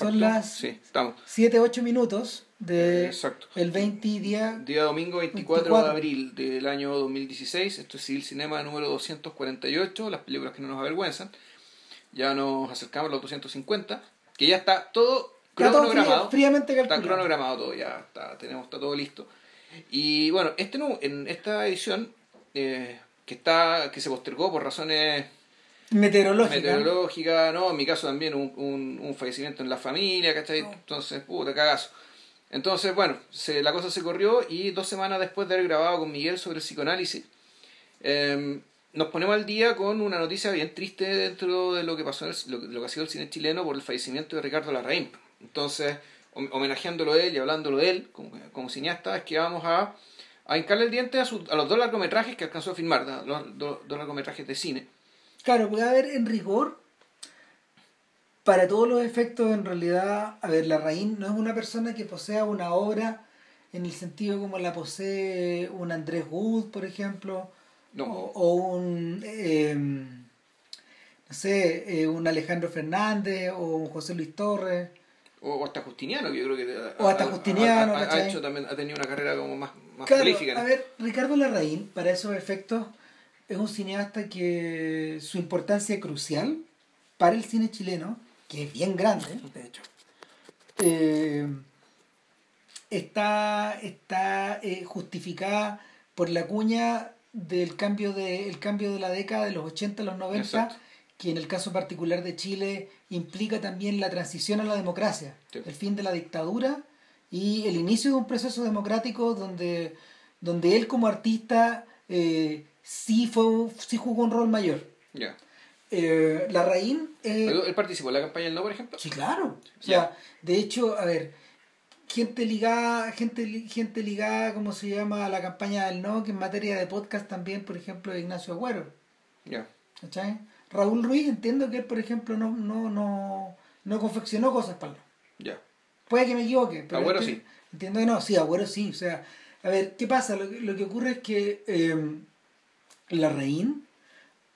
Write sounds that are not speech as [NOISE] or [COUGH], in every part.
Son las Sí, estamos. 7, 8 minutos de Exacto. el 20 día. Día domingo 24, 24. de abril del año 2016. Esto es Civil Cinema número 248, las películas que no nos avergüenzan. Ya nos acercamos a los 250, que ya está todo Está cronogramado. fríamente Está cronogramado todo, ya está, tenemos, está todo listo. Y bueno, este en esta edición, eh, que está que se postergó por razones Meteorológica. meteorológicas, ¿no? En mi caso también un, un, un fallecimiento en la familia, ¿cachai? Entonces, puta, cagazo. Entonces, bueno, se, la cosa se corrió y dos semanas después de haber grabado con Miguel sobre el psicoanálisis, eh, nos ponemos al día con una noticia bien triste dentro de lo que pasó, en el- lo, lo que ha sido el cine chileno por el fallecimiento de Ricardo Larraín. Entonces, hom- homenajeándolo a él y hablándolo de él como, como cineasta, es que vamos a, a hincarle el diente a, su- a los dos largometrajes que alcanzó a filmar, ¿no? los dos- dos largometrajes de cine. Claro, a ver, en rigor, para todos los efectos, en realidad, a ver, Larraín no es una persona que posea una obra en el sentido como la posee un Andrés Wood, por ejemplo, No. o, o un, eh, no sé, eh, un Alejandro Fernández, o un José Luis Torres. O, o hasta Justiniano, que yo creo que ha- O hasta ha- Justiniano, ha, ha- hecho también, ha tenido una carrera como más, más Claro, prolífica. a ver, Ricardo Larraín, para esos efectos, es un cineasta que su importancia crucial para el cine chileno, que es bien grande, de hecho, eh, está, está eh, justificada por la cuña del cambio de, el cambio de la década de los 80 a los 90, Exacto. que en el caso particular de Chile implica también la transición a la democracia, Sí. el fin de la dictadura y el inicio de un proceso democrático donde, donde él como artista eh, sí, fue, sí jugó un rol mayor. Ya. Eh, Larraín... eh, ¿Él participó en la campaña del no, por ejemplo? Sí, claro. O sea, de hecho, a ver, gente ligada, gente, gente ligada, ¿cómo se llama? A la campaña del no, que en materia de podcast también, por ejemplo, Ignacio Agüero. Ya. ¿cachai? Raúl Ruiz, entiendo que él, por ejemplo, no, no, no, no confeccionó cosas para el no. Ya. Puede que me equivoque, pero Agüero sí. Entiendo que no, sí, Agüero sí. O sea, a ver, ¿qué pasa? Lo, que- lo que ocurre es que eh, Larraín,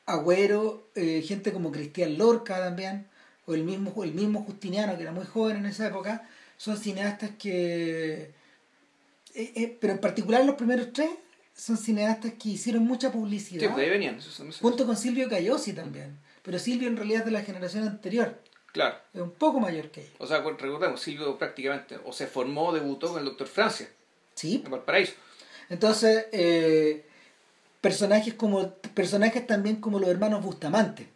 Agüero, eh, gente como Cristian Lorca también, o el mismo, el mismo Justiniano, que era muy joven en esa época, son cineastas que... eh, eh, pero en particular los primeros tres son cineastas que hicieron mucha Sí, publicidad. pues de ahí venían. junto con Silvio Cayosi también. Pero Silvio en realidad es de la generación anterior, Claro. es un poco mayor que ellos. O sea, recordemos, Silvio prácticamente, o se formó, debutó con el Doctor Francia, Sí, en Valparaíso. Entonces, eh, personajes como personajes también como los hermanos Bustamante,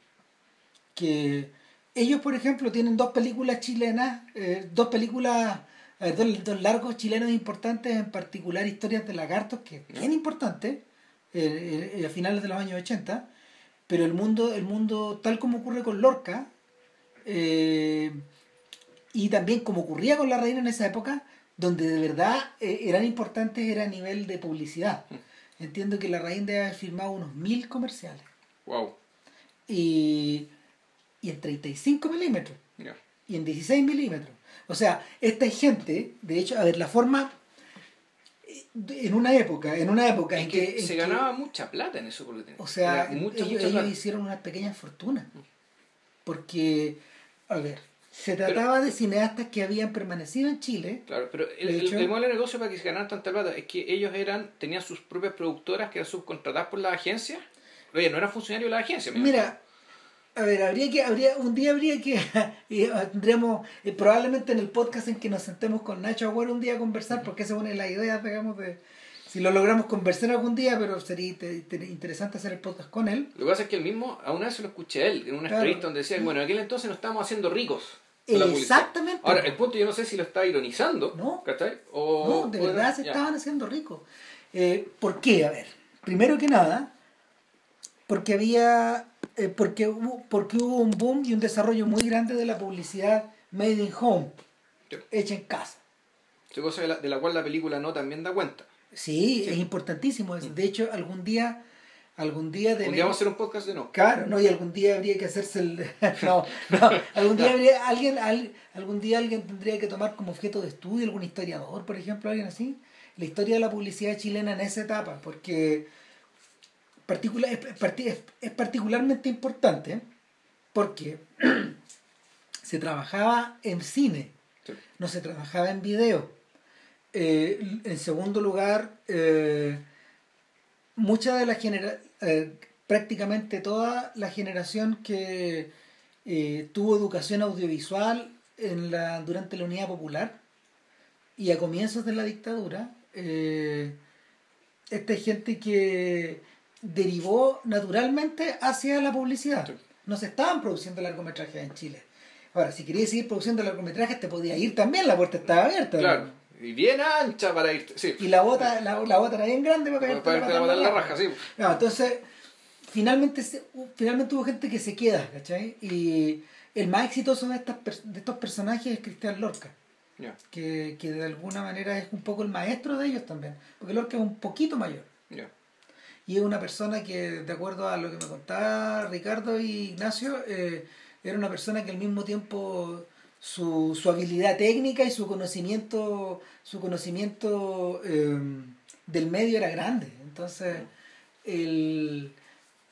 que ellos, por ejemplo, tienen dos películas chilenas, eh, dos películas, dos, largos chilenos importantes, en particular Historias de Lagartos, que es bien importante, eh, eh, a finales de los años 80, pero el mundo, el mundo tal como ocurre con Lorca, y también como ocurría con la reina en esa época, donde de verdad eran importantes era a nivel de publicidad. Entiendo que la reina debe haber firmado unos mil comerciales Wow. y, y en 35 milímetros Ya. y en 16 milímetros. O sea, esta gente, de hecho, a ver, la forma eh, en una época, en una época en que, que, en se que- ganaba mucha plata en eso. Porque o sea, mucha, ellos, mucha ellos hicieron unas pequeñas fortunas. Porque, a ver, se trataba de cineastas que habían permanecido en Chile. Claro, pero el, De el- hecho- el modelo de negocio para que se ganaran tanta plata es que ellos eran tenían sus propias productoras que eran subcontratadas por las agencias. Oye, no eran funcionarios de la agencia. me Mira, a ver, habría que, habría, un día habría que, [LAUGHS] y, tendríamos, eh, probablemente en el podcast en que nos sentemos con Nacho Agüero un día a conversar, porque esa es una de las ideas, digamos, de si lo logramos conversar algún día, pero sería inte- inte- interesante hacer el podcast con él. Lo que pasa es que él mismo, a una vez se lo escuché a él, en una Claro. entrevista donde decía, bueno, en aquel entonces nos estábamos haciendo ricos. Con la publicidad. Exactamente. Ahora, el punto yo no sé si lo está ironizando. No. ¿Cachai? O, No, de verdad se ya. estaban haciendo ricos. Eh, ¿Por qué? A ver, primero que nada, porque había, eh, porque, hubo, porque hubo un boom y un desarrollo muy grande de la publicidad made in home, Sí. hecha en casa. Esa cosa de la, de la cual la película no también da cuenta. Sí, Sí. es importantísimo. eso. De hecho, algún día, algún día Un día debemos- vamos a hacer un podcast de no. Claro, no, y algún día habría que hacerse el... [LAUGHS] no, no, algún día [LAUGHS] habría, alguien, al- algún día alguien tendría que tomar como objeto de estudio, algún historiador, por ejemplo, alguien así, la historia de la publicidad chilena en esa etapa, porque particular, es, es parti- es- es particularmente importante, porque [CLEARS THROAT] se trabajaba en cine, no se trabajaba en video. Eh, en segundo lugar, eh, mucha de la generación, eh, prácticamente toda la generación que tuvo educación audiovisual en la, durante la Unidad Popular y a comienzos de la dictadura, esta gente que derivó naturalmente hacia la publicidad. No se estaban produciendo largometrajes en Chile. Ahora, si querías seguir produciendo largometrajes, te podías ir también, la puerta estaba abierta. Claro, y bien ancha para irte. Sí. Y la bota, la, la bota era bien grande para caerte para la, la, raja, sí. entonces, finalmente, finalmente hubo gente que se queda, ¿cachai? Y el más exitoso de, estas, de estos personajes es Cristian Lorca. Que, que, de alguna manera es un poco el maestro de ellos también, porque Lorca es un poquito mayor. Y es una persona que, de acuerdo a lo que me contaba Ricardo y Ignacio, eh, era una persona que al mismo tiempo su, su habilidad técnica y su conocimiento, su conocimiento em, del medio era grande. Entonces, el,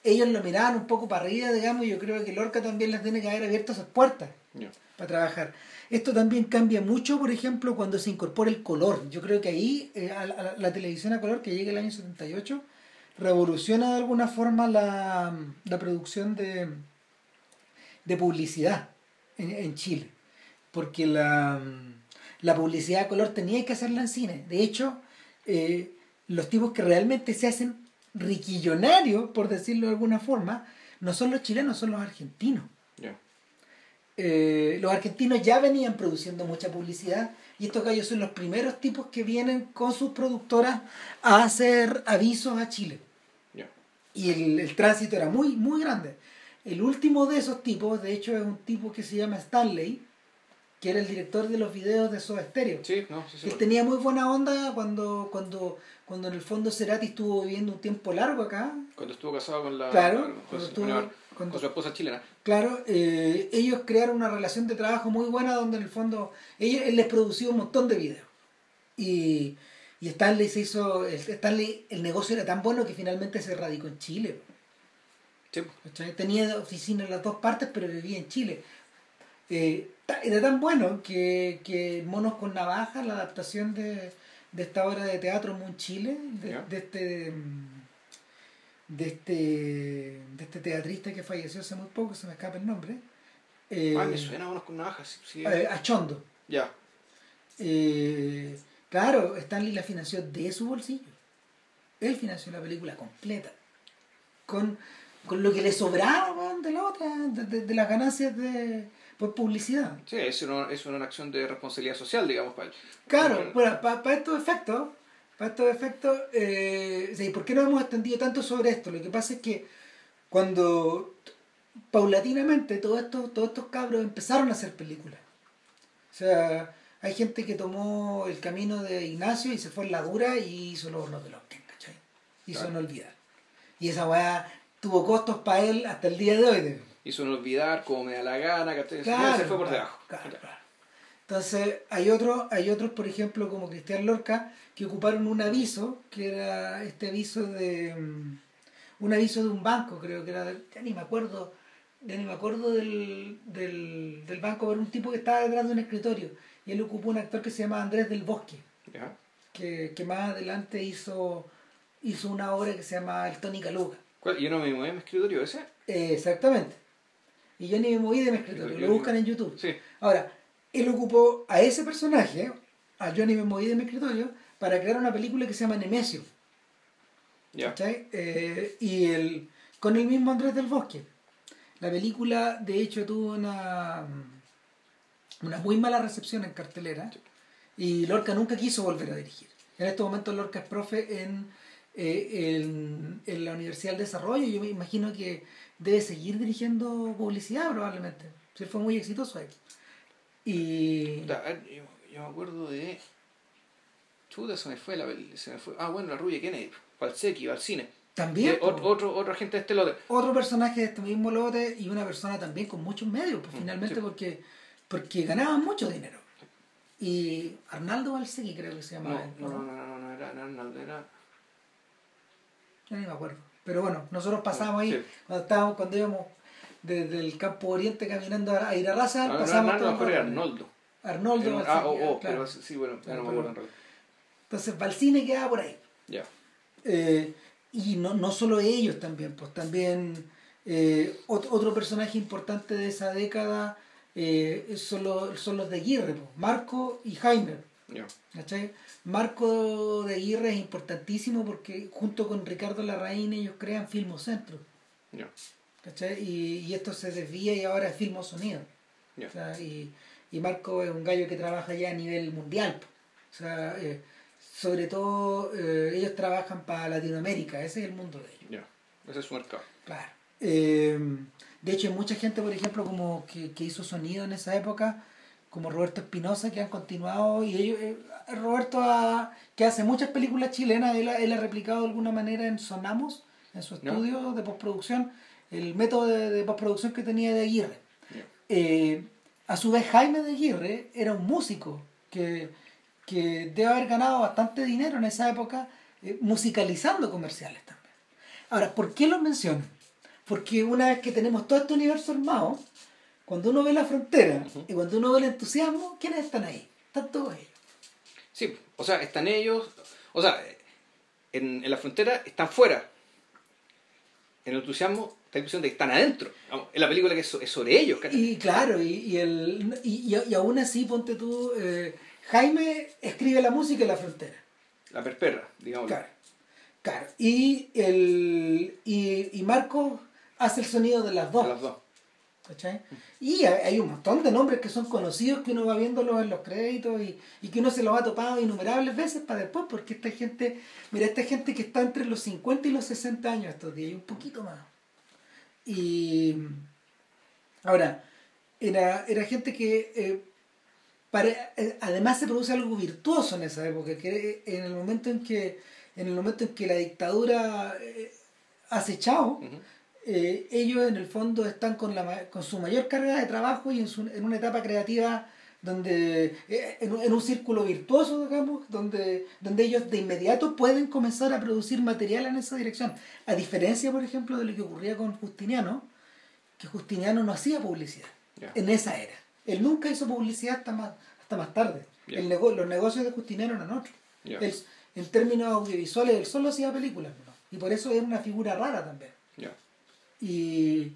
ellos lo miraban un poco para arriba, digamos, y yo creo que Lorca también les tiene que haber abierto esas puertas para trabajar. Esto también cambia mucho, por ejemplo, cuando se incorpora el color. Yo creo que ahí, eh, la, televisión a color, que llega el año 78, revoluciona de alguna forma la, la producción de, de publicidad en, Chile. Porque la, publicidad de color tenía que hacerla en cine. De hecho, eh, los tipos que realmente se hacen riquillonarios, por decirlo de alguna forma, no son los chilenos, son los argentinos. Eh, los argentinos ya venían produciendo mucha publicidad y estos gallos son los primeros tipos que vienen con sus productoras a hacer avisos a Chile. Y el, el, tránsito era muy, muy grande. El último de esos tipos, de hecho, es un tipo que se llama Stanley, que era el director de los videos de Soda Stereo. Sí, no, sí, Él tenía muy buena onda cuando, cuando, cuando en el fondo Cerati estuvo viviendo un tiempo largo acá. Cuando estuvo casado con la claro, con, su esposa chilena. Claro, eh, ellos crearon una relación de trabajo muy buena donde en el fondo ellos, él les producía un montón de videos. Y, y Stanley se hizo, Stanley, el negocio era tan bueno que finalmente se radicó en Chile. Tenía oficina en las dos partes, pero vivía en Chile. Eh, era tan bueno que, que Monos con Navaja, la adaptación de, de esta obra de teatro Moon Chile, de, de, este de este de este teatrista que falleció hace muy poco, se me escapa el nombre. Eh, ah, me suena Monos con Navaja, sí. Eh, a Chondo. Ya. Eh, claro, Stanley la financió de su bolsillo. Él financió la película completa. Con con lo que le sobraba de la otra, de, las ganancias de por publicidad. Sí, es una, es una acción de responsabilidad social, digamos, para él. Claro, bueno, para, estos efectos, para estos efectos, eh, ¿por qué no hemos extendido tanto sobre esto? Lo que pasa es que cuando paulatinamente todos estos, todos estos cabros empezaron a hacer películas. O sea, hay gente que tomó el camino de Ignacio y se fue en la dura y hizo los hornos de los ¿cachai? Hizo no olvidar. Y esa weá tuvo costos para él hasta el día de hoy. Hizo no olvidar como me da la gana, que se fue por debajo. Entonces, hay otros, hay otros, por ejemplo, como Cristian Lorca, que ocuparon un aviso, que era este aviso de mm, un aviso de un banco, creo que era, ya ni me acuerdo, ya ni me acuerdo del, del, del banco, pero un tipo que estaba detrás de un escritorio, y él ocupó un actor que se llama Andrés del Bosque, que, que más adelante hizo, hizo una obra que se llama El Tony Caluga. ¿Yo no me moví de mi escritorio ese? exactamente. Y yo ni me moví de mi escritorio, lo buscan en YouTube. Sí. Ahora, él ocupó a ese personaje, a yo ni me moví de mi escritorio, para crear una película que se llama Nemesio. Ya. Eh, y el, con el mismo Andrés del Bosque. La película, de hecho, tuvo una, una muy mala recepción en cartelera. Y Lorca nunca quiso volver a dirigir. En este momento Lorca es profe en eh, en, la Universidad del Desarrollo. Yo me imagino que debe seguir dirigiendo publicidad probablemente. Se fue muy exitoso ahí. Y... Yo, me acuerdo de... Chuta, se me fue la... Se me fue... Ah, bueno, la rubia Kennedy. Valseki, cine También. Otro, otro, otro agente de este lote. Otro personaje de este mismo lote y una persona también con muchos medios, pues, mm, finalmente porque, porque ganaban mucho dinero. Y Arnaldo Valseki creo que se llamaba. No, no, no, no, no, no, era Arnaldo, era ya ni me acuerdo. Pero bueno, nosotros pasamos ahí cuando estábamos, cuando íbamos desde el campo oriente caminando a, a ir a raza, No, no, pasamos no. Arnoldo. Arnoldo ah, oh, oh, claro. pero sí, bueno, ya Claro, no me acuerdo en realidad. Entonces Valsini quedaba por ahí. Ya. Eh, y no, no solo ellos también, pues también eh, ot- otro personaje importante de esa década eh, son, los, son los de Aguirre, pues, Marco y Jaime. ¿Cachai? Marco de Aguirre es importantísimo porque junto con Ricardo Larraín ellos crean Filmocentro. ¿cachai? Y, y esto se desvía y ahora es Filmo Sonido. O sea, y, y Marco es un gallo que trabaja ya a nivel mundial. O sea, eh, sobre todo eh, ellos trabajan para Latinoamérica, ese es el mundo de ellos. Ese es su mercado. Claro. Eh, de hecho, hay mucha gente, por ejemplo, como que, que hizo sonido en esa época, como Roberto Espinosa, que han continuado, y ellos, eh, Roberto, ha- que hace muchas películas chilenas, él ha, él ha replicado de alguna manera en Sonamos, en su estudio de postproducción, el método de, de postproducción que tenía de Aguirre. Eh, a su vez, Jaime de Aguirre era un músico que, que debe haber ganado bastante dinero en esa época eh, musicalizando comerciales también. Ahora, ¿por qué lo menciono? Porque una vez que tenemos todo este universo armado, cuando uno ve la frontera y cuando uno ve el entusiasmo, ¿quiénes están ahí? Están todos ellos. Sí, o sea, están ellos, o sea, en, en la frontera están fuera. En el entusiasmo está la impresión de que están adentro. Vamos, en la película que es, es sobre ellos, ¿cachai? Y claro, y, y, el, y, y- aún así, ponte tú, eh, Jaime escribe la música en la frontera. La perperra, digamos. Claro, claro. Y, el, y, y Marco hace el sonido de las dos. Las dos. Y hay, un montón de nombres que son conocidos que uno va viéndolos en los créditos y, y que uno se los ha topado innumerables veces para después, porque esta gente, mira, esta gente que está entre los 50 y los 60 años estos días, y un poquito más. Y ahora, era, era gente que eh, para- eh, además se produce algo virtuoso en esa época, que en el momento en que, en el momento en que la dictadura eh, Ujú. Eh, ellos en el fondo están con, la, con su mayor carga de trabajo y en, su- en una etapa creativa donde eh, en, un- en un círculo virtuoso, digamos, donde, donde ellos de inmediato pueden comenzar a producir material en esa dirección. A diferencia, por ejemplo, de lo que ocurría con Justiniano, que Justiniano no hacía publicidad en esa era. Él nunca hizo publicidad hasta más, hasta más tarde. El nego- los negocios de Justiniano eran otros. Él, en términos audiovisuales, él solo hacía películas. ¿no? Y por eso era una figura rara también. Y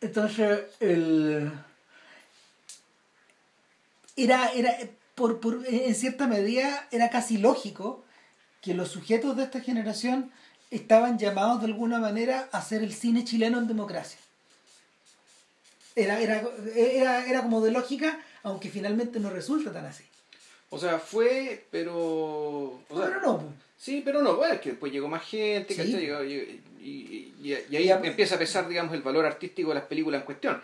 entonces el era, era por, por- en cierta medida era casi lógico que los sujetos de esta generación estaban llamados de alguna manera a hacer el cine chileno en democracia. Era, era, era, era como de lógica, aunque finalmente no resulta tan así. O sea, fue, pero. O sea, Pero no, pues. Sí, pero no, bueno, es que después llegó más gente, Sí. Llegó- y, y- y- y ahí empieza a pesar, digamos, el valor artístico de las películas en cuestión.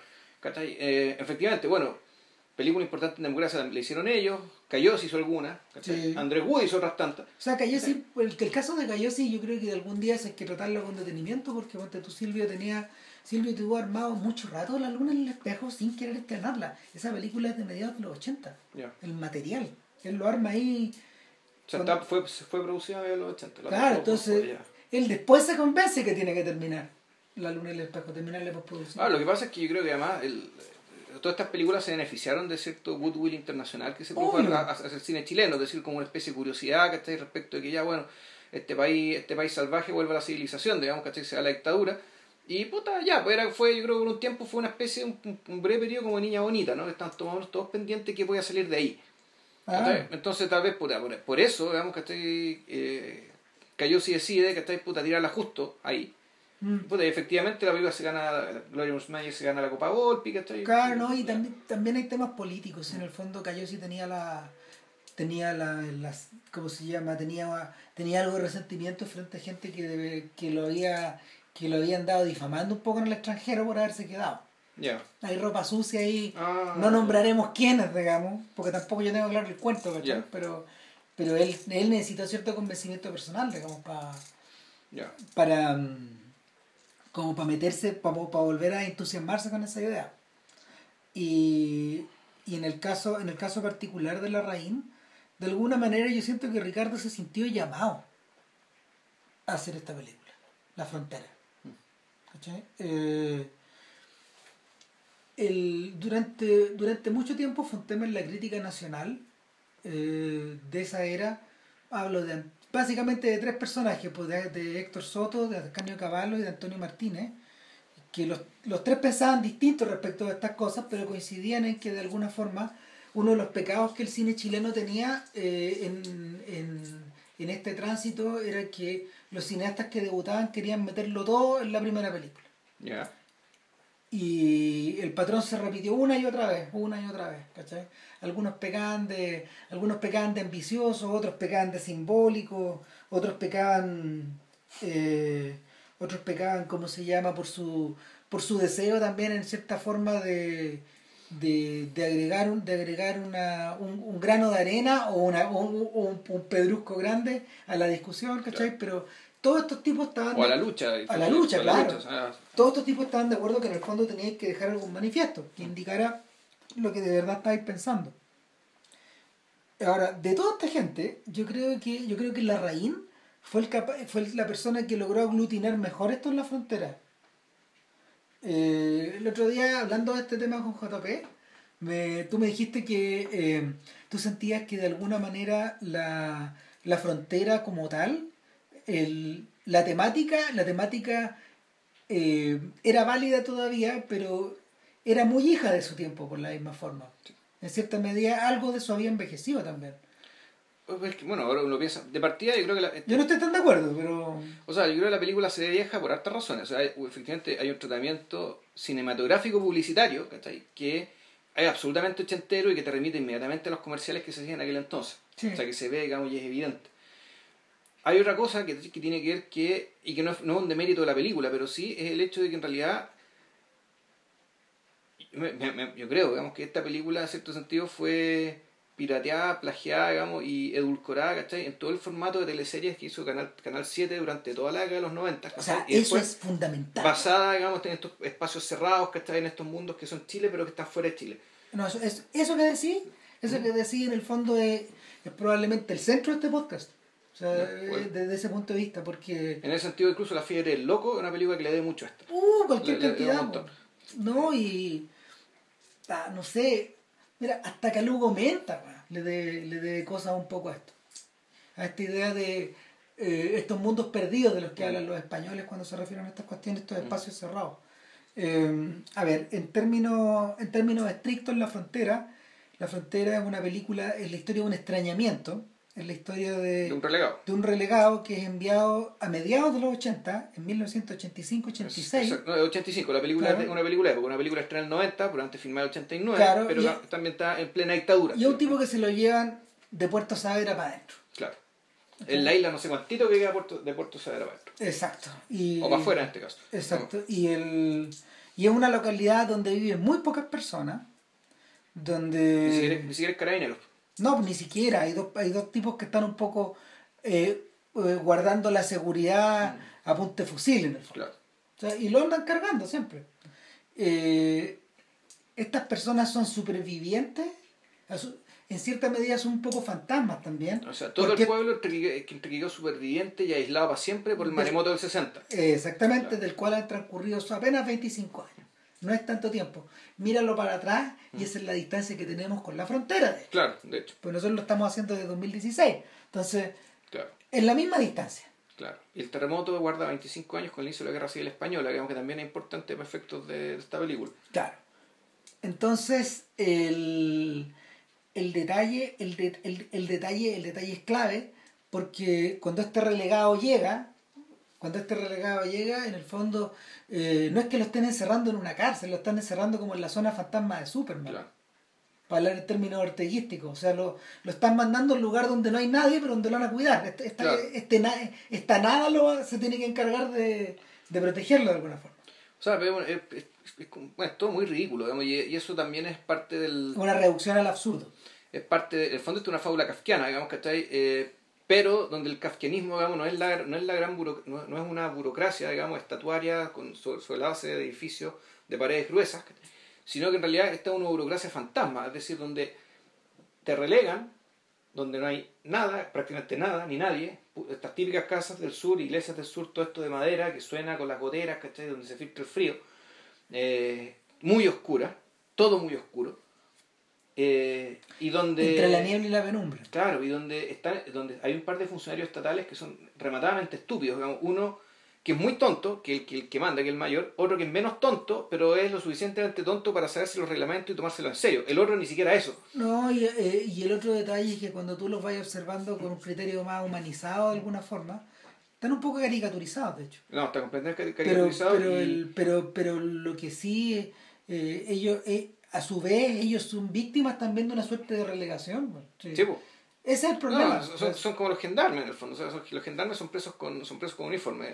Eh, efectivamente, bueno, película importante en democracia le hicieron ellos, Cayosi hizo alguna. Sí. Andrés Wood hizo otras tantas. O sea, Cayosi, el, el caso de Cayosi yo creo que de algún día hay que tratarlo con detenimiento porque ponte tú Silvio tenía, Silvio tuvo armado mucho rato la luna en el espejo sin querer estrenarla. Esa película es de mediados de los 80, Ya. el material. Él lo arma ahí. O sea, Cuando- fue, fue producida en los 80. la Claro, entonces él después se convence que tiene que terminar la luna en el espejo, terminar la postproducción. Ah, lo que pasa es que yo creo que además el- todas estas películas se beneficiaron de cierto goodwill internacional que se produjo a- a- hacia el cine chileno, es decir, como una especie de curiosidad que está respecto de que ya, bueno, este país, este país salvaje vuelve a la civilización, digamos, que se da la dictadura. Y puta, ya, pues era, fue, yo creo que por un tiempo fue una especie, un, un- breve periodo como niña bonita, ¿no? Que están todos, todos pendientes que pueda salir de ahí. Ah. Entonces tal vez puta, por, por eso, digamos, que estoy eh, Cayó si decide que está puta tirarla justo ahí. mm. Puta, y efectivamente la película se gana, Gloria Mayer se gana la Copa Volpi, ¿cachai? Claro, ¿no? Y también, también hay temas políticos. En el fondo, Cayosi tenía la. tenía la, las ¿cómo se llama? tenía tenía algo de resentimiento frente a gente que debe- que lo había que lo habían dado difamando un poco en el extranjero por haberse quedado. Ya. Hay ropa sucia ahí, Ah, no nombraremos quiénes, digamos, porque tampoco yo tengo claro el cuento. Pero, pero él, él necesitó cierto convencimiento personal, digamos, para Ya. para mm, como para meterse, para, volver a entusiasmarse con esa idea. Y, y en el caso, en el caso particular de la Raín, de alguna manera yo siento que Ricardo se sintió llamado a hacer esta película, La Frontera. ¿Cachai? Eh, el, durante, durante mucho tiempo fue un tema en la crítica nacional eh, de esa era. Hablo de básicamente de tres personajes, pues de, Héctor Soto, de Ascanio Caballo y de Antonio Martínez, que los, los tres pensaban distintos respecto a estas cosas, pero coincidían en que de alguna forma uno de los pecados que el cine chileno tenía eh, en, en, en, este tránsito era que los cineastas que debutaban querían meterlo todo en la primera película. Ya. Y el patrón se repitió una y otra vez, una y otra vez, ¿cachai? Algunos pecaban de, algunos pecaban de ambiciosos, otros pecaban de simbólicos, otros pecaban, eh, otros pecaban, ¿cómo se llama? Por su, por su deseo también en cierta forma de, de, de agregar, un, de agregar una, un, un, grano de arena o, una, un, un, pedrusco grande a la discusión, ¿cachai? Pero todos estos tipos estaban... O a la lucha. A la lucha, claro. Todos estos tipos estaban de acuerdo que en el fondo teníais que dejar algún manifiesto que indicara lo que de verdad estáis pensando. Ahora, de toda esta gente, yo creo que, yo creo que Larraín fue, el fue la persona que logró aglutinar mejor esto en la frontera. Eh, el otro día, hablando de este tema con JP, me, tú me dijiste que eh, tú sentías que de alguna manera la, la frontera como tal, el, la temática, la temática eh, era válida todavía, pero era muy hija de su tiempo por la misma forma. En cierta medida algo de eso había envejecido también. Pues bueno, ahora uno piensa, de partida yo creo que la, Yo no estoy tan de acuerdo, pero... O sea, yo creo que la película se ve vieja por hartas razones. O sea, efectivamente hay un tratamiento cinematográfico publicitario, Que es absolutamente ochentero y que te remite inmediatamente a los comerciales que se hacían en aquel entonces. O sea, que se ve, digamos, y es evidente. Hay otra cosa que, que tiene que ver que, y que no es, no es un demérito de la película, pero sí es el hecho de que en realidad yo creo, digamos, que esta película en cierto sentido fue pirateada, plagiada, digamos, y edulcorada, ¿cachai? En todo el formato de teleseries que hizo Canal, Canal 7 durante toda la década de los 90. O sea, eso es fundamental. Basada, digamos, en estos espacios cerrados, ¿cachai? En estos mundos que son Chile, pero que están fuera de Chile. No, eso, eso que decís, eso que decís en el fondo es, es probablemente el centro de este podcast. O sea, desde ese punto de vista, porque... En ese sentido, incluso La Fiebre del Loco es una película que le dé mucho a esto. Uh, cualquier cantidad. no, y... Ah, no sé, mira, hasta Calugo Menta le dé le de cosas un poco a esto. A esta idea de eh, estos mundos perdidos de los que hablan los españoles cuando se refieren a estas cuestiones, estos espacios cerrados. Eh, a ver, en términos, en términos estrictos, La Frontera, La Frontera es una película, es la historia de un extrañamiento es la historia de, de, un relegado. de un relegado que es enviado a mediados de los 80, en 1985-86. No, 85, la película es una película de una película estrena en el 90, pero antes filmada en el 89, pero también está en plena dictadura. Y un tipo que se lo llevan de Puerto Saavedra para adentro. Claro. En la isla no sé cuántito que queda de Puerto Saavedra para adentro. Exacto. Y, o para afuera en este caso. Exacto. Y, el, y es una localidad donde viven muy pocas personas, donde... Ni siquiera, ni siquiera carabineros. No, ni siquiera. Hay dos, hay dos tipos que están un poco eh, eh, guardando la seguridad mm. a punte fusil en el fondo. y lo andan cargando siempre. Eh, estas personas son supervivientes. En cierta medida son un poco fantasmas también. O sea, todo el pueblo que quedó superviviente y aislado para siempre por el maremoto del 60. Exactamente, del cual han transcurrido apenas 25 años no es tanto tiempo. Míralo para atrás y mm. esa es la distancia que tenemos con la frontera. Claro, de hecho. Pues nosotros lo estamos haciendo desde 2016. Entonces, claro. en la misma distancia. Claro. Y el terremoto guarda 25 años con el inicio de la Guerra Civil Española, que también es importante para efectos de, esta película. Claro. Entonces, el, el detalle, el, el, el, detalle, el detalle es clave, porque cuando este relegado llega, cuando este relegado llega, en el fondo eh, no es que lo estén encerrando en una cárcel, lo están encerrando como en la zona fantasma de Superman. Para hablar en términos orteguísticos. O sea, lo, lo están mandando a un lugar donde no hay nadie, pero donde lo van a cuidar. Este, esta, este, esta nada lo, se tiene que encargar de, de protegerlo de alguna forma. O sea, pero, es, es, es, todo muy ridículo, digamos, y, eso también es parte del... Una reducción al absurdo. Es parte, del fondo, es una fábula kafkiana, digamos, que está ahí... Eh, pero donde el kafkianismo digamos, no es la, no es la gran no, es una burocracia digamos, estatuaria con, sobre, la base de edificios de paredes gruesas, sino que en realidad está una burocracia fantasma, es decir, donde te relegan, donde no hay nada, prácticamente nada, ni nadie, estas típicas casas del sur, iglesias del sur, todo esto de madera que suena con las goteras, ¿cachai? donde se filtra el frío, eh, muy oscura, todo muy oscuro. Eh, y donde Entre la niebla y la penumbra. claro y donde están donde hay un par de funcionarios estatales que son rematadamente estúpidos digamos, uno que es muy tonto que el que, el que manda que es el mayor otro que es menos tonto pero es lo suficientemente tonto para saberse los reglamentos y tomárselo en serio el otro ni siquiera eso No, y, eh, y el otro detalle es que cuando tú los vayas observando con un criterio más humanizado de alguna forma, están un poco caricaturizados, de hecho. no está completamente cari- Pero, pero, y- el, pero, pero lo que sí, eh, ellos, eh, a su vez, ellos son víctimas también de una suerte de relegación. pues, sí. sí, po. Ese es el problema. No, son, son como los gendarmes en el fondo. O sea, los gendarmes son presos con, son presos con uniforme.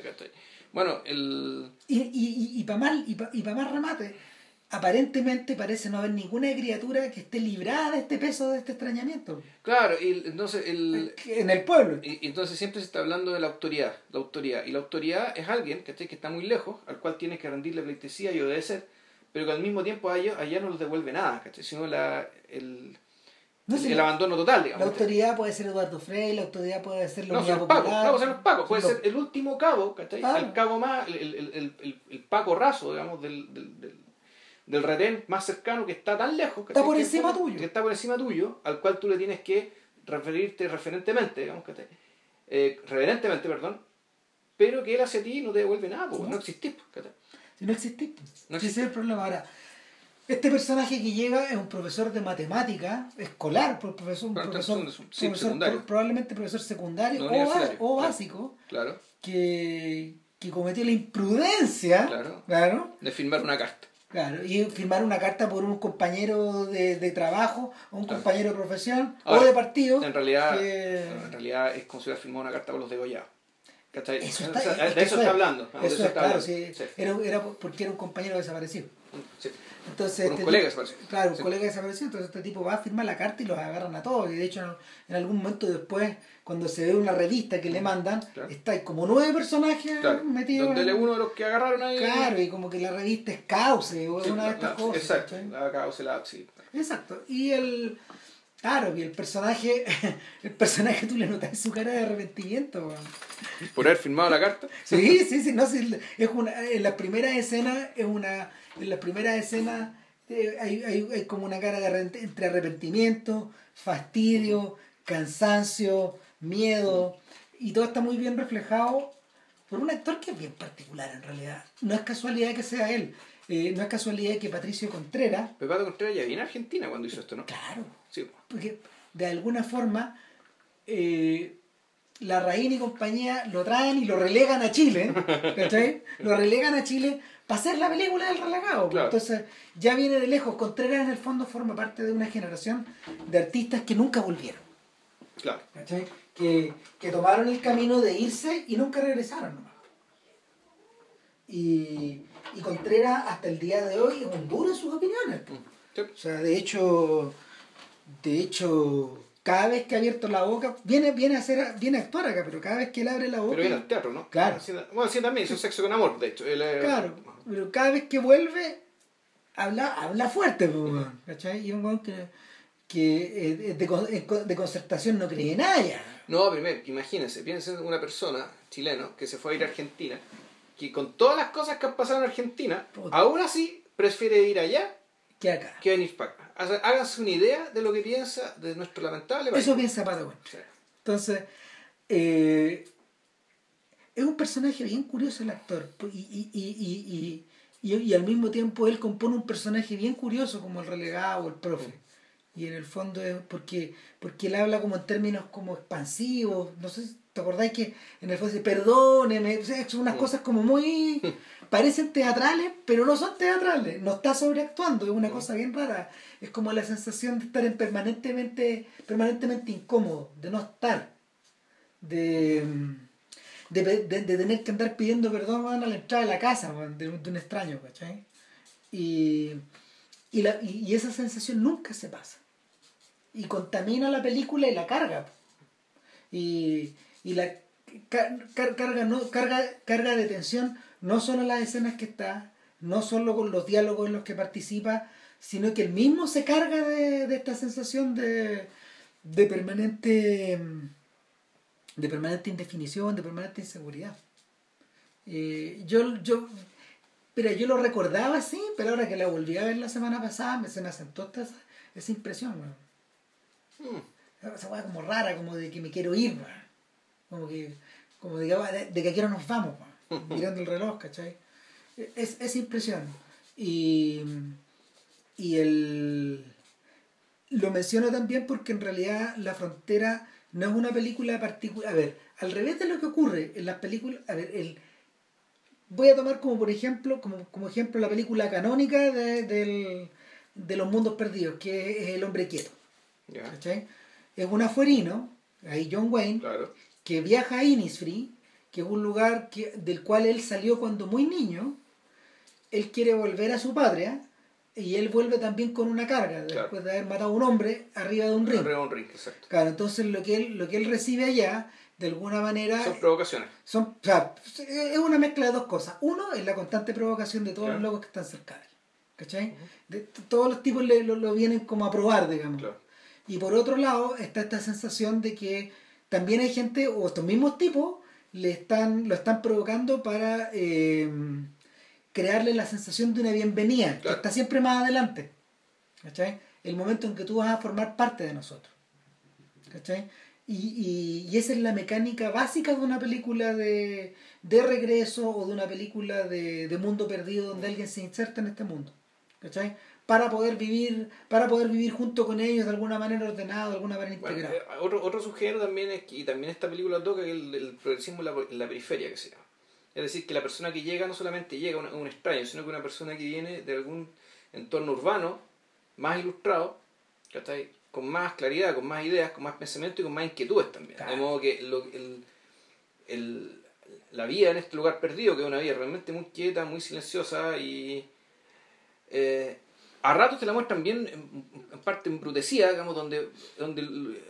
Bueno, el. Y, y, y, y para más, y pa- y pa más remate, aparentemente parece no haber ninguna criatura que esté librada de este peso, de este extrañamiento. Claro, y entonces el. En el pueblo. Y, entonces siempre se está hablando de la autoridad. La autoridad. Y la autoridad es alguien que está muy lejos, al cual tienes que rendirle pleitesía y obedecer, pero que al mismo tiempo a ellos, allá no les devuelve nada, ¿cachai? sino la, el, No el, sé, el abandono total, La digamos. autoridad puede ser Eduardo Frey, la autoridad puede ser la No, son los pacos, Popular. claro, son los pacos. Puede Son ser el último cabo, ¿cachai? Ah. El cabo más, el, el, el, el, el paco raso, digamos, del, del, del, del retén más cercano que está tan lejos. ¿cachai? Está por Que- encima tuyo. Que está por encima tuyo, al cual tú le tienes que referirte referentemente, digamos, ¿cachai? Eh, reverentemente, perdón, pero que él hacia ti no te devuelve nada, porque no, existís, ¿cachai? Si no existe. No Si ese es el problema. Ahora, este personaje que llega es un profesor de matemática, escolar, por profesor, un profesor, sí, probablemente profesor secundario No o, básico, Claro, que, que cometió la imprudencia, Claro. claro, de firmar una carta. claro, y firmar una carta por un compañero de, de trabajo, o un Claro. compañero de profesión, Ahora, o de partido. En realidad, que- en realidad es como si hubiera firmado una carta por los degollados. ¿Cachai? Eso O está, sea, es de eso está es- hablando. Eso eso es está claro, hablando. sí, Sí, Era, era porque era un compañero desaparecido. sí. Entonces, Por un este colega desaparecido. Claro, un colega desaparecido. Entonces este tipo va a firmar la carta y los agarran a todos. Y de hecho, en, algún momento después, cuando se ve una revista que le mandan, Claro. está como nueve personajes Claro, metidos. donde uno de los que agarraron ahí. Claro, y como que la revista es cauce o una de estas la- cosas. Exacto, ¿cachai? la causa, la. Exacto. Y el. Claro, y el personaje, [LAUGHS] el personaje tú le notas su cara de arrepentimiento. weón. Por haber firmado la carta. [LAUGHS] Sí, sí, sí, no, sí, es una, en las primeras escenas es una, en las primeras escenas eh, hay, hay, hay como una cara de entre arrepentimiento, fastidio, cansancio, miedo, y todo está muy bien reflejado por un actor que es bien particular en realidad. No es casualidad que sea él, eh, no es casualidad que Patricio Contreras, Pepato Contreras ya vino a Argentina cuando hizo esto, ¿no? claro, Sí. porque de alguna forma eh, la Raín y compañía lo traen y lo relegan a Chile, [LAUGHS] ¿cachai? Lo relegan a Chile para hacer la película del relegado. Claro. Entonces ya viene de lejos. Contreras en el fondo forma parte de una generación de artistas que nunca volvieron, Claro. ¿cachai? Que, que tomaron el camino de irse y nunca regresaron nomás. Y, y Contreras hasta el día de hoy es un duro en sus opiniones. Sí. O sea, de hecho, de hecho, cada vez que ha abierto la boca, viene, viene a hacer, viene a actuar acá, pero cada vez que él abre la boca, Pero viene al teatro, ¿no? Claro. Bueno, sí, también hizo sexo con amor, de hecho. Él, claro, pero cada vez que vuelve, habla, habla fuerte, pues, ¿cachai? Y un weón que, que eh, de, con- de concertación no cree en nada. No, primero, imagínense, piensen en una persona chileno que se fue a ir a Argentina, que con todas las cosas que han pasado en Argentina, Puta. aún así prefiere ir allá Que acá. que venir para acá. Háganse una idea de lo que piensa de nuestro lamentable país. Eso piensa Patagon. Sí. Entonces, eh, es un personaje bien curioso el actor. Y, y, y, y, y, y- y al mismo tiempo él compone un personaje bien curioso como el relegado o el profe. Y en el fondo es porque, porque él habla como en términos como expansivos. No sé si te acordáis que en el fondo dice, perdóneme. O sea, son unas Mm. cosas como muy... [LAUGHS] parecen teatrales, pero no son teatrales. No está sobreactuando. Es una Mm. cosa bien rara. Es como la sensación de estar en permanentemente, permanentemente incómodo, de no estar. De, de, de- de tener que andar pidiendo perdón a la entrada de la casa weón, de, un- de un extraño, ¿cachai? Y, y, la, y, y esa sensación nunca se pasa. Y contamina la película y la carga. Y, y la car- car- carga, no, carga, carga de tensión no solo las escenas que está, no solo con los diálogos en los que participa, sino que él mismo se carga de, de esta sensación de, de permanente de permanente indefinición, de permanente inseguridad. Eh, yo, yo Mira, yo lo recordaba así, pero ahora que la volví a ver la semana pasada, me, se me asentó esta, esa, impresión, weón. Mm. Esa weá como rara, como de que me quiero ir, weón. Como que, como de, que- de, de que aquí no nos vamos. [LAUGHS] Mirando el reloj, ¿cachai? Es, esa impresión. Y, y el... Lo menciono también porque en realidad La Frontera no es una película particular. A ver, al revés de lo que ocurre en las películas. A ver, el, voy a tomar como por ejemplo, como, como ejemplo la película canónica de, del- de los mundos perdidos, que es El hombre quieto. ¿cachai? Es un afuerino, ahí John Wayne, claro. Que viaja a Innisfree, que es un lugar que, del cual él salió cuando muy niño. Él quiere volver a su patria y él vuelve también con una carga, Claro. después de haber matado a un hombre arriba de un ring. Arriba de un ring, exacto. Claro, entonces lo que él, lo que él recibe allá, de alguna manera, Son provocaciones. son, o sea, es una mezcla de dos cosas. Uno es la constante provocación de todos Claro. los locos que están cerca de él. ¿Cachai? De- t- todos los tipos le- lo, lo vienen como a probar, digamos. Claro. Y por otro lado está esta sensación de que también hay gente, o estos mismos tipos, le están, lo están provocando para eh, crearle la sensación de una bienvenida, que Claro. está siempre más adelante. ¿Cachai? El momento en que tú vas a formar parte de nosotros. ¿Cachai? Y, y, y esa es la mecánica básica de una película de, de regreso o de una película de, de mundo perdido donde alguien se inserta en este mundo. ¿Cachai? Para poder vivir, para poder vivir junto con ellos de alguna manera ordenada, de alguna manera Bueno, integrada. eh, otro, otro subgénero también es que, y también esta película toca el, el progresismo en la, en la periferia que se llama. Es decir, que la persona que llega no solamente llega a un, un extraño, sino que una persona que viene de algún entorno urbano, más ilustrado, ¿cachai? con más claridad, con más ideas, con más pensamiento y con más inquietudes también. Claro. De modo que lo- el, el- la vida en este lugar perdido, que es una vida realmente muy quieta, muy silenciosa y eh, a ratos te la muestran bien, en, en parte embrutecida, digamos, donde... donde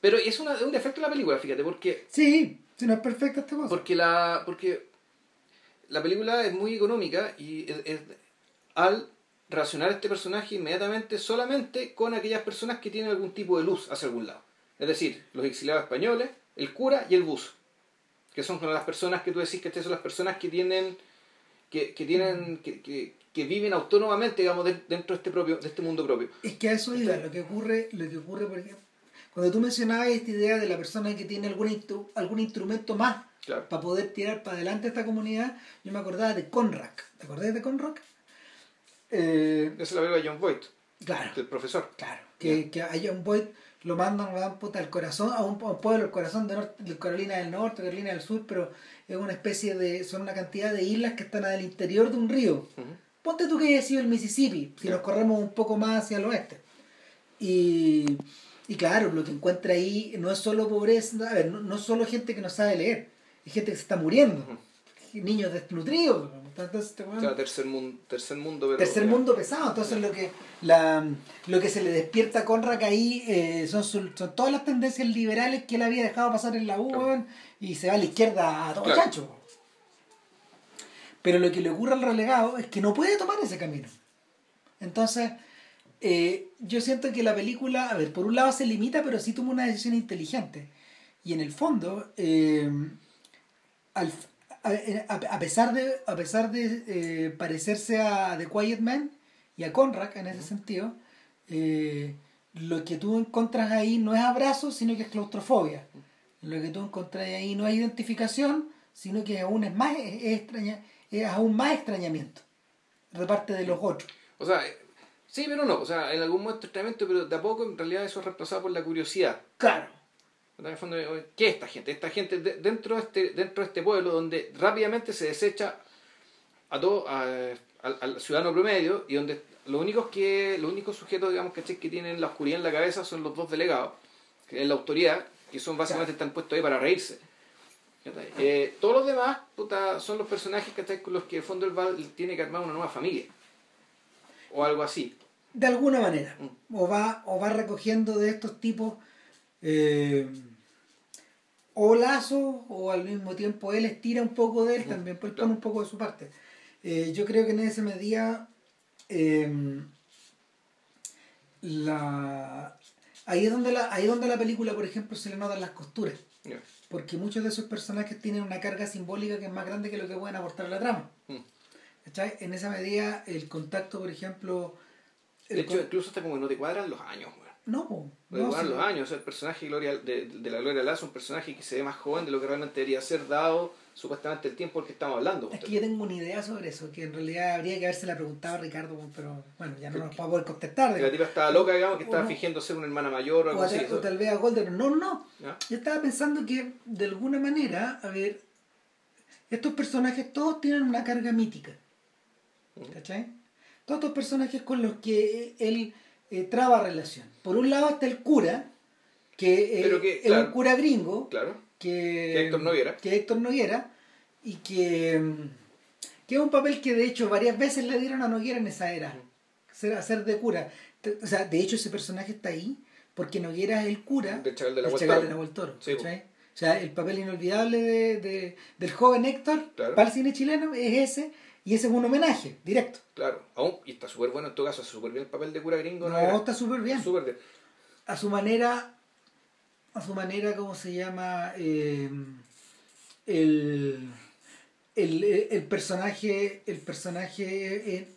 pero es, una, es un defecto de la película, fíjate, porque Sí, si no es perfecta esta cosa. porque la porque la película es muy económica y es- es- al relacionar a este personaje inmediatamente solamente con aquellas personas que tienen algún tipo de luz hacia algún lado. Es decir, los exiliados españoles, el cura y el bus. Que son las personas que tú decís que estas son las personas que tienen que, que tienen que, que, que viven autónomamente digamos de- dentro de este propio de este mundo propio. Es que a eso iba, lo que ocurre, lo que ocurre, por ejemplo, cuando tú mencionabas esta idea de la persona que tiene algún, instru- algún instrumento más Claro. para poder tirar para adelante esta comunidad, yo me acordaba de Conrack. ¿Te acordás de Conrack? Eh, Esa es la película de John Voight, claro, el profesor. claro. Que, que a John Boyd lo mandan, lo dan puta al corazón, a un, pueblo, el corazón de, norte, de Carolina del Norte, Carolina del Sur, pero es una especie de, son una cantidad de islas que están al interior de un río. Ujú. Ponte tú que haya sido el Mississippi, si nos corremos un poco más hacia el oeste. Y, y claro, lo que encuentra ahí no es solo pobreza, a ver, no, no es solo gente que no sabe leer, es gente que se está muriendo, niños desnutridos. Entonces, este O weón- sea, tercer mundo, tercer mundo, pero tercer mundo pesado, entonces lo que la, lo que se le despierta a Conrack ahí eh, son, su- son todas las tendencias liberales que él había dejado pasar en la U Claro. y se va a la izquierda a todo Claro. chancho. Pero lo que le ocurre al relegado es que no puede tomar ese camino. Entonces, eh, yo siento que la película, a ver, por un lado se limita, pero sí toma una decisión inteligente. Y en el fondo, eh, al- a, a- a pesar de, a pesar de eh, parecerse a The Quiet Man y a Conrack en ese sentido, eh, lo que tú encuentras ahí no es abrazo, sino que es claustrofobia. Lo que tú encuentras ahí no es identificación, sino que aún es más es, es extraña, es aún más extrañamiento de parte de los otros. O sea, sí, pero no. O sea, en algún momento extrañamiento, pero de a poco en realidad eso es reemplazado por la curiosidad. Claro. En el fondo, oye, ¿qué es esta gente? Esta gente de- dentro, de este, dentro de este pueblo donde rápidamente se desecha a todo, a- al, al ciudadano promedio y donde los únicos que los únicos sujetos digamos que tienen la oscuridad en la cabeza son los dos delegados que es la autoridad que son básicamente están puestos ahí para reírse. Eh, todos los demás puta, son los personajes ¿cachai? con los que el fondo él va- tiene que armar una nueva familia o algo así De alguna manera. Mm. O va, o va recogiendo de estos tipos eh, o lazos, o al mismo tiempo él estira un poco de él, también pues, él pone un poco de su parte. Eh, yo creo que en ese medida eh, la ahí es donde la ahí es donde la película por ejemplo se le notan las costuras. Porque muchos de esos personajes tienen una carga simbólica que es más grande que lo que pueden aportar a la trama Mm. En esa medida, el contacto, por ejemplo. De hecho, incluso hasta como que no te cuadran los años, weón. No, po, No te no, cuadran sí. los años. O sea, el personaje Gloria, de, de la Gloria Lazo es un personaje que se ve más joven de lo que realmente debería ser dado supuestamente el tiempo del que estamos hablando. Es que yo tengo una idea sobre eso, que en realidad habría que habérsela preguntado a Ricardo, pero bueno, ya no nos va a poder contestar. Que la tipa estaba loca, digamos, que estaba no. fingiendo ser una hermana mayor o algo o, así. tal, o tal vez a Golden. No, no. Yo estaba pensando que de alguna manera, a ver, estos personajes todos tienen una carga mítica. ¿Cachai? Todos estos personajes con los que él eh, traba relación. Por un lado está el cura, que, eh, Pero que, es claro. un cura gringo, Claro. Que, Que Héctor Noguera. que Héctor Noguera, y que, que es un papel que de hecho varias veces le dieron a Noguera en esa era, ser, hacer de cura. O sea, de hecho ese personaje está ahí porque Noguera es el cura Del Chacal de la. Chacal de Nahuel Toro, Sí. O sea, el papel inolvidable de, de- del joven Héctor Claro. para el cine chileno es ese, y ese es un homenaje directo. Claro. Aún, y está súper bueno en todo caso, súper bien el papel de cura gringo. No, Era está súper bien. Súper bien. a su manera, a su manera, ¿cómo se llama? Eh, el, el, el personaje, el personaje en,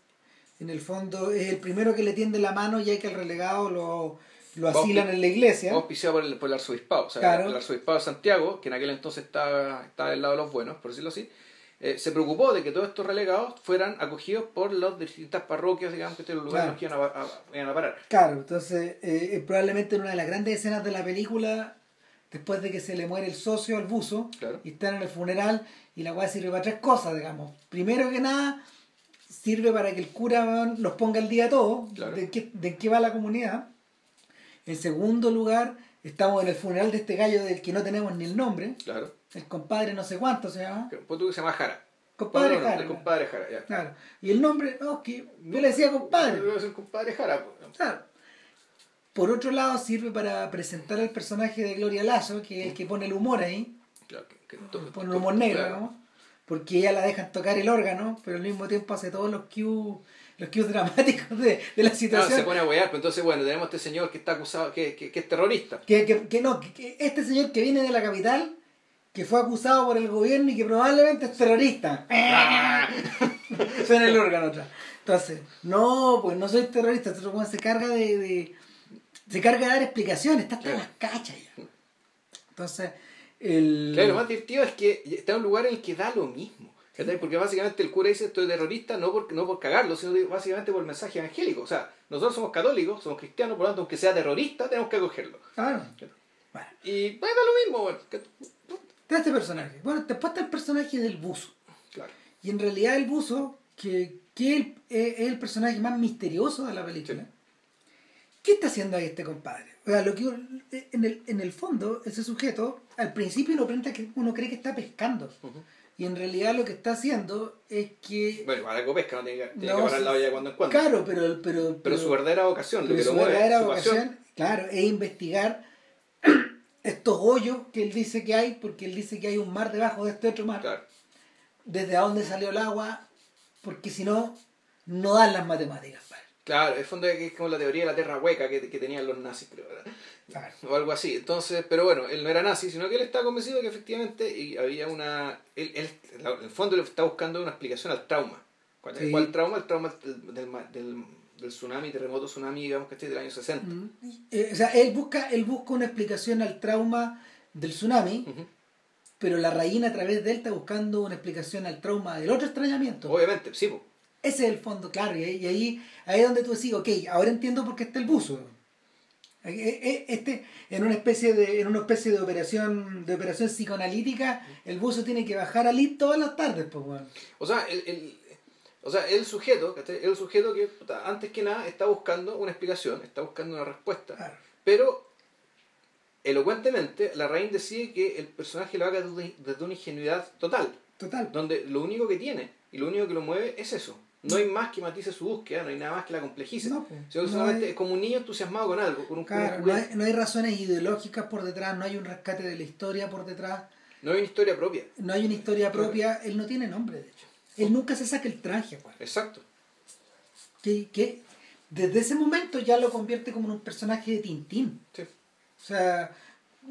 en el fondo es el primero que le tiende la mano ya que el relegado lo, lo asilan en la iglesia. Auspiciado por el, por el arzobispado. O sea, Claro. el arzobispado de Santiago, que en aquel entonces estaba, estaba del lado de los buenos, por decirlo así, eh, se preocupó de que todos estos relegados fueran acogidos por las distintas parroquias, digamos, que este los lugares Claro. los que iban a, a- iban a parar. Claro, entonces eh, probablemente en una de las grandes escenas de la película, después de que se le muere el socio al buzo, Claro. y están en el funeral, y la weá sirve para tres cosas, digamos. Primero que nada, sirve para que el cura los ponga al día a todos, Claro. de, qué, de qué va la comunidad. En segundo lugar, estamos en el funeral de este gallo del que no tenemos ni el nombre, Claro. El compadre no sé cuánto se llama. Pues tú que se llama Jara. Compadre Jara. El compadre Jara, ya. Claro. Y el nombre, no, que yo le decía compadre. Es el compadre Jara. pues. Claro. Por otro lado, sirve para presentar al personaje de Gloria Lazo, que es el que pone el humor ahí, Claro, que- pone el humor negro, claro. ¿no? porque ella la dejan tocar el órgano, pero al mismo tiempo hace todos los cues, los cues [LAUGHS] dramáticos de, de la Ah, situación. se pone a huear, pues entonces, bueno, tenemos a este señor que está acusado, que, que, que es terrorista. que, que, que no, que este señor que viene de la capital, que fue acusado por el gobierno y que probablemente es terrorista. [LAUGHS] Suena el órgano atrás. Entonces, no, pues no soy terrorista, este se carga de, de- se carga de dar explicaciones, está hasta Claro. las cachas ya. Entonces, el Claro, lo más divertido es que está en un lugar en el que da lo mismo. Porque básicamente el cura dice estoy terrorista no por, no por cagarlo, sino básicamente por el mensaje evangélico. O sea, nosotros somos católicos, somos cristianos, por lo tanto, aunque sea terrorista, tenemos que acogerlo. Claro. Bueno, Y pues, da lo mismo, bueno. Está este personaje. Bueno, después está el personaje del buzo. Claro. Y en realidad el buzo, que, que el- es es el personaje más misterioso de la película. Sí. ¿Qué está haciendo ahí este compadre? O sea, lo que en el, en el fondo, ese sujeto, al principio uno, que, uno cree que está pescando. Ujú. Y en realidad lo que está haciendo es que... Bueno, igual algo pesca, no tiene que, tiene No, que parar la olla cuando en cuando. Claro, pero... Pero, pero, su verdadera vocación, lo pero que lo su mueve, verdadera su pasión. vocación, claro, es investigar estos hoyos que él dice que hay, porque él dice que hay un mar debajo de este otro mar. Claro. Desde dónde salió el agua, porque si no, no dan las matemáticas. padre. Claro, el fondo es como la teoría de la tierra hueca que, que tenían los nazis, creo, ¿verdad? Claro. o algo así. Entonces, pero bueno, él no era nazi, sino que él estaba convencido de que efectivamente y había una... Él, él, en el fondo le está buscando una explicación al trauma. ¿Cuál, Sí. cuál trauma? El trauma del, del, del, del tsunami, terremoto tsunami, digamos que este del año 60. Mm. Eh, o sea, él busca, él busca una explicación al trauma del tsunami, pero la reina a través de él está buscando una explicación al trauma del otro extrañamiento. Obviamente, sí, po. Ese es el fondo, claro, y ahí, y ahí, ahí es donde tú decís, ok, ahora entiendo por qué está el buzo. Eh, eh, Este, en una especie de, en una especie de operación, de operación psicoanalítica, el buzo tiene que bajar al IT todas las tardes, pues bueno. O sea, el, el, o sea, el sujeto, ¿cachai? el sujeto que puta, antes que nada está buscando una explicación, está buscando una respuesta. Claro. Pero, elocuentemente, la reina decide que el personaje lo haga desde, una ingenuidad total. Total. donde lo único que tiene y lo único que lo mueve es eso. No hay más que matice su búsqueda, no hay nada más que la complejice. No, pues, Sino que no solamente hay- es como un niño entusiasmado con algo, con un, con un Claro, no juguete. hay, no hay razones ideológicas por detrás, no hay un rescate de la historia por detrás, No hay una historia propia. no hay una historia propia, él no tiene nombre, de hecho. Él nunca se saca el traje. Exacto. Que, que desde ese momento ya lo convierte como en un personaje de Tintín. Sí. O sea,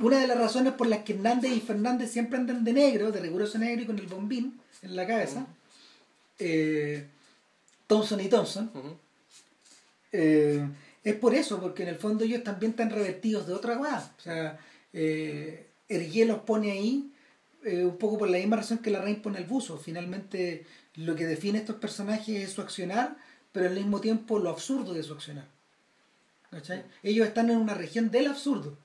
una de las razones por las que Hernández y Fernández siempre andan de negro, de riguroso negro y con el bombín en la cabeza, eh, Thompson y Thompson, eh, es por eso, porque en el fondo ellos también están revertidos de otra cosa. O sea, eh, los pone ahí eh, un poco por la misma razón que la reina pone el buzo. Finalmente, lo que define a estos personajes es su accionar, pero al mismo tiempo lo absurdo de su accionar. ¿Cachai? Ellos están en una región del absurdo.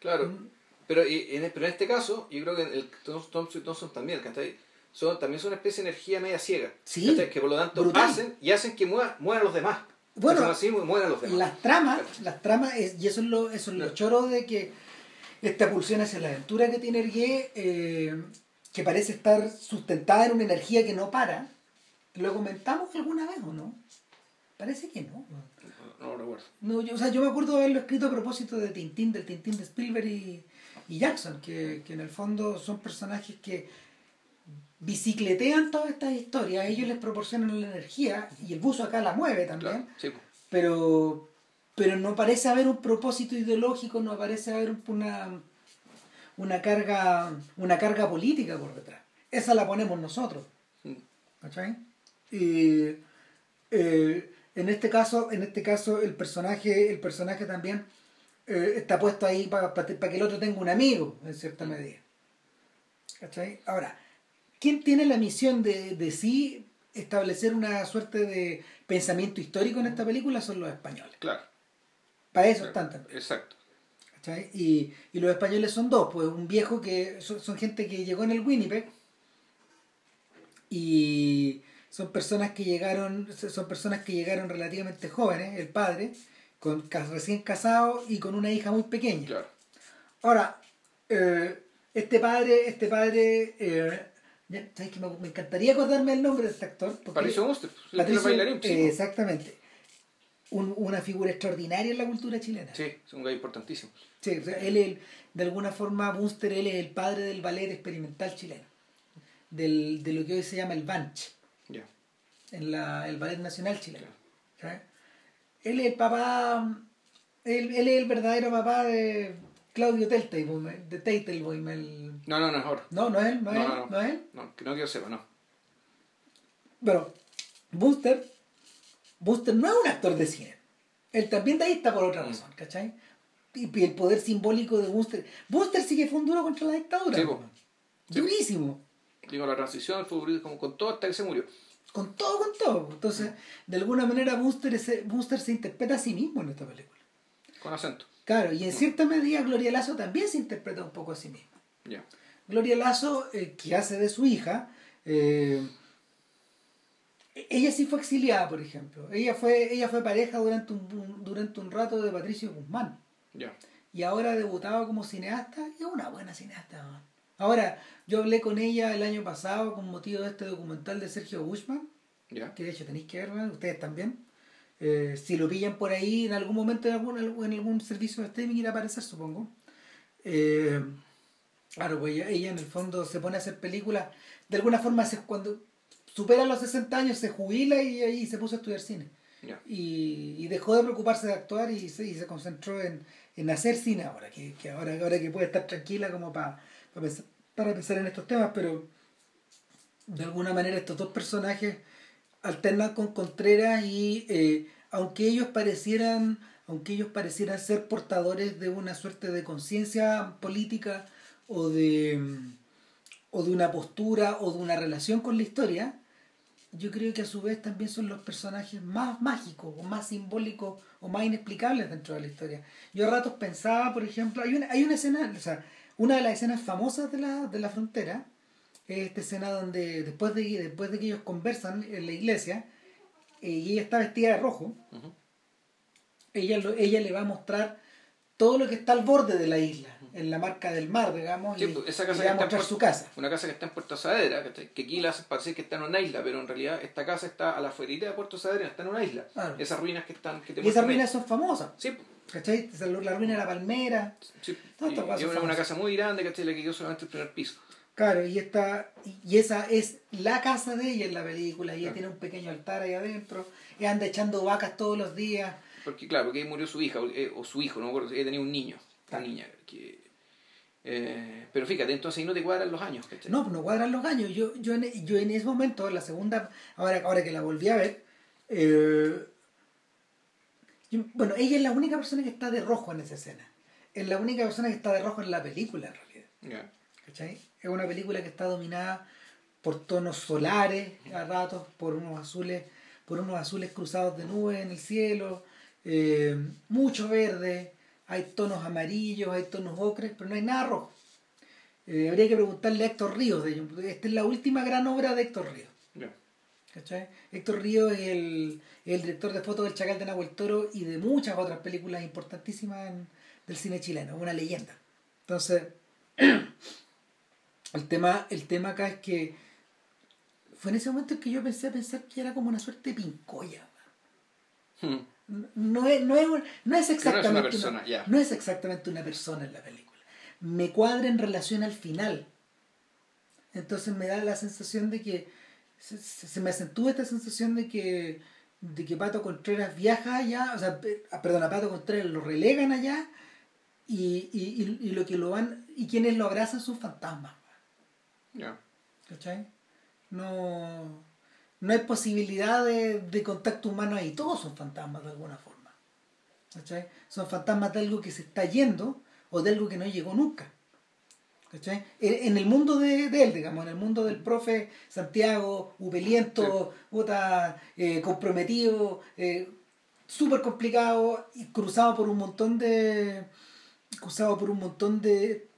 Claro. Mm. Pero, en, pero en este caso, yo creo que el Thompson y Thompson también, ¿cachai? Son, también son una especie de energía media ciega. Sí. Que por lo tanto hacen y hacen que mueran, los demás. Bueno, así, los demás. Las tramas, las tramas, es, y eso es lo, eso es lo choro de que esta pulsión hacia la aventura que tiene Ergué, eh, que parece estar sustentada en una energía que no para, ¿lo comentamos alguna vez o no? Parece que no. No, recuerdo. No, yo, o sea, yo me acuerdo de haberlo escrito a propósito de Tintín, del Tintín de Spielberg y, Jackson, que, en el fondo son personajes que bicicletean todas estas historias, ellos les proporcionan la energía y el buzo acá la mueve también, pero, pero no parece haber un propósito ideológico, no parece haber una, una, carga, una carga política por detrás. Esa la ponemos nosotros. ¿Cachai? Y eh, en este caso, en este caso el personaje, el personaje también eh, está puesto ahí para que el otro tenga un amigo, en cierta medida. ¿Cachai? Ahora, ¿quién tiene la misión de, de sí establecer una suerte de pensamiento histórico en esta película? Son los españoles. Claro. Para eso están también. Exacto. Y, y, los españoles son dos, pues un viejo que son, gente que llegó en el Winnipeg y son personas que llegaron, son personas que llegaron relativamente jóvenes, el padre, con recién casado y con una hija muy pequeña. Claro. Ahora, eh, este padre, este padre, eh, ¿sabes que me, encantaría acordarme el nombre de este actor. Patricio Buster, Patricio, bailarín, exactamente una figura extraordinaria en la cultura chilena. Sí, es un gallo importantísimo. Sí, él es, de alguna forma, Bunster, él es el padre del ballet experimental chileno, del, de lo que hoy se llama el Banch, en la, el Ballet Nacional chileno. Él es el papá, él, él, es el verdadero papá de Claudio Teitelboim, de Teitelboim, el... No, no, no es ahora. No, no es él, no, es él, no, es él. No, que no quiero sepa, no. Bueno, Bunster Buster no es un actor de cine. Él también de ahí está por otra mm. razón, ¿cachai? Y, el poder simbólico de Buster. Buster sí que fue un duro contra la dictadura. Durísimo. Digo, la transición fue como con todo hasta que se murió. Con todo, con todo. Entonces, de alguna manera, Buster, Buster se interpreta a sí mismo en esta película. Con acento. Claro, y en cierta medida Gloria Lazo también se interpreta un poco a sí misma. Gloria Lazo, eh, que hace de su hija, eh, ella sí fue exiliada, por ejemplo. Ella fue, ella fue pareja durante un, durante un rato de Patricio Guzmán. Y ahora ha debutado como cineasta y es una buena cineasta. Ahora, yo hablé con ella el año pasado con motivo de este documental de Sergio Bushman, que de hecho tenéis que ver, ustedes también. Eh, si lo pillan por ahí en algún momento en algún, en algún servicio de streaming irá a aparecer, supongo. Eh, claro, pues ella, ella, en el fondo se pone a hacer películas. De alguna forma, cuando supera los 60 años, se jubila y ahí se puso a estudiar cine. Y, dejó de preocuparse de actuar y se, y se concentró en, en, hacer cine ahora, que, que, ahora, ahora que puede estar tranquila como para, para, pensar, en estos temas, pero de alguna manera estos dos personajes alternan con Contreras y eh, aunque ellos parecieran aunque ellos parecieran ser portadores de una suerte de conciencia política o de o de una postura o de una relación con la historia yo creo que a su vez también son los personajes más mágicos o más simbólicos o más inexplicables dentro de la historia. Yo a ratos pensaba, por ejemplo, hay una, hay una escena, o sea, una de las escenas famosas de la, de la frontera, es esta escena donde después de, después de que ellos conversan en la iglesia, eh, y ella está vestida de rojo, ella, ella le va a mostrar todo lo que está al borde de la isla, en la marca del mar, digamos, y, pues, esa casa que está en su casa. Una casa que está en Puerto Saavedra, que aquí la hace parecer que está en una isla, pero en realidad esta casa está a la fuerita de Puerto Saavedra, está en una isla. Esas ruinas que están... Que te y esas ruinas son famosas. Sí. ¿Cachai? La ruina de la palmera. Sí. Y, una casa muy grande, ¿cachai? La que quedó solamente el primer piso. Claro, y esta, y esa es la casa de ella en la película. Ella tiene un pequeño altar ahí adentro, y anda echando vacas todos los días. Porque claro, porque ahí murió su hija, o, eh, su hijo, no me acuerdo, ella tenía un niño, una niña, que Eh, pero fíjate, entonces ahí no te cuadran los años. ¿cachai? No, no cuadran los años. Yo, yo, en, yo en ese momento, la segunda, ahora, ahora que la volví a ver, eh, yo- bueno, ella es la única persona que está de rojo en esa escena. Es la única persona que está de rojo en la película, en realidad. Ya. ¿Cachai? Es una película que está dominada por tonos solares a ratos, por unos azules, por unos azules cruzados de nubes en el cielo, eh, mucho verde, hay tonos amarillos, hay tonos ocres, pero no hay nada rojo. Eh, habría que preguntarle a Héctor Ríos de ello, porque Esta es la última gran obra de Héctor Ríos. Ya. ¿cachai? Héctor Ríos es el, el director de fotos del Chacal de Nahuel Toro y de muchas otras películas importantísimas en- del cine chileno, una leyenda. Entonces, el tema, el tema acá es que fue en ese momento en que yo pensé a pensar que era como una suerte de pincoya. Hmm. No es, no es, no es una exactamente persona, no es exactamente una persona en la película. Me cuadra en relación al final. Entonces me da la sensación de que se, me acentúa esta sensación de que de que Pato Contreras viaja allá, o sea, ah, perdón, a Pato Contreras lo relegan allá y, y, y- y lo que lo van y quienes lo abrazan son fantasmas. Ya. ¿Cachai? No, no hay posibilidad de, de contacto humano ahí. Todos son fantasmas de alguna forma. ¿Cachai? Son fantasmas de algo que se está yendo o de algo que no llegó nunca. ¿Cachai? En, el mundo de, de él, digamos, en el mundo del profe Santiago, upeliento, puta, eh, comprometido, eh, súper complicado y cruzado por un montón de. cruzado por un montón de,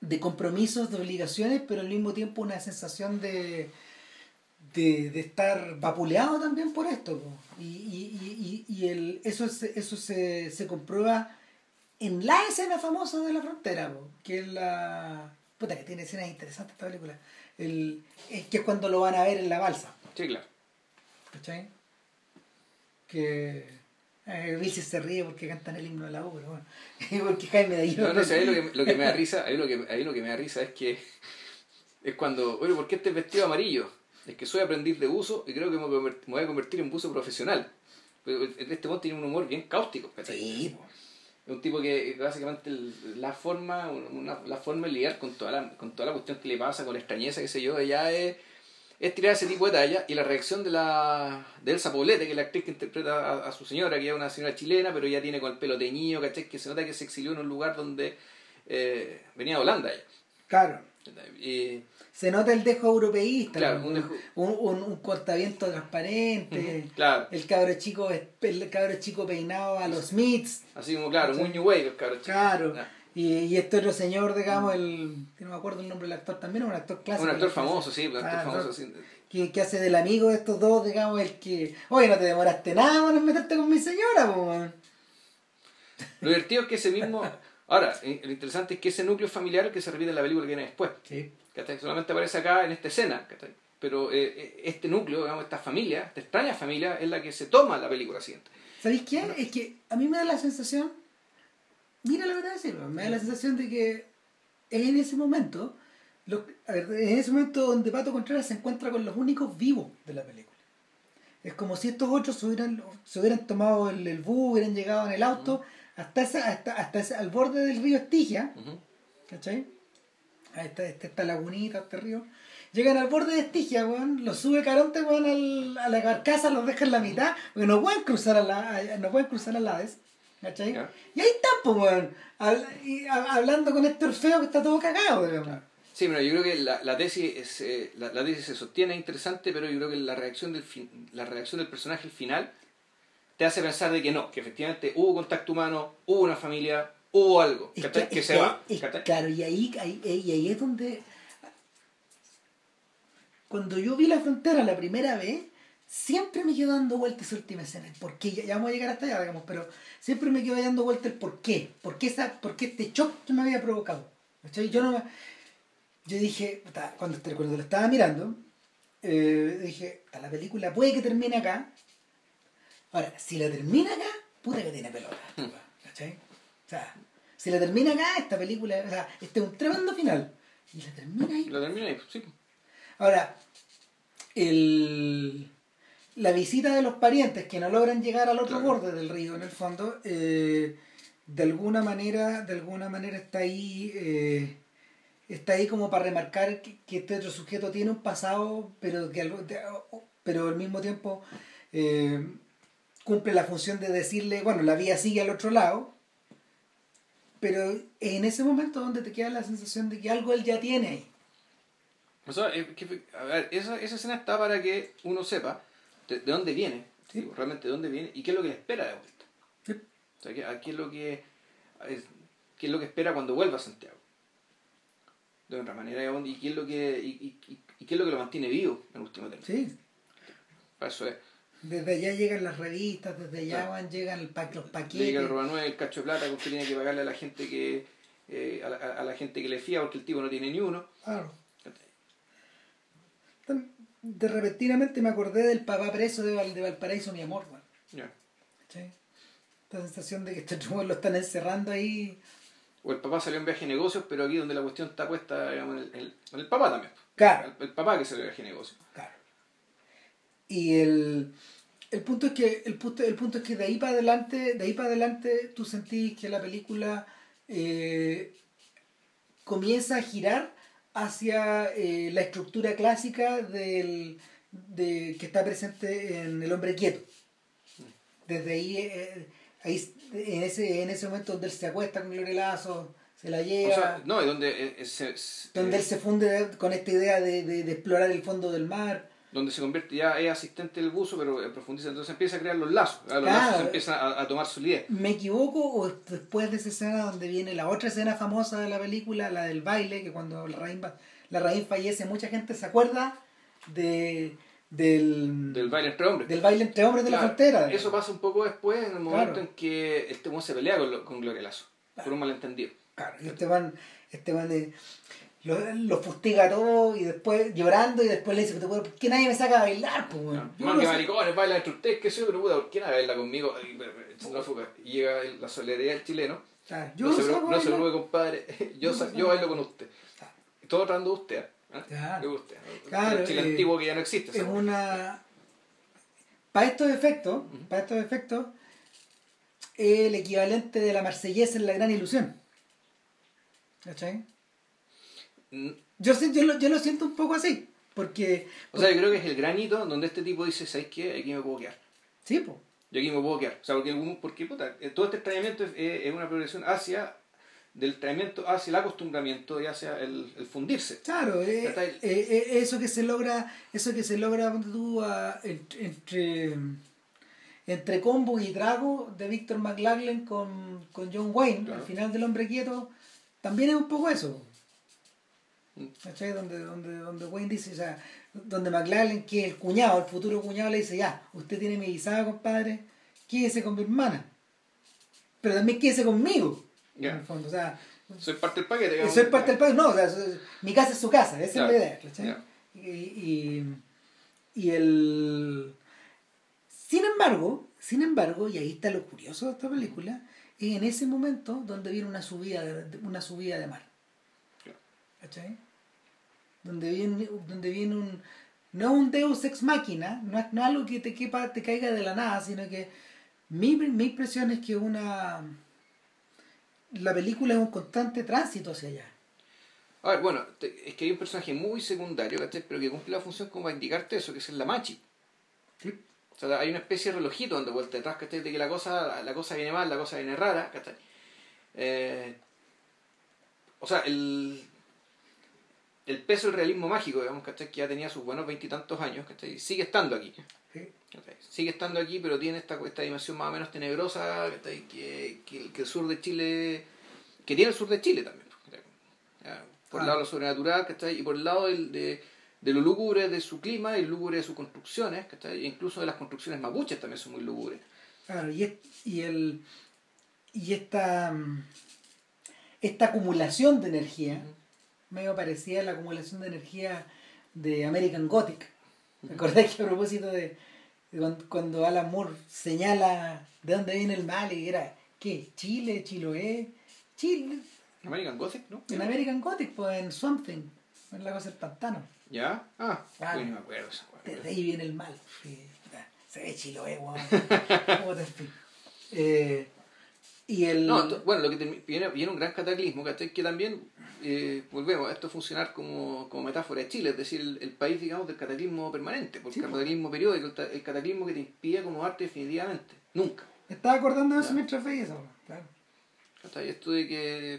de compromisos, de obligaciones, pero al mismo tiempo una sensación de, de, de estar vapuleado también por esto. po. Y, y, y, y- el, eso, se, eso se, se comprueba en la escena famosa de la frontera, po, que es la... Puta, que tiene escenas interesantes esta película. El, es que es cuando lo van a ver en la balsa. Sí, claro. ¿Cachai? Que eh, se ríe porque cantan el himno de la U, pero bueno. [LAUGHS] Porque Jaime de ahí No, no sé, ahí lo que, lo que me da [LAUGHS] risa, ahí lo que, ahí lo que me da risa es que es cuando, oye, ¿por qué este vestido amarillo? Es que soy aprendiz de buzo y creo que me voy a convertir en buzo profesional. Este monte tiene un humor bien cáustico. Sí. Es un tipo que básicamente el- la forma, una, la forma de lidiar con toda, la, con toda la cuestión que le pasa, con la extrañeza, qué sé yo, ella es, es tirar ese tipo de talla y la reacción de la de Elsa Poblete, que es la actriz que interpreta a, a su señora, que es una señora chilena, pero ya tiene con el pelo teñido, ¿cachai? Que se nota que se exilió en un lugar donde eh, venía de Holanda ella. Claro. Se nota el dejo europeísta, un un, dejo- un, un- un cortaviento transparente, claro, el cabro chico el cabro chico peinado a los Smiths, así como, claro, muy New Wave, el cabrón chico. claro, y, y este otro señor, digamos, el que no me acuerdo el nombre del actor también, es un actor clásico. Un actor famoso, sí, un actor Ah, famoso, sí. Que, que hace del amigo de estos dos, digamos, el que, oye, no te demoraste nada en meterte con mi señora, po, weón". Lo divertido es que ese mismo... [LAUGHS] Ahora, eh, lo interesante es que ese núcleo familiar que se repite en la película que viene después. Sí. ¿cachai? Solamente aparece acá en esta escena, ¿cachai? Pero eh, eh, este núcleo, digamos, esta familia, esta extraña familia, es la que se toma la película siguiente. ¿Sabéis qué? Es que a mí me da la sensación, mira la verdad de decirlo, me da la sensación de que es en ese momento, lo- a ver, en ese momento donde Pato Contreras se encuentra con los únicos vivos de la película. Es como si estos otros se hubieran, se hubieran tomado el, el bus, hubieran llegado en el auto hasta, esa, hasta, hasta ese- al borde del río Estigia. ¿cachai? Ahí está, está esta lagunita, este río. Llegan al borde de Estigia, weón, los sube Caronte, weón, al- a la carcasa, los deja en la mitad, porque no pueden cruzar a la, a- no pueden cruzar a la vez, ¿cachai? Y ahí están, pues, weón, habl- y a- hablando con este Orfeo que está todo cagado, digamos. Sí, pero yo creo que la, la tesis es, eh, la, la tesis se sostiene es interesante, pero yo creo que la reacción del fin- la reacción del personaje al final te hace pensar de que no, que efectivamente hubo contacto humano, hubo una familia, hubo algo, que- que es se que- va. claro, y ahí, ahí, y ahí es donde. Cuando yo vi la frontera la primera vez, siempre me quedo dando vueltas esa última escena. El por qué, ya, ya vamos a llegar hasta allá, digamos, pero siempre me quedo dando vueltas el por qué. ¿Por qué, esa, por qué este shock me había provocado? Yo no. Yo dije, cuando, cuando lo estaba mirando, eh, dije, "Puta, la película puede que termine acá. Ahora, si la termina acá, puta que tiene pelota. ¿Cachai? O sea, si la termina acá, esta película, o sea, este es un tremendo final. Y la termina ahí. Lo termina ahí, sí. Ahora, el, la visita de los parientes que no logran llegar al otro Claro. borde del río, en el fondo, eh, de alguna manera, de alguna manera está ahí, eh, está ahí como para remarcar que, que este otro sujeto tiene un pasado, pero que algo, pero al mismo tiempo eh, cumple la función de decirle, bueno, la vía sigue al otro lado, pero en ese momento donde te queda la sensación de que algo él ya tiene ahí. O sea, es que, a ver, esa, esa escena está para que uno sepa de, de dónde viene, Sí. digo, realmente de dónde viene y qué es lo que le espera de vuelta. Sí. O sea, qué, a qué es lo que es- qué es lo que espera cuando vuelva a Santiago. De otra manera, y qué es lo que y, y- y- y qué es lo que lo mantiene vivo en último término. Sí, eso es. Desde allá llegan las revistas, desde allá Claro. van, llegan el pa- los Le llega paquetes. el Roba el cacho de plata con que tiene que pagarle a la gente que eh, a, la, a la gente que le fía porque el tipo no tiene ni uno. Claro. De repentinamente me acordé del papá preso de, Val- de Valparaíso, mi amor. weón. Ya. ¿Cachai? Esta sensación de que este chumbo lo están encerrando ahí. O el papá salió en viaje de negocios, pero aquí donde la cuestión está puesta digamos, en, el, en el- en el papá también. Claro. El, el papá que salió en viaje de negocios. Claro. Y el, el punto es que el punto, el punto es que de ahí para adelante, de ahí para adelante tú sentís que la película eh, comienza a girar hacia eh, la estructura clásica del, de, que está presente en El hombre quieto. Desde ahí, eh, ahí en, ese, en ese momento donde él se acuesta con Gloria Lazo, se la O lleva, sea, no, y donde, se, donde él se funde con esta idea de, de, de explorar el fondo del mar. Donde se convierte ya es asistente del buzo, pero eh, profundiza, entonces empieza a crear los lazos. Los Claro. lazos empiezan a, a tomar solidez. ¿Me equivoco o es después de esa escena donde viene la otra escena famosa de la película, la del baile, que cuando la raíz, la fallece, mucha gente se acuerda de, del, Del baile entre hombres. del baile entre hombres de la frontera. Eso pasa un poco después, en el momento Claro. en que este se pelea con, con Gloria Lazo, por un malentendido. Claro, y Esteban, Esteban eh, lo, lo fustiga todo y después llorando y después le dice, "Puta, ¿por qué nadie me saca a bailar? Pues, weón? Man, que sé". maricones, baila entre ustedes, que soy, pero puta, ¿por qué no baila conmigo? Fuga. Y llega la solidaridad del chileno. Claro, yo no, se, saco no se bailar. preocupe, compadre. [LAUGHS] Yo, Yo bailo con usted. Todo tratando de usted. ¿eh? Claro. De usted. Claro, el chile eh, antiguo que ya no existe. es ¿sabes? una para estos efectos para estos efectos el equivalente de la marsellesa en la gran ilusión ¿cachai? Yo, yo, lo, yo lo siento un poco así porque O sea, yo creo que es el granito donde este tipo dice, ¿sabes qué? Aquí me puedo quedar. sí po, Yo aquí me puedo quedar. O sea, porque, porque puta, eh, todo este extrañamiento es, es- una progresión hacia del extrañamiento hacia el acostumbramiento y hacia el, el fundirse. claro eh, el- eh, eh, eso que se logra eso que se logra tú, a- entre, entre Combo y Drago de Víctor McLaglen con, con John Wayne Claro. al final del hombre quieto también es un poco eso. ¿Cachai? Donde, donde, donde Wayne dice, o sea, donde McLaren, que el cuñado, el futuro cuñado, le dice, ya, usted tiene mi visado, compadre, quédese con mi hermana. Pero también quédese conmigo. En el fondo, o sea, Soy parte del paquete. digamos. soy parte del país. No, o sea, mi casa es su casa, esa es la idea. ¿cachai? Y, y, y el... Sin embargo, sin embargo, y ahí está lo curioso de esta película, es en ese momento donde viene una subida de, una subida de mar. ¿Cachai? Donde viene, donde viene un... No un Deus ex máquina, no es, no es algo que te, quepa, te caiga de la nada, sino que mi, mi impresión es que una... La película es un constante tránsito hacia allá. A ver, bueno, te- es que hay un personaje muy secundario. Pero que cumple la función como para indicarte eso, que es la Machi. ¿sí? O sea, hay una especie de relojito donde vuelta detrás, ¿cachai? De que la cosa, la cosa viene mal, la cosa viene rara, ¿cachai? Eh, o sea, el, el peso del realismo mágico, digamos, ¿cachai? Que ya tenía sus buenos veintitantos años, ¿cachai? Sigue estando aquí. Sigue estando aquí, pero tiene esta, esta dimensión más o menos tenebrosa, ¿cachai? Que, que, el- que el sur de Chile... Que tiene el sur de Chile también. Por el Ah. lado de lo sobrenatural, ¿cachai? Y por el lado del, de, de lo lúgubre de su clima y lúgubre de sus construcciones, ¿cachai? E incluso de las construcciones mapuches también son muy lúgubres. Claro, y, y el y esta mm, esta acumulación de energía medio parecía la acumulación de energía de American Gothic. ¿Me acordáis que a propósito de, de cuando, Alan Moore señala de dónde viene el mal y era ¿qué? Chile, Chiloé, Chile, American Gothic, ¿no? en American Gothic, pues en Something, en la cosa del pantano. ¿Ya? Ah, Claro. uy, no me acuerdo. Desde ahí viene el mal. Se ve Chiloé, weón. Puta, en fin. Eh, Y el... No, bueno, lo que viene, viene un gran cataclismo, ¿cachai? Que también, eh, volvemos, a esto funcionar como, como metáfora de Chile, es decir, el, el país, digamos, del cataclismo permanente, porque Sí, el cataclismo periódico, el, ta- el cataclismo que te impide acomodarte definitivamente, nunca. Me estaba acordando de eso Ya. mientras veía eso, claro. ¿cachai? Esto de que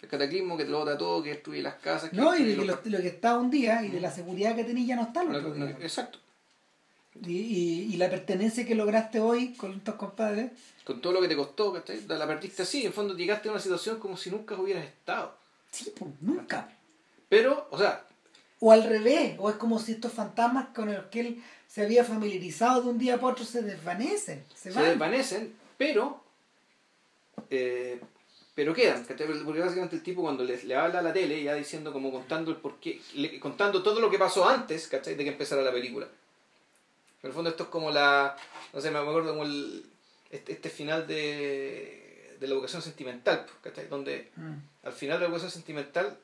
el cataclismo que te lo bota todo, que destruye las casas, que No, y de que lo, lo que está un día y de la seguridad que tenés ya no está el otro no, día. exacto. Y, y, y la pertenencia que lograste hoy con tus compadres, Con todo lo que te costó, ¿cachai? La perdiste así, en fondo llegaste a una situación como si nunca hubieras estado. sí, pues, nunca. Pero, o sea, O al revés, o es como si estos fantasmas con los que él se había familiarizado de un día para otro se desvanecen, se se, van. desvanecen, pero eh, pero quedan, ¿cachai? porque básicamente el tipo cuando le, le habla a la tele, ya diciendo como contando el porqué, le- contando todo lo que pasó antes, ¿cachai? De que empezara la película. En el fondo esto es como la, no sé, me acuerdo como el, este, este final de, de la educación sentimental, pues, ¿cachai? Donde Mm. al final de la educación sentimental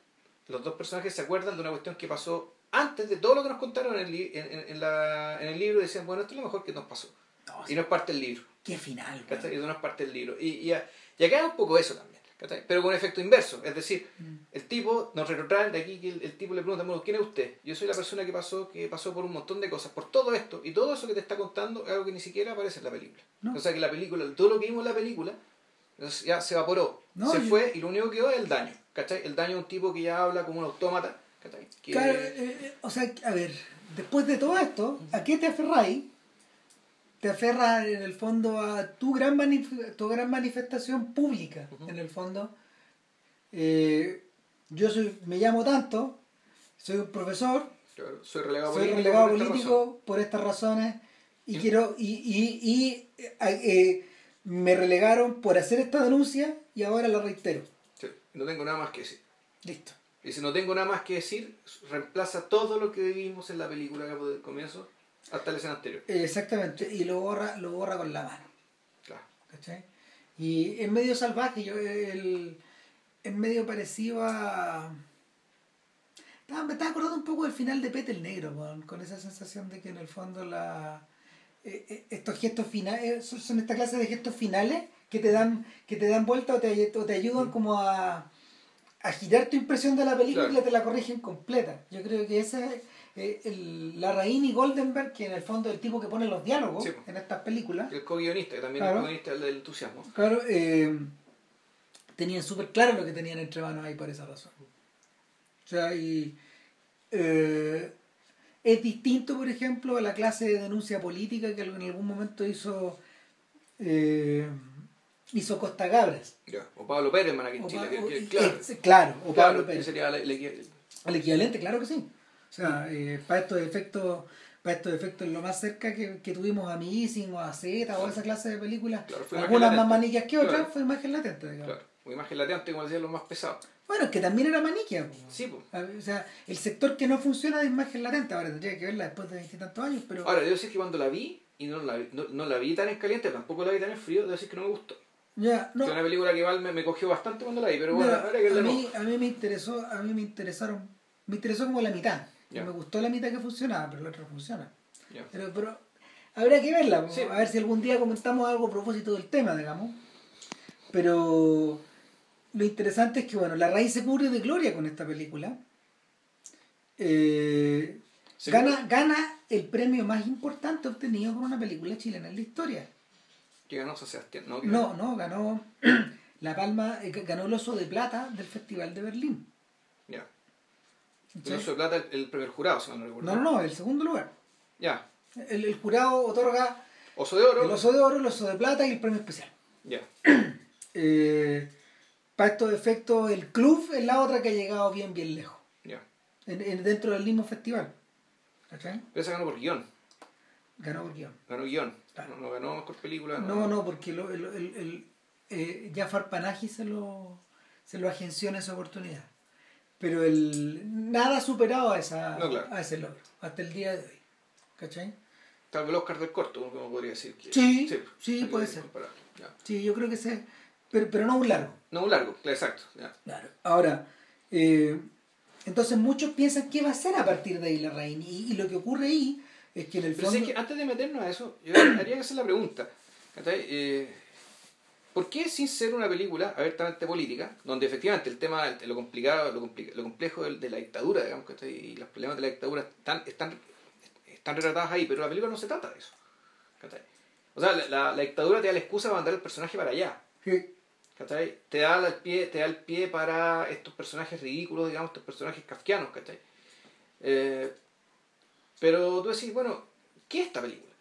los dos personajes se acuerdan de una cuestión que pasó antes de todo lo que nos contaron en el, li- en, en- en la, en el libro y decían, bueno, esto es lo mejor que nos pasó. No, Y no es parte del libro. qué final. Eso no es parte del libro. Y, y, y acá es un poco eso también, ¿cachai? Pero con efecto inverso. Es decir, Mm. el tipo, nos retrotraen de aquí que el, el tipo le pregunta, bueno, ¿quién es usted? Yo soy la persona que pasó, que pasó por un montón de cosas, por todo esto. Y todo eso que te está contando es algo que ni siquiera aparece en la película. No. O sea que la película, todo lo que vimos en la película, ya se evaporó. No, se yo- fue y lo único que quedó es el daño. ¿Cachai? El daño de un tipo que ya habla como un autómata. ¿cachai? Que- Claro, eh, eh, o sea, a ver, después de todo esto, ¿a qué te aferráis? Te aferras en el fondo a tu gran, tu gran manifestación pública, en el fondo. Eh, yo soy, me llamo tanto, soy un profesor, Claro, soy relegado soy político. relegado por político por estas razones y quiero y, y, y, eh, eh, me relegaron por hacer esta denuncia y ahora la reitero. Sí, no tengo nada más que decir. Listo. Y si no tengo nada más que decir, reemplaza todo lo que vimos en la película desde el comienzo hasta la escena anterior. Eh, Exactamente, y lo borra, lo borra con la mano. Claro. ¿cachai? Y es medio salvaje, yo el, es medio parecido a... Estaba, me estaba acordando un poco del final de Pete el Negro, con, con esa sensación de que en el fondo la eh, eh, estos gestos finales son, son esta clase de gestos finales que te dan que te dan vuelta o te, o te ayudan como a, a girar tu impresión de la película Claro. y te la corrigen completa. Yo creo que esa es eh, el, y Goldenberg, que en el fondo es el tipo que pone los diálogos Sí, en estas películas. El co-guionista, que también Claro. es co-guionista del entusiasmo. Claro, eh, tenían súper claro lo que tenían entre manos ahí por esa razón. O sea, y eh, es distinto, por ejemplo, a la clase de denuncia política que en algún momento hizo eh, hizo Costa Gabras. Ya. O Pablo Pérez, aquí en Chile. Pa- que- o- que- claro, o claro, Pablo Pérez. sería El equivalente, claro que sí. O sea, eh, para estos efectos, para estos efectos lo más cerca que, que tuvimos a Missing o a Z o esa clase de películas, Claro, algunas más latente. maniquas que otras, Claro. fue imagen latente, digamos. Claro. O imagen lateante, como decían los más pesados. Bueno, es que también era maniquia. Sí, pues. A O sea, el sector que no funciona de imagen latente, ahora tendría que verla después de veintitantos años, pero Ahora, debo decir que cuando la vi, y no la vi, no, no la vi tan en caliente, tampoco la vi tan en frío, debo decir que no me gustó. ya, no. Es una película que igual me, me cogió bastante cuando la vi, pero bueno, Mira, ahora que a, la mí, a mí me interesó, a mí me interesaron, me interesó como la mitad. Me gustó la mitad que funcionaba, pero la otra no funciona. Pero, pero habrá que verla, Sí. a ver si algún día comentamos algo a propósito del tema, digamos. Pero lo interesante es que, bueno, la raíz se cubre de gloria con esta película. Eh, Sí. gana, gana el premio más importante obtenido por una película chilena en la historia. Que ganó Sebastián, ¿no? No, no, ganó [CLEARS THROAT] la palma, eh, ganó el oso de plata del Festival de Berlín. Ya. ¿Cachai? oso de plata, el, primer jurado, si mal no recuerdo. No, no, no, el segundo lugar. Ya. El, el jurado otorga Oso de oro. el oso de oro, el oso de plata y el premio especial. Ya. [CLEARS THROAT] Eh, para estos efectos, el club es la otra que ha llegado bien, bien lejos. Ya. En- en- dentro del mismo festival. ¿Cachai? Pero esa ganó por guion. Ganó por guion. Ganó guion. Claro. No, no ganó mejor película. No, no, porque lo, el, el, el- eh, Jafar Panahi se lo, se lo agenció en esa oportunidad. Pero el, nada ha superado a, esa, No, claro. a ese logro, hasta el día de hoy. ¿Cachai? Tal vez el Oscar del corto, como podría decir. Que, Sí, sí, algo puede ser. ya. Sí, yo creo que sí. Pero, pero no un largo. No, un largo, claro, exacto. Ya. Claro. Ahora, eh, entonces muchos piensan qué va a hacer a partir de ahí la reina. Y, y lo que ocurre ahí es que en el Pero fondo. sí que antes de meternos a eso, yo [COUGHS] haría que hacer la pregunta. ¿cachai? Eh, ¿Por qué sin ser una película abiertamente política, donde efectivamente el tema, lo complicado, lo, lo complejo de, la dictadura, digamos, y los problemas de la dictadura están, están, están retratados ahí, pero la película no se trata de eso. O sea, la, la, dictadura te da la excusa para mandar el personaje para allá. Te da el pie, te da el pie para estos personajes ridículos, digamos, estos personajes kafkianos, ¿cachai? Eh, pero tú decís, bueno, ¿qué es esta película?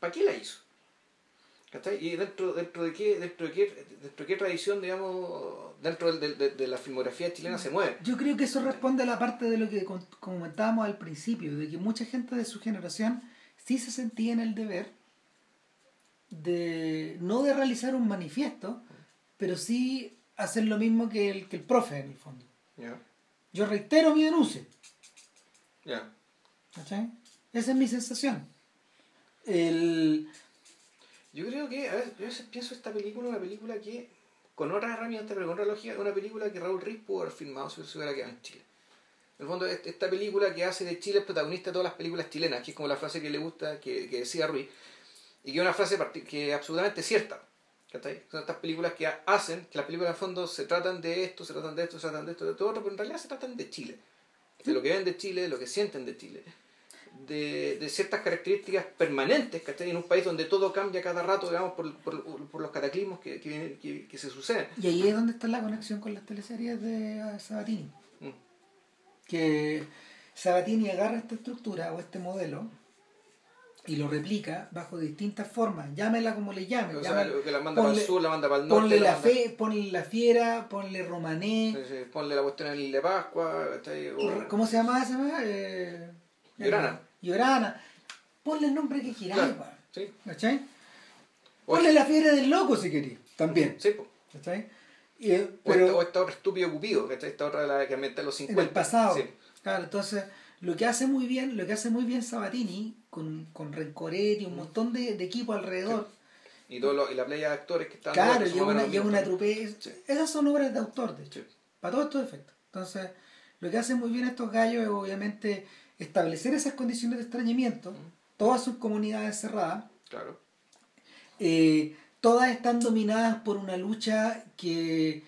¿Para qué la hizo? ¿Y dentro, dentro, de qué, dentro, de qué, dentro de qué tradición, digamos, dentro de, la filmografía chilena se mueve? Yo creo que eso responde a la parte de lo que comentábamos al principio, de que mucha gente de su generación sí se sentía en el deber de, no de realizar un manifiesto, pero sí hacer lo mismo que el, que el profe en el fondo. Yo reitero mi denuncia. Esa es mi sensación. El yo creo que, a yo pienso esta película, una película que, con otras herramientas, pero con otra lógica, una película que Raúl Riz pudo haber filmado si se hubiera quedado en Chile. En el fondo, esta película que hace de Chile es protagonista de todas las películas chilenas, que es como la frase que le gusta, que, que decía Ruiz, y que es una frase que es absolutamente cierta. Son estas películas que hacen, que las películas en el fondo se tratan de esto, se tratan de esto, se tratan de esto, de todo otro, pero en realidad se tratan de Chile. De lo que ven de Chile, de lo que sienten de Chile de, de ciertas características permanentes, ¿cachai? En un país donde todo cambia cada rato, digamos, por, por, por los cataclismos que, que, que, se suceden. Y ahí es donde está la conexión con las teleseries de Sabatini. Mm. Que Sabatini agarra esta estructura o este modelo y lo replica bajo distintas formas, llámela como le llame. O sea, que la manda para el sur, la manda para el norte. Ponle la, fe, ponle la fiera, ponle romané. ponle la cuestión en el de Pascua. ¿Cómo se llama esa? Eh, Llorana. Llorana. Ponle el nombre que quieras, sí. ¿Cachai? Ponle la fiera del loco si querés, también. Sí. ¿Cachai? Y, pero, o, esta, otra estúpido cupido, ¿cachai? Esta otra la que ambienta los 50. En el pasado. Sí. Claro, entonces, lo que hace muy bien, lo que hace muy bien Sabatini, con, con Rencoret y un montón de, de equipo alrededor. Y, todo lo, y la playa de actores que están Claro, y una, una trupe. Esas son obras de autor, de hecho. Para todos estos efectos. Entonces, lo que hacen muy bien estos gallos es obviamente establecer esas condiciones de extrañamiento, todas sus comunidades cerradas, claro. Eh, todas están dominadas por una lucha que,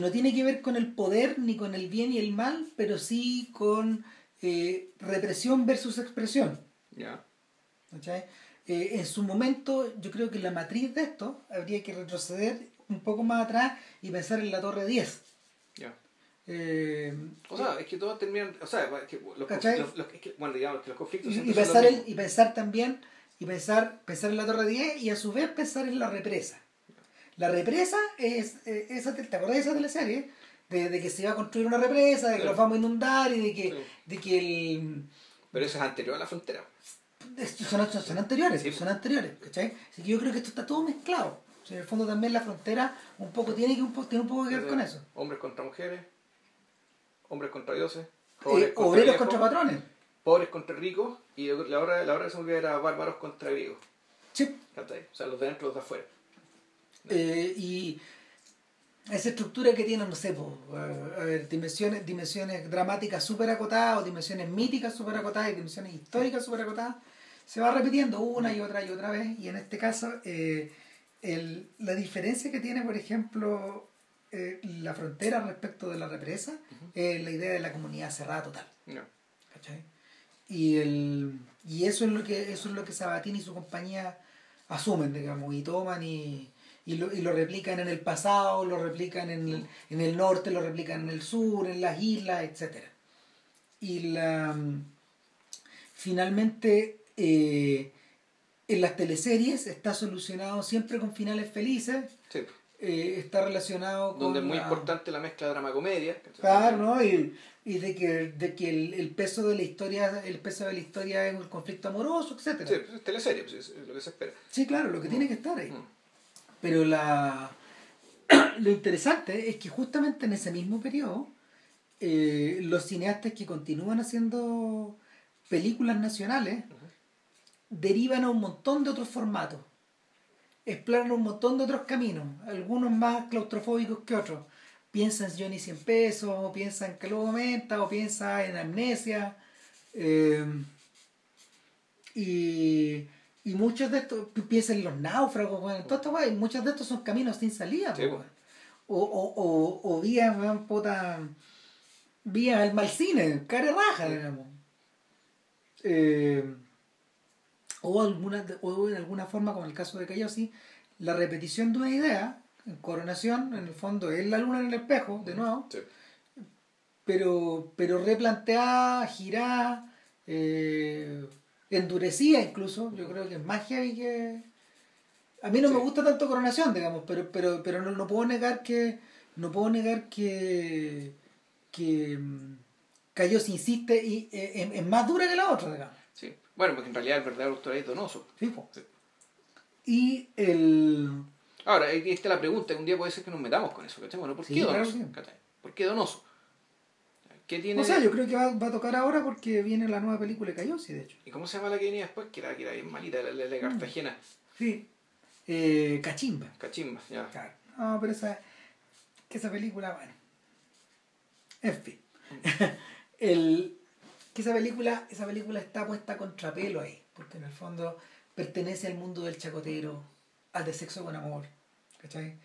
no tiene que ver con el poder ni con el bien y el mal, pero sí con eh, represión versus expresión. Eh, en su momento, yo creo que la matriz de esto habría que retroceder un poco más atrás y pensar en la Torre 10. Eh, o sea, es que todos terminan. O sea, que los, bueno, digamos que los conflictos. Y, pensar, y pensar también, y pensar, pensar en la Torre 10 y a su vez pensar en la represa. La represa es. Eh, esa, ¿Te acordás de esa teleserie? De, de que se iba a construir una represa, de que los vamos a inundar y de que, de que el. Pero eso es anterior a la frontera. Son, son, anteriores, son anteriores, ¿cachai? Así que yo creo que esto está todo mezclado. en el fondo también la frontera un poco tiene que un tiene un poco que ver con eso. Hombres contra mujeres hombres contra dioses, eh, obreros contra, patrones. Pobres contra ricos, y la hora, la hora que se me era bárbaros contra griegos. Sí. O sea, los de dentro y los de afuera. Eh, y esa estructura que tiene, no sé, a ver, dimensiones, dimensiones dramáticas súper acotadas, o dimensiones míticas súper acotadas, y dimensiones históricas súper acotadas, se va repitiendo una y otra y otra vez, y en este caso, eh, el, la diferencia que tiene, por ejemplo, eh, la frontera respecto de la represa es la idea de la comunidad cerrada total. Y, el, y eso es lo que eso es lo que Sabatini y su compañía asumen, digamos, y toman y, y, lo, y lo replican en el pasado, lo replican en el, en el norte, lo replican en el sur, en las islas, etc. Y la finalmente eh, en las teleseries está solucionado siempre con finales felices. Eh, está relacionado con. Donde es muy importante la mezcla drama-comedia. Claro, ¿no? Y, y de que, de que el, el, peso de la historia el peso de la historia es un conflicto amoroso, etcétera Sí, pues, es teleserie, pues, es lo que se espera. Sí, claro, lo que tiene que estar ahí. Mm. Pero la [CLEARS THROAT] lo interesante es que justamente en ese mismo periodo, eh, los cineastas que continúan haciendo películas nacionales derivan a un montón de otros formatos exploran un montón de otros caminos, algunos más claustrofóbicos que otros. Piensa en Johnny 100 pesos, o piensa en Calvo Momenta, o piensa en Amnesia. Eh, y, Y muchos de estos, piensen en los náufragos, weón, todo esto, weón, muchos de estos son caminos sin salida, Sí. O, o, o, o vías, puta, vías al mal cine, cara raja, digamos. Eh, o, alguna, o en alguna forma, como en el caso de Cayosi, la repetición de una idea, en coronación, en el fondo, es la luna en el espejo, de nuevo, Sí. pero, pero replanteada, girada, eh, endurecida incluso, yo creo que es más heavy que... A mí no Sí. me gusta tanto Coronación, digamos, pero, pero, pero no, no puedo negar que... No puedo negar que... que mm, Cayo se insiste y eh, es más dura que la otra, digamos. Bueno, porque en realidad el verdadero autor es Donoso. Sí, po. Sí. Y el... Ahora, ahí está la pregunta, un día puede ser que nos metamos con eso, ¿cachai? Bueno, ¿por Sí, qué claro Donoso? sí. ¿Cachai? ¿Por qué Donoso? ¿Qué tiene? O sea, yo creo que va, va a tocar ahora porque viene la nueva película de Cayosi, de hecho. ¿Y cómo se llama la que venía después? Que era, que era bien malita, la, de Cartagena. Sí. Eh, Cachimba. Cachimba, ya. Claro. No, pero esa, que esa película, bueno. En fin. [LAUGHS] El, que esa película, esa película está puesta contra pelo ahí, porque en el fondo pertenece al mundo del chacotero, al de sexo con amor. ¿Cachai?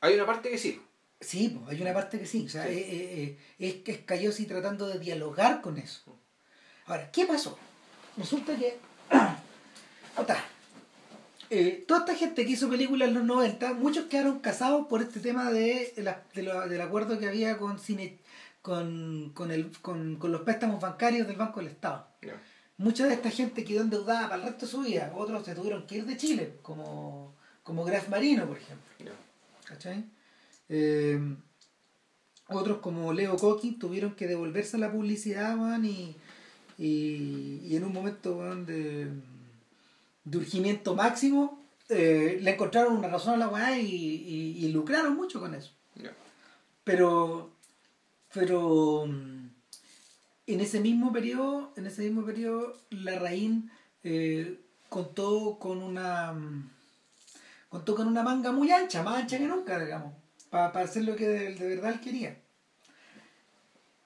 Hay una parte que sí. Sí, hay una parte que sí. O sea, Sí. eh, eh, eh, es que es Cayosi tratando de dialogar con eso. Ahora, ¿qué pasó? Resulta que. [CLEARS THROAT] Eh, toda esta gente que hizo películas en los 90, muchos quedaron casados por este tema de, la- de lo- del acuerdo que había con cine con, con, el, con, con los préstamos bancarios del Banco del Estado. Mucha de esta gente quedó endeudada para el resto de su vida. Otros se tuvieron que ir de Chile, como, como Graf Marino, por ejemplo. ¿cachai? Eh, otros como Leo Coqui tuvieron que devolverse a la publicidad, weón, y, y, y en un momento de, de urgimiento máximo eh, le encontraron una razón a la weá y, y, y lucraron mucho con eso. Pero, pero mm, en ese mismo periodo, en ese mismo periodo, la Raín eh, contó con una mm, contó con una manga muy ancha, más ancha que nunca, digamos, para hacer lo que de, de verdad él quería.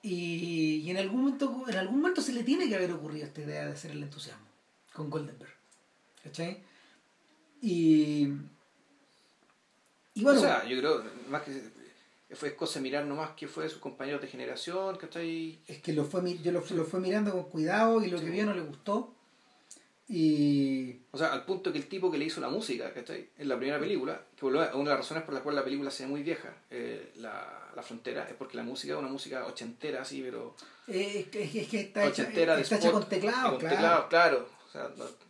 Y, y en algún momento, en algún momento se le tiene que haber ocurrido esta idea de hacer el entusiasmo con Goldenberg. ¿Cachai? Y, y bueno, o sea, yo creo, más que fue cosa de mirar nomás que fue sus compañeros de generación, que está ahí. es que lo fue, mi- yo lo, lo fue mirando con cuidado y lo que vio no le gustó. Y O sea, al punto que el tipo que le hizo la música, que está ahí, en la primera película, que una de las razones por las cuales la película se ve muy vieja, eh, la, la frontera, es porque la música es una música ochentera, así, pero. eh, es, que- es que- es que está hecha, de está hecha con teclado, con claro. teclado, claro. O sea, no-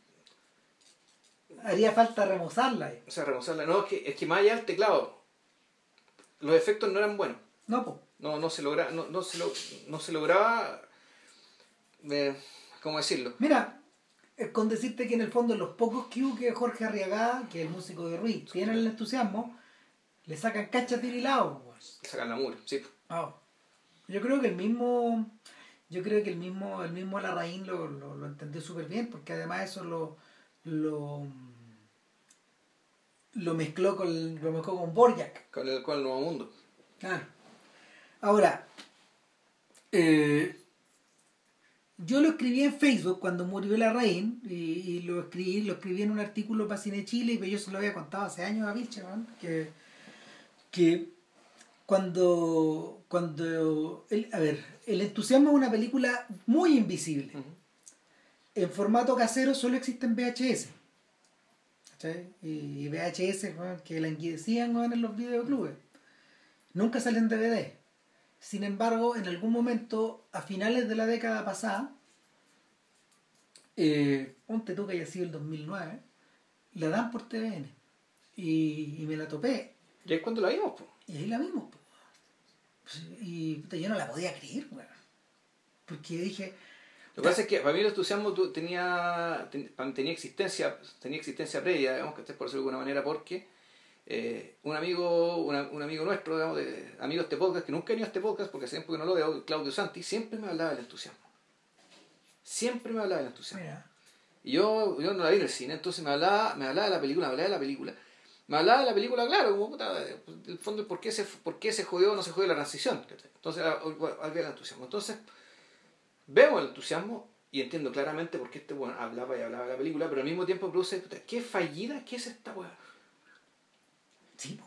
Haría falta remozarla. ahí. o sea, remozarla. No, es que, es que más allá del teclado, los efectos no eran buenos. No, pues. No, no se logra, no, no se lo- no se lograba. eh, ¿Cómo decirlo? Mira, es con decirte que en el fondo los pocos que hubo que Jorge Arriagada, que es el músico de Ruiz, tienen el entusiasmo, le sacan cachas tirilado. Sacan la mugre, sí. Yo creo que el mismo, yo creo que el mismo, el mismo Larraín lo, lo, lo entendió súper bien, porque además eso lo, lo, lo mezcló con lo mezcló con Borjak. Con el, con el nuevo mundo. Claro. Ahora, eh, yo lo escribí en Facebook cuando murió Larraín y, y lo escribí lo escribí en un artículo para Cine Chile y yo se lo había contado hace años a Vilche, ¿no? que, que cuando, cuando el, a ver, El entusiasmo es una película muy invisible. En formato casero solo existe en VHS. Y VHS que languidecían weón, en los videoclubes. Nunca salen en DVD. Sin embargo, en algún momento, a finales de la década pasada, eh, ponte tú que haya sido el 2009, la dan por TVN. Y, y me la topé. Y es cuando la vimos, po. Y ahí la vimos. po. Pues, Y puta, yo no la podía creer, weón. Porque dije, Lo que pasa es que para mí el entusiasmo tu- tenía, ten- tenía existencia, tenía existencia previa, digamos, que por decirlo de alguna manera, porque eh, un amigo, una- un amigo nuestro, digamos, de, amigo de este podcast, que nunca ha venido a este podcast, porque siempre que no lo veo, Claudio Santi, siempre me hablaba del entusiasmo. Siempre me hablaba del entusiasmo. mira, Y yo, yo no la vi en el cine, entonces me hablaba, me hablaba de la película, me hablaba de la película. Me hablaba de la película, claro, como puta, eh, el fondo por qué se, por qué se jodió o no se jodió la transición. Entonces, ah, había el entusiasmo. Entonces, vemos el entusiasmo y entiendo claramente por qué este weón hablaba y hablaba de la película, pero al mismo tiempo produce, puta, qué fallida que es esta weá. Sí.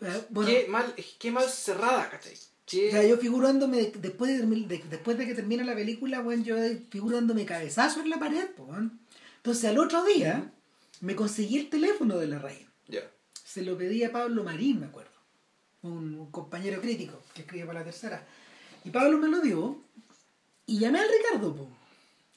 Eh, bueno, Qué mal, qué mal cerrada, ¿cachai? Qué- o sea, yo figurándome, de- después de, de- después de que termina la película, bueno, yo figurándome cabezazo en la pared, weón. Entonces al otro día me conseguí el teléfono de la raíz. Ya. Se lo pedí a Pablo Marín, me acuerdo. Un, un compañero crítico que escribe para la tercera. Y Pablo me lo dio y llamé al Ricardo, po.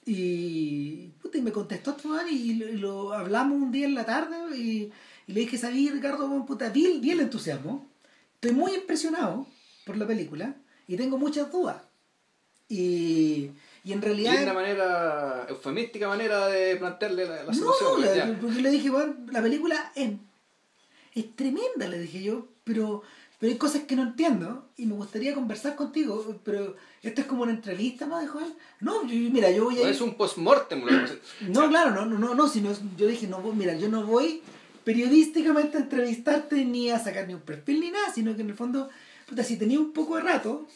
Y, puta, y me contestó este y lo, y lo hablamos un día en la tarde y, y le dije, ¿sabí, Ricardo? weón, Puta, vi, vi el entusiasmo. Estoy muy impresionado por la película y tengo muchas dudas. Y, y en Y realidad... es una manera, eufemística manera de plantearle la, la No, situación. la- ya. porque le dije, bueno, la película es, es tremenda, le dije yo, pero, pero hay cosas que no entiendo y me gustaría conversar contigo, pero esto es como una entrevista, ¿no? Dijo él. No, yo- mira, yo voy a No es un post-mortem. No, claro, no, no, no, no, sino yo dije, no, mira, yo no voy periodísticamente a entrevistarte ni a sacar ni un perfil ni nada, sino que en el fondo, puta, si tenía un poco de rato,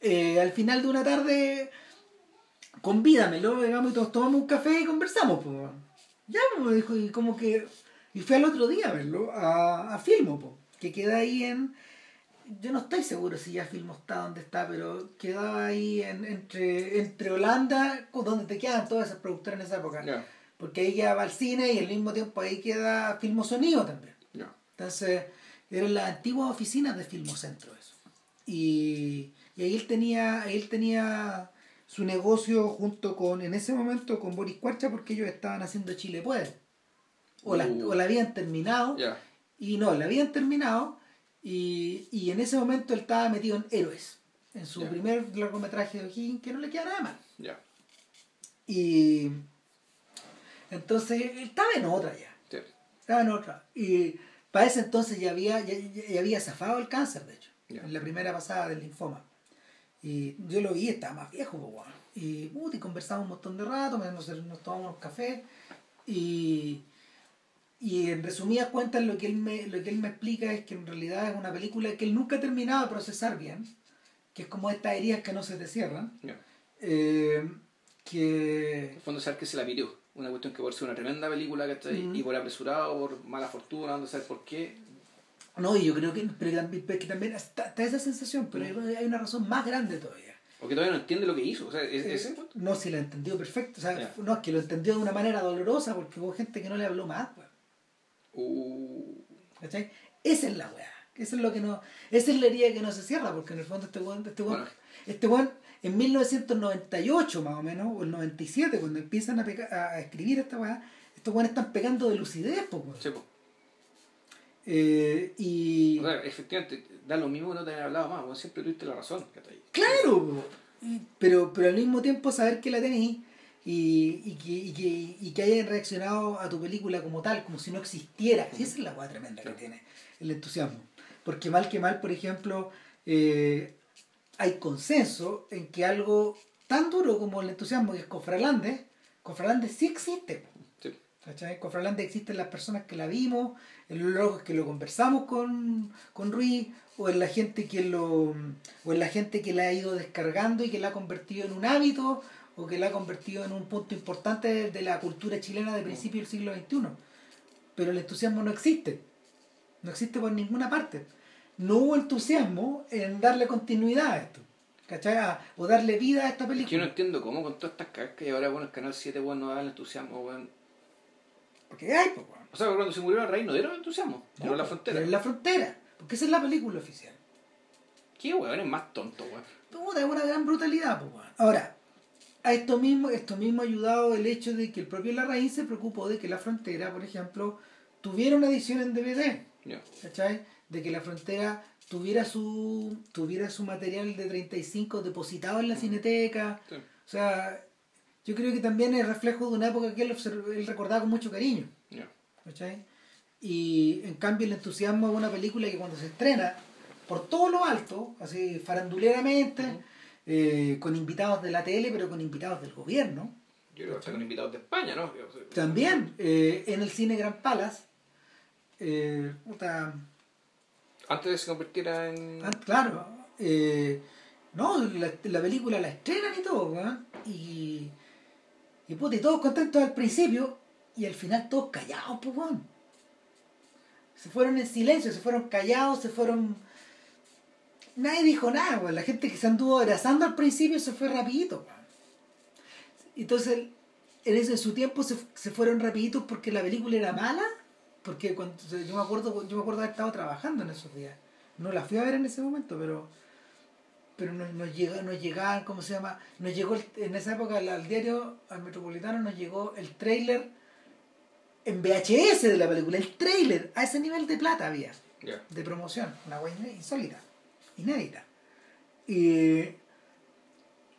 eh, al final de una tarde, convídamelo, digamos, y todos tomamos un café y conversamos, pues. Ya, me dijo, y como que, y fui al otro día a verlo, a, a Filmo, pues, que queda ahí en, yo no estoy seguro si ya Filmo está donde está, pero quedaba ahí en, entre, entre Holanda, donde te quedan todas esas productoras en esa época. Porque ahí quedaba el cine y al mismo tiempo ahí queda Filmo Sonido también. Entonces, eran las antiguas oficinas de Filmocentro eso. Y, y ahí él tenía, ahí él tenía su negocio junto con, en ese momento, con Boris Cuarcha, porque ellos estaban haciendo Chile Puede. O la, Uh. o la habían terminado. Y no, la habían terminado. Y, y en ese momento él estaba metido en Héroes. En su primer largometraje de O'Higgins, que no le queda nada mal. Ya. Y entonces él estaba en otra ya. Sí. Estaba en otra. Y para ese entonces ya había, ya, ya- había zafado el cáncer, de hecho. En la primera pasada del linfoma. Y yo lo vi, estaba más viejo, pues. Y, puta, y conversamos un montón de rato, nos, nos tomamos unos cafés. Y, y en resumidas cuentas lo que, él me, lo que él me explica es que en realidad es una película que él nunca ha terminado de procesar bien. Que es como estas heridas que no se te cierran. Ya. Eh, En que el fondo saber que se la pirió. Una cuestión que por ser una tremenda película, ¿cachai? Mm. Y por apresurado, por mala fortuna, no saber por qué. No, y yo creo que, pero también, que también está, está esa sensación, pero hay, hay una razón más grande todavía. O que todavía no entiende lo que hizo. O sea, es, Eh, ese no, si lo entendió perfecto. O sea, Ya. no, es que lo entendió de una manera dolorosa porque hubo gente que no le habló más. pues, Uh, ¿Cachai? Esa es la weá. Eso es lo que no. Esa es la herida que no se cierra, porque en el fondo este weón, este weón, Bueno. este weón, en 1998 más o menos, o el 97, cuando empiezan a, a escribir esta weá, estos weones están pegando de lucidez, weón. sí, po. Eh, y. O sea, efectivamente, da lo mismo que no tener hablado más. Vos siempre tuviste la razón, ¿cachai? Claro, po. Pero, pero al mismo tiempo saber que la tenéis y, y, que, y, que, y que hayan reaccionado a tu película como tal, como si no existiera. Y esa es la weá tremenda que tiene el entusiasmo. Porque mal que mal, por ejemplo, eh, hay consenso en que algo tan duro como el entusiasmo que es Cofralandes, Cofralandes sí existe. Sí. ¿Cachai? Con Fernández existen las personas que la vimos, en los que lo conversamos con, con Ruiz, o en la gente que lo o en la gente que la ha ido descargando y que la ha convertido en un hábito, o que la ha convertido en un punto importante de, la cultura chilena de principio del siglo XXI. Pero el entusiasmo no existe. No existe por ninguna parte. No hubo entusiasmo en darle continuidad a esto. ¿Cachai? O darle vida a esta Es que yo no película. entiendo cómo con todas estas que hay ahora, bueno, el Canal 7, bueno, no da el entusiasmo, weón. Porque hay, pues, weón. O sea, cuando se murió el rey no dieron entusiasmo. No, Pero la pues, frontera. pero en la frontera. Porque esa es la película oficial. ¿Qué weón es más tonto, weón? Puta, es una gran brutalidad, pues, weón. Ahora, a esto mismo, esto mismo ha ayudado el hecho de que el propio Larraín se preocupó de que la frontera, por ejemplo, tuviera una edición en DVD, Ya. ¿cachai? De que la frontera tuviera su tuviera su material de 35 depositado en la cineteca. Sí. O sea, yo creo que también es reflejo de una época que él, observ- él recordaba con mucho cariño. Ya. ¿cachai? Y en cambio el entusiasmo es una película que cuando se estrena por todo lo alto, así faranduleramente. Eh, con invitados de la tele, pero con invitados del gobierno, Yo creo que con invitados de España, ¿no? También eh, en el cine Gran Palace, eh, puta, Antes de que se convirtiera en. ah, claro, eh, no, la, la película la estrenan y todo, ¿verdad? y, Y puta, y todos contentos al principio y al final todos callados, pues. Se fueron en silencio, se fueron callados, se fueron... Nadie dijo nada. La gente que se anduvo abrazando al principio se fue rapidito. Entonces, en, ese, en su tiempo se, se fueron rapiditos porque la película era mala, porque cuando, yo me acuerdo yo me acuerdo haber estado trabajando en esos días. No la fui a ver en ese momento, pero pero nos, nos, llega, nos llegaban, ¿cómo se llama? Nos llegó el- en esa época al, al diario, al Metropolitano, nos llegó el trailer en VHS de la película, el trailer, a ese nivel de plata había, de promoción, una hueá insólita, inédita. Y,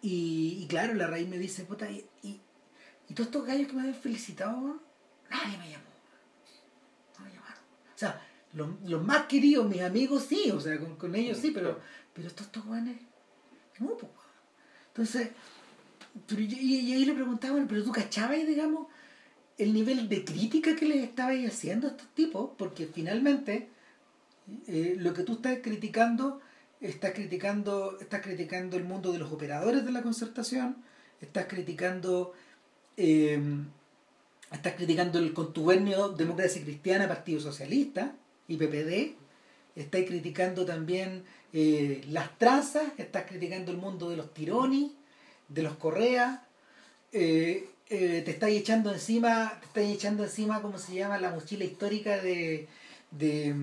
y, y claro, la raíz me dice, puta, y, y, todos estos gallos que me habían felicitado, nadie me llamó. No me llamaron. O sea, los, más queridos, mis amigos, sí, o sea, con, con ellos sí, pero, pero estos estos weones, no, pues. Entonces, pero yo- y, y ahí le preguntaba, bueno, pero tú cachabas, digamos, el nivel de crítica que les estabais haciendo a estos tipos, porque finalmente eh, lo que tú estás criticando, estás criticando, estás criticando el mundo de los operadores de la concertación, estás criticando eh, estás criticando el contubernio Democracia Cristiana, Partido Socialista y PPD, estás criticando también eh, las trazas, estás criticando el mundo de los tironis, de los correas, eh, eh, te estás echando encima, te estás echando encima, ¿cómo se llama? La mochila histórica de, de,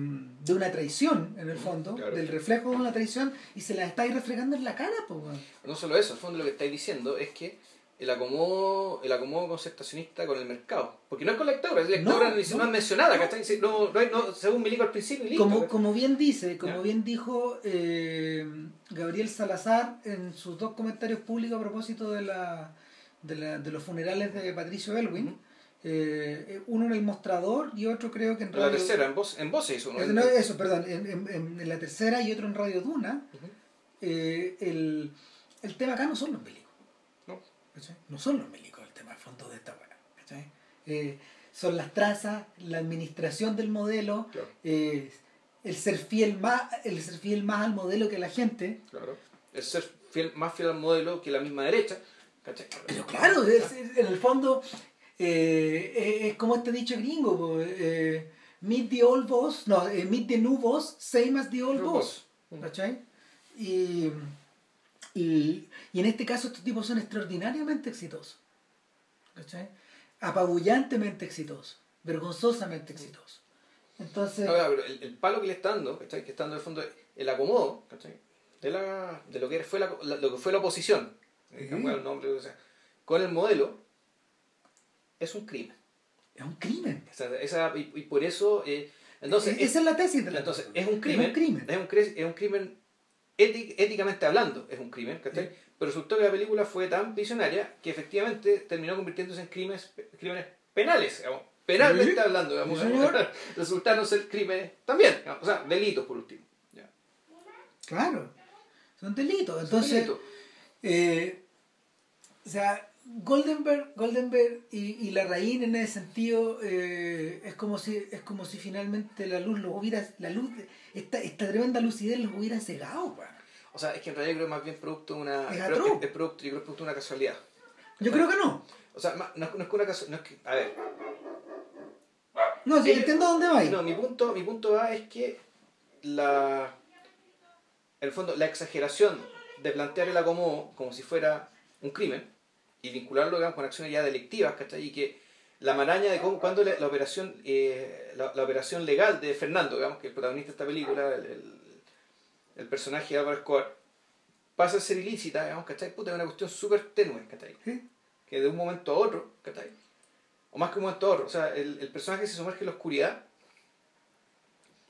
de una traición, en el fondo, Claro. del reflejo de una traición, y se la estáis reflejando en la cara, pues. weón. No solo eso, al fondo lo que estáis diciendo es que el acomodo, el acomodo concertacionista con el mercado. Porque no es con la lectora, es la No, se no. más mencionada, No, no, no, según Milico al principio, listo, Como, como bien dice, como Ya. bien dijo eh, Gabriel Salazar en sus dos comentarios públicos a propósito de, la, de, la- de los funerales de Patricio Elwin. Eh, uno en el mostrador y otro creo que en la radio... tercera, en voz, en voces hizo uno. No, eso, perdón, en, en- la tercera y otro en Radio Duna, eh, el, el tema acá no son los milicos. No. No son los milicos el tema, el fondo de esta weá. ¿cachai? Eh, son las trazas, la administración del modelo, Claro. eh, el ser fiel más, el ser fiel más al modelo que a la gente. Claro. El ser fiel, más fiel al modelo que la misma derecha, ¿cachai? Pero claro, es- es- en el fondo eh, es, es como este dicho gringo, po, eh, meet the old boss, no, eh, meet the new boss, same as the old New boss. boss. ¿Cachai? Y, y, y en este caso estos tipos son extraordinariamente exitosos. ¿Cachai? Apabullantemente exitosos, vergonzosamente exitosos. Entonces, No, pero el, el palo que le está dando, ¿cachai? Que está dando en el fondo el acomodo, ¿cachai? De, la, de lo, que fue la, la- lo que fue la oposición, digamos, el nombre, o sea, con el modelo, es un crimen. es un crimen. O sea, esa- y, y por eso, eh, entonces, esa es la tesis de la entonces es un crimen, Es un crimen. es un, cre- es un crimen éti- éticamente hablando, es un crimen, ¿cachai? Sí. Pero resultó que la película fue tan visionaria que efectivamente terminó convirtiéndose en crímenes, crímenes penales, digamos, penalmente Sí. hablando, digamos, Sí, [LAUGHS] resultaron ser crímenes también, digamos, o sea, delitos por último. Ya. Claro, son delitos. Entonces, Delitos. eh, sea, Goldenberg, Goldenberg y, y la Raín en ese sentido eh, es como si es como si finalmente la luz los hubiera, la luz, esta, esta tremenda lucidez los hubiera cegado. O sea, es que en realidad creo que más bien producto de una. Es creo atroz. que es producto, yo creo producto de una casualidad. Yo creo que no. O sea, no, es- no es que una casualidad. No es que, a ver, No, sí, Ellos- entiendo dónde va. No, mi punto, mi punto va es que la. En el fondo, la exageración de plantear el acomodo como si fuera un crimen y vincularlo digamos, con acciones ya delictivas, ¿cachai? Y que la maraña de cómo, cuando la, la operación eh, la, la operación legal de Fernando, digamos, que es el protagonista de esta película, el, el, el personaje de Álvaro Escobar, pasa a ser ilícita, digamos, ¿cachai? Puta, es una cuestión súper tenue, ¿cachai? Sí. que de un momento a otro, ¿cachai? O más que un momento a otro, o sea, el, el personaje se sumerge en la oscuridad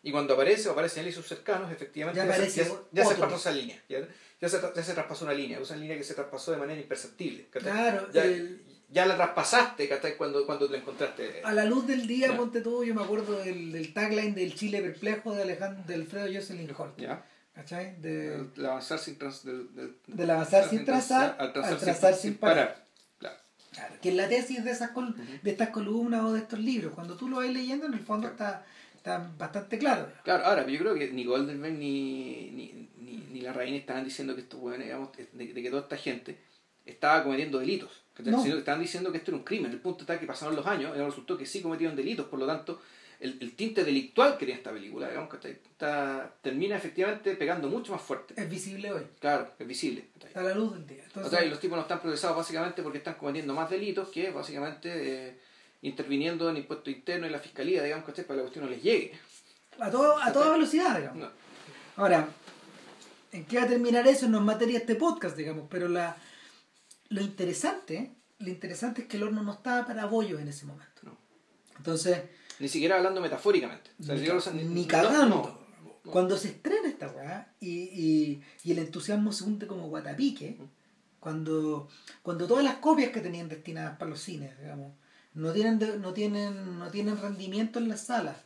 y cuando aparece o aparecen él y sus cercanos, efectivamente Ya ya, aparece ya, ya se pasó esa línea, ya, ya se, ya se traspasó una línea, una línea que se traspasó de manera imperceptible. Claro, ya, el- ya la traspasaste. Cuando, cuando te la encontraste. A la luz del día, Ya. ponte tú, yo me acuerdo del, del tagline del Chile perplejo de Alejandro, de Alfredo Jocelyn Holt. ¿Ya? ¿Cachai? De, El, el avanzar sin trans, del, del- Del avanzar sin trazar, al trazar, al trazar sin parar. Claro. Claro, que es la tesis de, esas col- de estas columnas o de estos libros. Cuando tú lo vas leyendo, en el fondo está, está bastante claro. Claro, ahora, yo creo que ni Goldenberg ni, ni, ni, ni la Reina estaban diciendo que estos digamos, de, de que toda esta gente estaba cometiendo delitos. No. Estaban diciendo que esto era un crimen. El punto está que pasaron los años y resultó que sí cometieron delitos, por lo tanto, el, el tinte delictual que tiene esta película, digamos, que está, termina efectivamente pegando mucho más fuerte. Es visible hoy. Claro, es visible. Está a la luz del día. Entonces, y los tipos no están procesados básicamente porque están cometiendo más delitos que básicamente eh, interviniendo en impuesto interno y la fiscalía, digamos, que para que la cuestión no les llegue. A, todo, a toda velocidad, digamos. Ahora, ¿en qué va a terminar eso? No es materia este podcast, digamos, pero la, lo interesante, lo interesante es que el horno no estaba para bollos en ese momento. No. Entonces... Ni siquiera hablando metafóricamente. ni, cagando. Cuando se estrena esta weá y, y, y, el entusiasmo se hunde como guatapique, cuando, cuando todas las copias que tenían destinadas para los cines, digamos, no tienen, no tienen, no tienen rendimiento en las salas,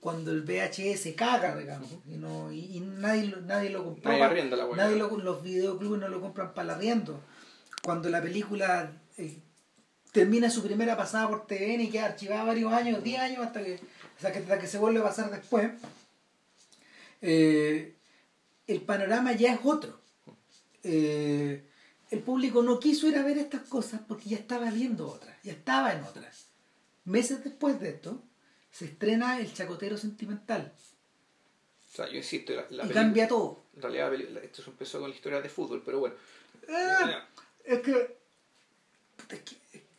cuando el VHS caga, digamos, y, no, y, nadie, nadie lo compra. Nadie, lo, los videoclubes no lo compran para el arriendo. Cuando la película eh, termina su primera pasada por TVN y queda archivada varios años, 10 años hasta que, hasta que, se vuelve a pasar después, eh, el panorama ya es otro. Eh, el público no quiso ir a ver estas cosas porque ya estaba viendo otras, ya estaba en otras. Meses después de esto, se estrena El Chacotero Sentimental. O sea, yo insisto, la, y cambia todo. En realidad, esto empezó con la historia de fútbol, pero bueno. Ah, es, que,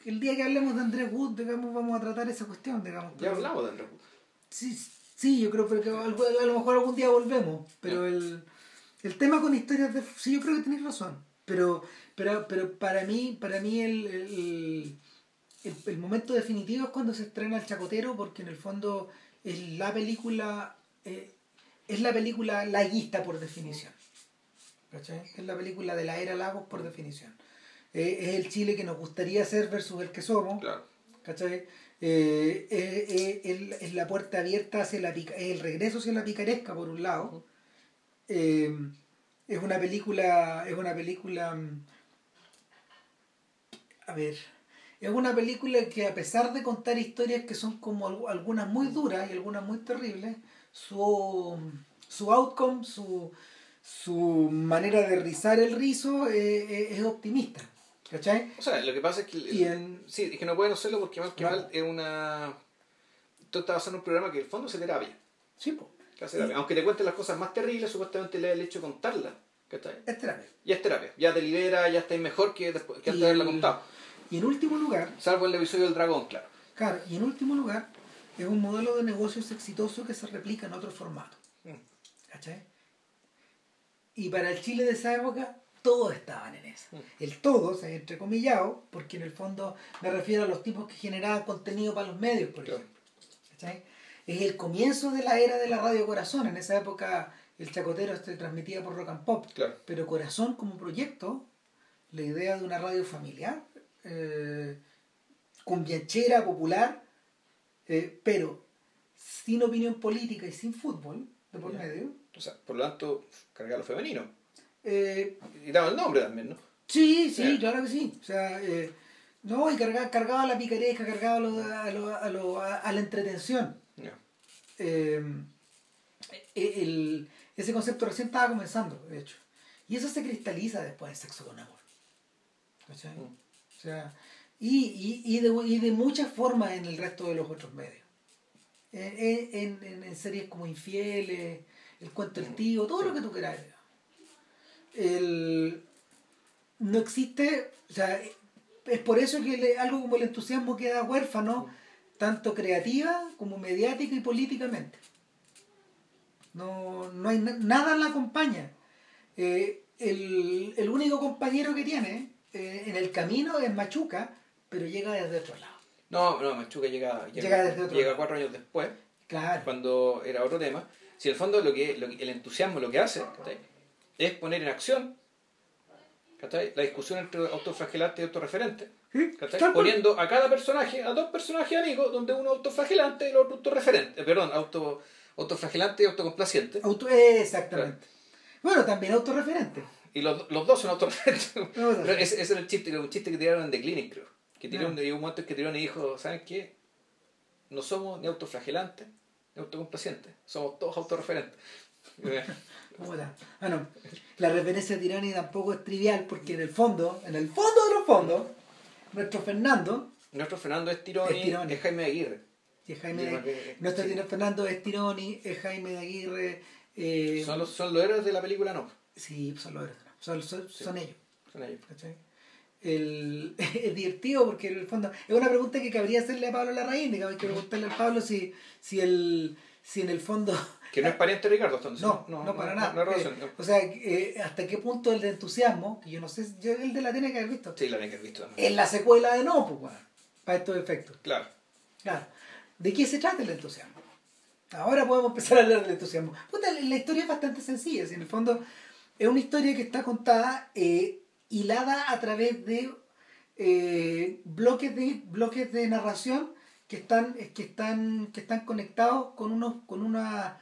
el día que hablemos de Andrés Wood, digamos, vamos a tratar esa cuestión, digamos. Ya hablamos de Andrés Wood. Sí, sí, yo creo que a lo mejor algún día volvemos, pero el, el tema con historias de... Sí, yo creo que tenéis razón, pero, pero, pero para mí, para mí el el, momento definitivo es cuando se estrena El Chacotero, porque en el fondo es la película, eh, es la película laguista por definición. ¿Cachai? Es la película de la era Lagos por definición. Eh, es el Chile que nos gustaría ser versus el que somos. Claro. ¿Cachai? Eh, es la puerta abierta hacia la es el regreso hacia la picaresca por un lado. es una película, es una película, mm, a ver, es una película que a pesar de contar historias que son como algunas muy duras y algunas muy terribles, su, su outcome, su, su manera de rizar el rizo eh, eh, es optimista. ¿Cachai? O sea, lo que pasa es que, sí, es que no pueden hacerlo porque mal que mal es una... Tú estás haciendo un programa que en el fondo es terapia. Sí, pues. Aunque te cuenten las cosas más terribles, supuestamente le el hecho de contarlas. ¿Cachai? Es terapia. Ya es terapia. Ya te libera, ya estás mejor que, después, que antes de haberla contado. Y en último lugar... Salvo el episodio del dragón, claro. Claro, y en último lugar, es un modelo de negocios exitoso que se replica en otro formato. Mm. ¿Cachai? Y para el Chile de esa época, todos estaban en eso. Mm. El todo, se entrecomillado, porque en el fondo me refiero a los tipos que generaban contenido para los medios, por ejemplo. ¿Cachai? Es el comienzo de la era de la radio Corazón. En esa época el chacotero se transmitía por rock and pop. Pero Corazón como proyecto, la idea de una radio familiar, eh, cumbianchera, popular, eh, pero sin opinión política y sin fútbol de por medio. O sea, por lo tanto, cargaba lo femenino. Eh, y daba el nombre también, ¿no? Sí, sí, claro que sí. O sea, eh, no, y cargaba, cargaba la picaresca, cargaba lo, a, lo, a, lo, a, la entretención. el, ese concepto recién estaba comenzando, de hecho. Y eso se cristaliza después en Sexo con Amor. ¿Cachai? Mm sea, y, y, de, y de muchas formas en el resto de los otros medios. En, en, en series como Infieles, El Cuento del Tío, todo lo que tú quieras. El, no existe, o sea, es por eso que algo como el entusiasmo queda huérfano, tanto creativa como mediática y políticamente. No, no hay nada la acompaña. Eh, el, el único compañero que tiene eh, en el camino es Machuca, pero llega desde otro lado. No, no, Machuca llega, llega, cuatro años después, claro. cuando era otro tema. Si en el fondo lo que, el entusiasmo lo que hace es poner en acción la discusión entre autoflagelante y autorreferente. Poniendo a cada personaje, a dos personajes amigos, donde uno autoflagelante y el otro autorreferente, eh, perdón, auto, autoflagelante y autocomplaciente. Auto, exactamente. Bueno, también autorreferente. Y los, los dos son autorreferentes. ese, ese, era el chiste, un chiste que tiraron en The Clinic, creo. Que tiraron, un momento que tiraron y dijo, ¿saben qué? No somos ni autoflagelantes ni autocomplacientes. Somos todos autorreferentes. [LAUGHS] bueno, la referencia a Tirani tampoco es trivial porque en el fondo, en el fondo de los fondos, nuestro Fernando. Nuestro Fernando es Tironi, Es Tironi. es Jaime Aguirre. Y es Jaime Yo de- que- nuestro sí. Fernando es Tironi, es Jaime de Aguirre. eh, Son los, son los héroes de la película, no. Sí, son los héroes, son, son, Sí. son ellos. Son ellos. ¿cachai? El, [LAUGHS] es divertido porque en el fondo es una pregunta que cabría hacerle a Pablo Larraín, digamos, hay que preguntarle al Pablo si, si, el, si en el fondo [LAUGHS] Que no es pariente de Ricardo, entonces. No, no, para nada. No, hay relación, Eh, no. O sea, eh, hasta qué punto el de entusiasmo, que yo no sé, yo el de la tiene que haber visto, Sí, la tiene que haber visto es la secuela de No, pues, para estos efectos. Claro. Claro. ¿De qué se trata el entusiasmo? Ahora podemos empezar a hablar del entusiasmo. Puta, la historia es bastante sencilla, si en el fondo es una historia que está contada eh, hilada a través de eh, bloques de bloques de narración que están que están que están conectados con unos con una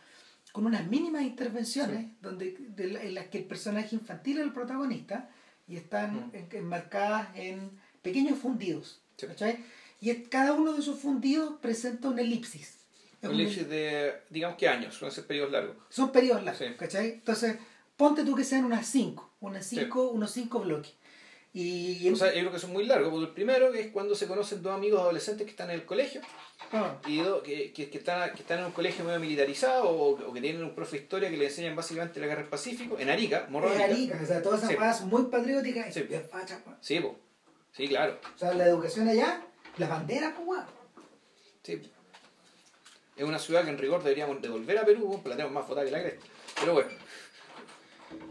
con unas mínimas intervenciones donde de la- en las que el personaje infantil es el protagonista y están Mm. en- enmarcadas en pequeños fundidos Sí. y es- cada uno de esos fundidos presenta una elipsis Es Un un- elipsis de, digamos que años, suelen ser periodos largos. son periodos largos, Sí. ¿cachai? Entonces, ponte tú que sean unas 5, unas cinco, unos 5 bloques. Y, O sea, yo creo que son muy largos, porque el primero es cuando se conocen dos amigos adolescentes que están en el colegio ah, y dos que, que, que están, que están en un colegio medio militarizado o, o que tienen un profe de historia que le enseñan básicamente la guerra del Pacífico, en Arica, Morro es Arica. O sea, todas esas Sí. cosas son muy patrióticas Sí. bien fachas, pues. Sí, po. sí, claro. O sea, la educación allá, las banderas, pues. Sí. Es una ciudad que en rigor deberíamos devolver a Perú, porque la tenemos más votada que la cresta. Pero bueno,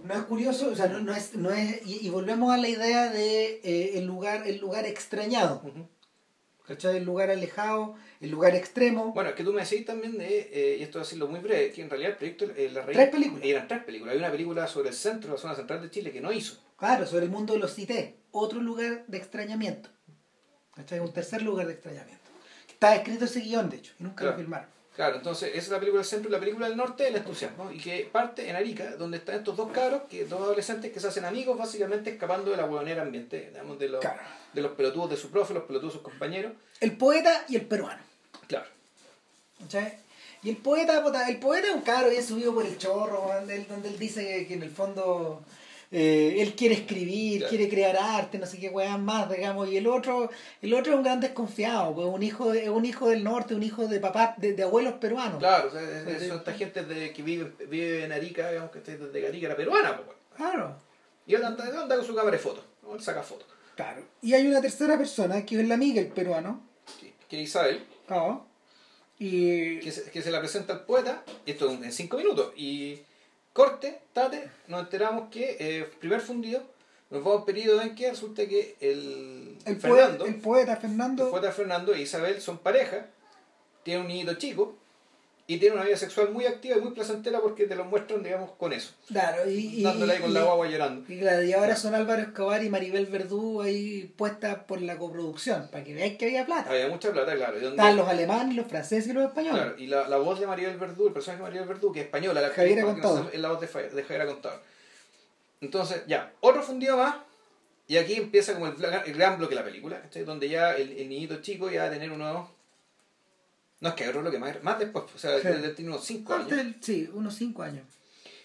No es curioso, o sea, no, no es, no es, y, y volvemos a la idea de eh, el lugar, el lugar extrañado. El lugar alejado, el lugar extremo. Bueno, es que tú me decís también de, eh, y esto voy a decirlo muy breve, que en realidad el proyecto eh, La Reina... Tres películas. Eran tres películas. Hay una película sobre el centro, la zona central de Chile, que no hizo. Claro, sobre el mundo de los CITES, otro lugar de extrañamiento. ¿Cachai? Un tercer lugar de extrañamiento. Está escrito ese guion, de hecho, y nunca Claro. lo filmaron. Claro, entonces esa es la película del centro la película del norte el entusiasmo. Y que parte en Arica, donde están estos dos cabros, que, dos adolescentes que se hacen amigos básicamente escapando de la huevonera ambiente, digamos, de los, Claro. de los pelotudos de su profe, los pelotudos de sus compañeros. El poeta y el peruano. Claro. ¿cachai? Y el poeta, el poeta es un cabro bien subido por el chorro, donde él, donde él dice que en el fondo eh, él quiere escribir, Claro. quiere crear arte, no sé qué weón más, digamos, y el otro, el otro es un gran desconfiado, pues un hijo, es un hijo del norte, un hijo de papá, de, de abuelos peruanos. Claro, o sea, es- es- son esta gente de, que vive, vive en Arica, digamos que está desde Arica era peruana, pues. Claro. Y él anda, anda con su cámara de fotos, él saca fotos. Claro. Y hay una tercera persona que es la amiga, el peruano. Que, que Isabel, claro, Y que se, que se la presenta al poeta, y esto en cinco minutos, y corte, tate, nos enteramos que, eh, primer fundido, nos vamos a un periodo en que resulta que el, el, Fernando, poeta, el poeta Fernando. el poeta Fernando e Isabel son pareja, tienen un niñito chico, y tienen una vida sexual muy activa y muy placentera porque te lo muestran, digamos, con eso, Claro, y, y, dándole ahí con y- la guagua llorando. Y claro, y ahora son Álvaro Escobar y Maribel Verdú ahí puestas por la coproducción, para que veáis que había plata. Había mucha plata, claro. y Estaban los alemanes, los franceses y los españoles. Claro, y la, la voz de Maribel Verdú, el personaje de Maribel Verdú, que es española, la Javiera Contador. no es la voz de, de Javiera Contador. Entonces, ya, otro fundido más, y aquí empieza como el, el gran bloque de la película, ¿cachai? donde ya el, el niñito chico ya va a tener unos... No es que otro bloque más, más después, o sea, Sí. tiene unos 5 Antes años. sí, unos cinco años.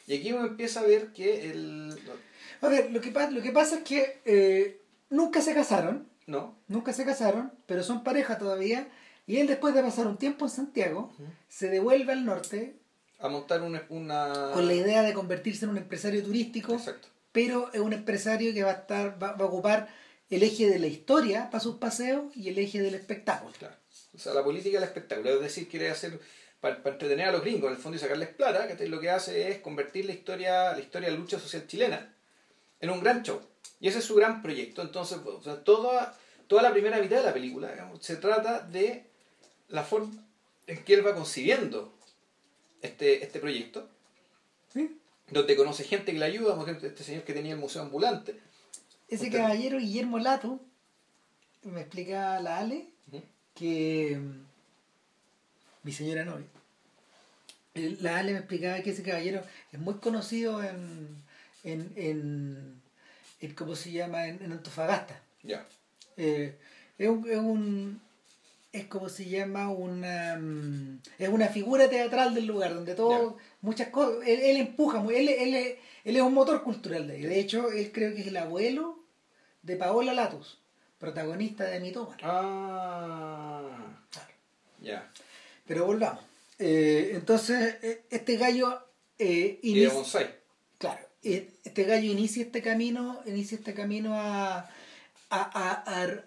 Y aquí uno empieza a ver que el... A ver, lo que, lo que pasa es que eh, nunca se casaron, No, nunca se casaron, pero son pareja todavía. Y él después de pasar un tiempo en Santiago, se devuelve al norte a montar una... una... con la idea de convertirse en un empresario turístico, Exacto. pero es un empresario que va a estar, va, va a ocupar el eje de la historia para sus paseos y el eje del espectáculo. Claro. O sea, la política del espectáculo, es decir, quiere hacer para, para entretener a los gringos en el fondo y sacarles plata, que lo que hace es convertir la historia, la historia de la lucha social chilena en un gran show. Y ese es su gran proyecto. Entonces, o sea, toda, toda la primera mitad de la película digamos, se trata de la forma en que él va concibiendo este, este proyecto, ¿Sí? donde conoce gente que le ayuda, por ejemplo, este señor que tenía el museo ambulante. Ese Usted- caballero Guillermo Lato, me explica la Ale, Ujú. Que mm, mi señora novia, la Ale me explicaba que ese caballero es muy conocido en, en, en, en ¿cómo se llama? En, en Antofagasta. Ya. Eh, es, un, es un- es como se llama una mm, es una figura teatral del lugar donde todo muchas cosas él, él empuja muy- él, él, él es un motor cultural de ahí de hecho él creo que es el abuelo de Paola Latus protagonista de Mitómano. Ah. Claro. Ya. Pero volvamos. Eh, entonces, eh, este gallo eh, inicia, claro, este gallo inicia este camino, inicia este camino a, a, a- a-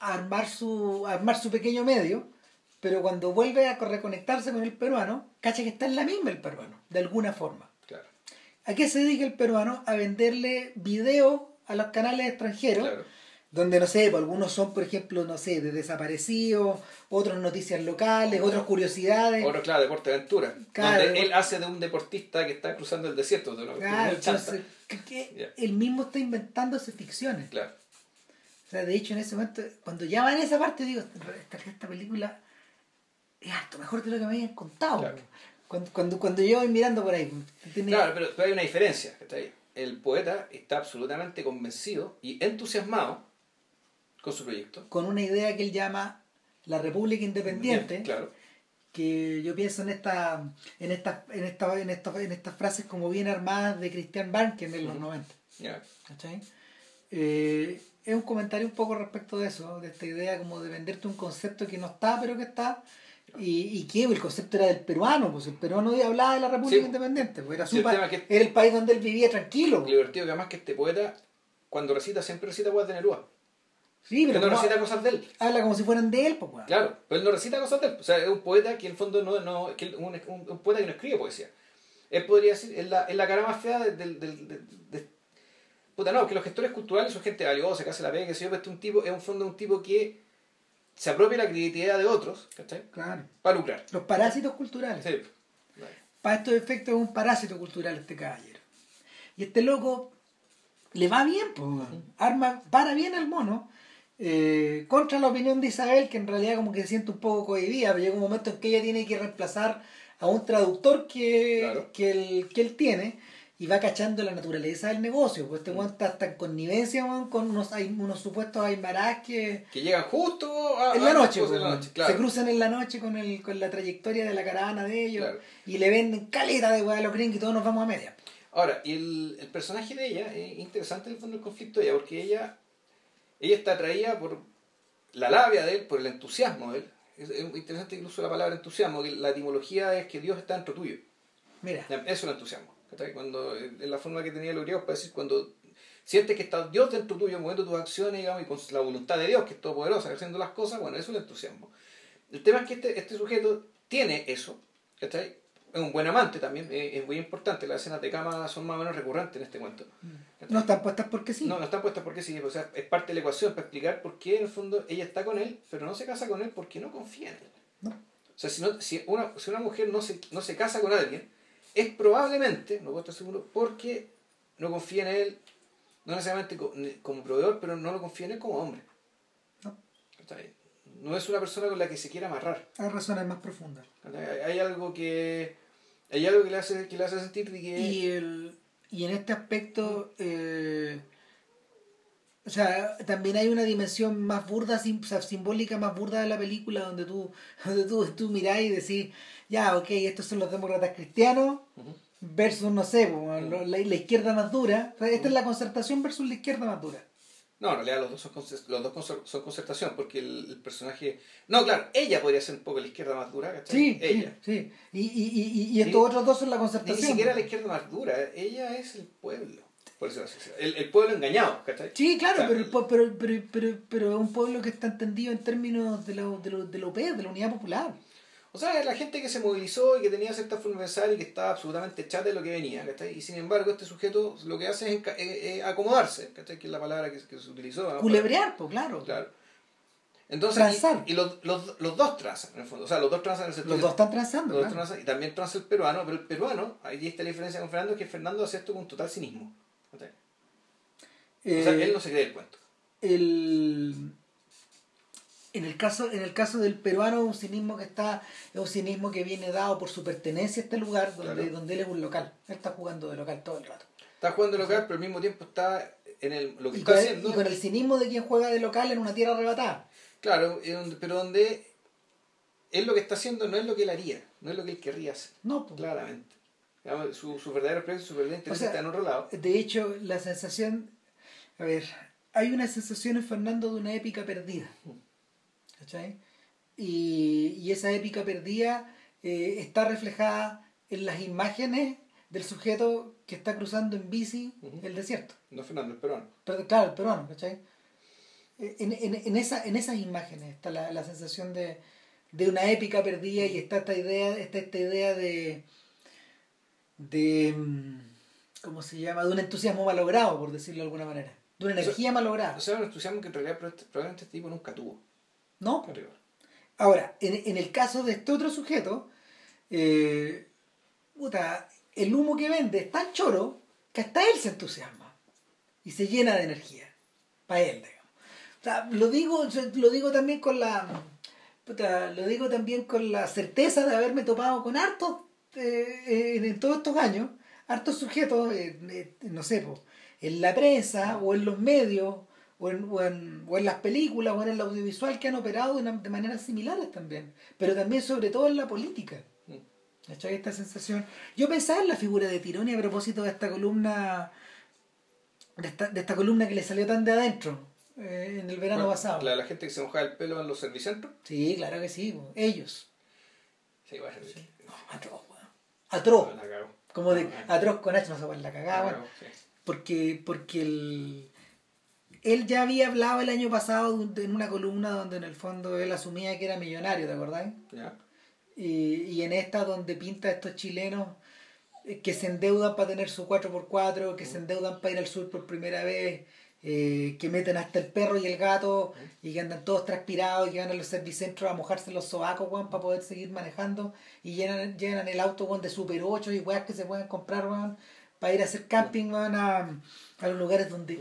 armar su a armar su pequeño medio, pero cuando vuelve a reconectarse con el peruano, cacha que está en la misma el peruano, de alguna forma. Claro. ¿A qué se dedica el peruano? A venderle videos a los canales extranjeros, Claro. Donde no sé, pues, algunos son, por ejemplo, no sé, de desaparecidos, otros noticias locales, otros curiosidades. Otro, claro, deporte de aventura. Claro. Donde él hace de un deportista que está cruzando el desierto. De Claro, entonces, que- que él mismo está inventándose ficciones. Claro. O sea, de hecho, en ese momento, cuando ya va en esa parte, digo, esta, esta película es harto mejor de lo que me habían contado. Claro. Cuando, cuando, cuando yo voy mirando por ahí, Claro, pero, pero hay una diferencia. ¿cachai? El poeta está absolutamente convencido y entusiasmado con su proyecto. con una idea que él llama la República Independiente, Claro. que yo pienso en esta, en esta, en esta, en esta, en estas frases como bien armadas de Christian Barnken en los 90. Ya. ¿cachai? Eh, es un comentario un poco respecto de eso, de esta idea como de venderte un concepto que no está, pero que está. Y, y que el concepto era del peruano, pues el peruano hablaba de la República Sí. Independiente, pues era, Sí, su el tema es que- era el país donde él vivía tranquilo. Lo divertido que además que este poeta, cuando recita, siempre recita cosas de Neruda. Sí, pero Pero no como- recita cosas de él. habla como si fueran de él, pues weón. Claro, pero él no recita cosas de él. O sea, es un poeta que en el fondo no, no que un, un- un poeta que no escribe poesía. Él podría decir, es la, es la cara más fea del... del, del- del- de- puta, no, que los gestores culturales son gente valiosa, que hace la pega, que se yo, pero este es un tipo, es un fondo un tipo que se apropia la creatividad de otros, ¿cachai? Claro. Para lucrar. Los parásitos culturales. Sí. Para estos efectos es un parásito cultural este caballero. Y este loco le va bien, pues, weón. arma, para bien al mono, eh, contra la opinión de Isabel, que en realidad como que se siente un poco cohibida, pero llega un momento en que ella tiene que reemplazar a un traductor que, Claro. que, él, que él tiene y va cachando la naturaleza del negocio. Pues Mm. este weón está, está en connivencia weón, con unos, hay unos supuestos aymarás que Que llegan justo a, en la noche, pues, en la weón. noche, claro. se cruzan en la noche con el con la trayectoria de la caravana de ellos Claro. y le venden caleta de weá a los gringos y todos nos vamos a media. Ahora, y el, el personaje de ella es interesante en el fondo del conflicto de ella, porque ella, ella está atraída por la labia de él, por el entusiasmo de él. Es, es interesante incluso la palabra entusiasmo, que la etimología es que Dios está dentro tuyo. Mira, Eso es el entusiasmo. Cuando, en la forma que tenía los griegos para decir cuando sientes que está Dios dentro tuyo, moviendo tus acciones, digamos, y con la voluntad de Dios, que es todopoderosa, haciendo las cosas, bueno, eso es el entusiasmo. El tema es que este, este sujeto tiene eso, ¿cachai? Es un buen amante también, es, es muy importante, las escenas de cama son más o menos recurrentes en este cuento. ¿cachai? No están puestas porque sí. No, no están puestas porque sí, o sea, es parte de la ecuación para explicar por qué en el fondo ella está con él, pero no se casa con él porque no confía en él. No. O sea, si, no, si, una, si una mujer no se, no se casa con alguien, es probablemente, no puedo estar seguro, porque no confía en él, no necesariamente co- ne- como proveedor, pero no lo confía en él como hombre. No. ¿Cachai? No es una persona con la que se quiera amarrar. Hay razones más profundas. hay algo que hay algo que le hace, que le hace sentir de que... Y, el, y en este aspecto, eh, o sea, también hay una dimensión más burda, sim- o sea, simbólica más burda de la película, donde tú, [LAUGHS] donde tú, tú mirás y decís, ya, ok, estos son los demócratas cristianos versus, no sé, la, la izquierda más dura. Esta es la concertación versus la izquierda más dura. No, en realidad los dos son, los dos son concertación, porque el, el personaje... No, claro, ella podría ser un poco la izquierda más dura, ¿cachai? Sí, ella. sí, sí. Y, y, y, y estos Ni- otros dos son la Ni concertación. siquiera la izquierda más dura, ella es el pueblo. Por eso el, el pueblo engañado, ¿cachai? Sí, claro, O sea, pero, el pero, pero, pero, pero es un pueblo que está entendido en términos de lo, de lo, de lo OP, de la unidad popular. O sea, la gente que se movilizó y que tenía cierta forma de pensar y que estaba absolutamente chata de lo que venía, ¿cachai? Y sin embargo, este sujeto lo que hace es, eh, eh, acomodarse, ¿cachai? Que es la palabra que, que se utilizó. ¿no? Culebrear, pues claro. Claro. Entonces, y, y los, los, los dos transan, en el fondo. O sea, los dos transan en el sentido Los dos están transando. Los dos transan, y también transa el peruano, pero el peruano, ahí está la diferencia con Fernando, es que Fernando hace esto con total cinismo. ¿cachai? o sea, Eh, él no se cree el cuento. el en el caso en el caso del peruano es un cinismo que está es un cinismo que viene dado por su pertenencia a este lugar donde, Claro. donde él es un local él está jugando de local todo el rato Está jugando local, pero al mismo tiempo está en el, lo que y está con, el, haciendo. y con el cinismo de quien juega de local en una tierra arrebatada Claro, pero donde él lo que está haciendo no es lo que él haría, no es lo que él querría hacer, no pues. claramente. Digamos, su, su verdadero precio, su verdadero interés O sea, está en otro lado. de hecho la sensación a ver hay una sensación en Fernando de una épica perdida. ¿Cachai? Y, y esa épica perdida eh, está reflejada en las imágenes del sujeto que está cruzando en bici el desierto. No Fernando, el peruano. Pero, claro, el peruano, ¿cachai? En, en, en, esa, en esas imágenes está la, la sensación de, de una épica perdida y está esta idea, está esta idea de, de mm, ¿cómo se llama? de un entusiasmo malogrado, por decirlo de alguna manera. De una energía malograda. O sea, un entusiasmo que en realidad probablemente este tipo nunca tuvo. No. Ahora, en, en el caso de este otro sujeto, eh, puta, el humo que vende es tan choro que hasta él se entusiasma y se llena de energía. Para él, digamos. O sea, lo digo, lo digo también con la. Puta, lo digo también con la certeza de haberme topado con hartos eh, en, todos estos años, hartos sujetos, eh, no sé, po, en la prensa o en los medios o en, o, en, o en, las películas o en el audiovisual que han operado de, una, de maneras similares también, pero también sobre todo en la política. ¿Cachai? Esta sensación. Yo pensaba en la figura de Tironi a propósito de esta columna, de esta, de esta columna que le salió tan de adentro eh, en el verano bueno, pasado. La, la, gente que se mojaba el pelo en los servicentros. Sí, claro que sí, po. ellos. Sí, bueno, sí. No, atroz, weón. Atroz. Como de atroz con H, no se la cagada, sí. Porque, porque el, él ya había hablado el año pasado en una columna donde en el fondo él asumía que era millonario, ¿te acordáis? Ya. Y, y en esta donde pinta a estos chilenos que se endeudan para tener su 4x4, que se endeudan para ir al sur por primera vez, eh, que meten hasta el perro y el gato y que andan todos transpirados y que van a los servicentros a mojarse los sobacos weón, para poder seguir manejando y llenan, llenan el auto weón, de Super 8 y weas que se pueden comprar weón, para ir a hacer camping weón, a, a los lugares donde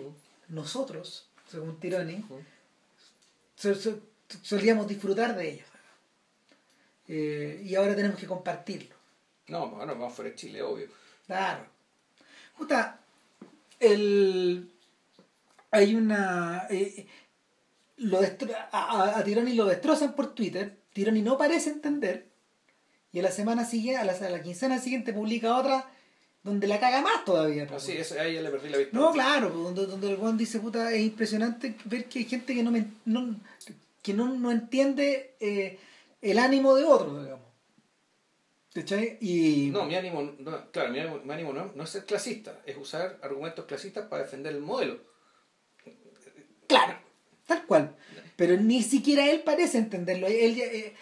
nosotros, según Tironi, sol, sol, solíamos disfrutar de ellos. Eh, y ahora tenemos que compartirlo. No, bueno, vamos fuera de Chile, obvio. Claro. Justa, el hay una eh, lo a, a, Tironi lo destrozan por Twitter Tironi no parece entender y a la semana siguiente a la, a la quincena siguiente publica otra donde la caga más todavía no, sí, eso, ahí ya le perdí la vista no claro donde, donde el Juan dice puta es impresionante ver que hay gente que no me, no, que no, no entiende eh, el ánimo de otro digamos ¿Cachai? Y... No, mi ánimo, no, claro, mi ánimo, mi ánimo no, no es ser clasista, es usar argumentos clasistas para defender el modelo. Claro, tal cual. Pero ni siquiera él parece entenderlo. Él eh,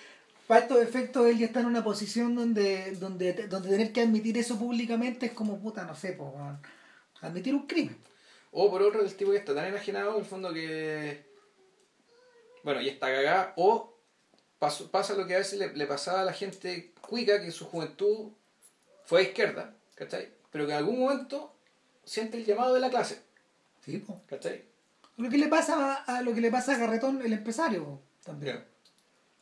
para estos efectos, él ya está en una posición donde, donde, donde tener que admitir eso públicamente es como puta, no sé, pues, admitir un crimen. O por otro, el tipo que está tan enajenado, en el fondo que. Bueno, y está cagada. O pasa, pasa lo que a veces le, le, pasaba a la gente cuica, que en su juventud fue a izquierda, ¿cachai? Pero que en algún momento siente el llamado de la clase. Sí, pues. ¿cachai? Lo que le pasa a, lo que le pasa a Garretón, el empresario, también. Yeah.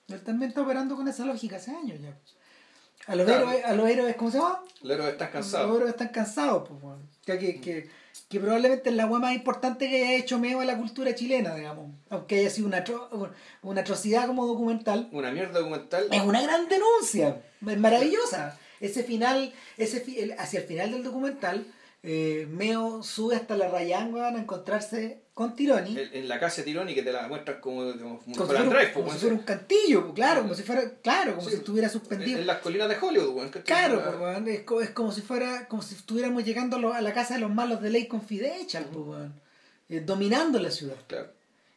Él también está operando con esa lógica hace años ya. A los, claro. héroes, a los héroes, ¿cómo se llama? Los héroes están cansados. Los héroes están cansados, pues, bueno. que, que, que, que, probablemente es la agua más importante que haya hecho Meo a la cultura chilena, digamos. Aunque haya sido una, atro una atrocidad como documental. Una mierda documental. Es una gran denuncia. Es maravillosa. Ese final, ese hacia el final del documental, eh, Meo sube hasta la Rayán, van a encontrarse con Tironi. En, en, la casa de Tironi que te la muestran como, como, como, como, si, fuera, Drive, como si fuera un cantillo, claro, como si fuera, claro, como sí, si estuviera suspendido. En, en, las colinas de Hollywood, Claro, pues, es, es, como si fuera, como si estuviéramos llegando a, lo, a la casa de los malos de Ley Confidential, uh -huh. pues, bueno, eh, dominando la ciudad. Claro.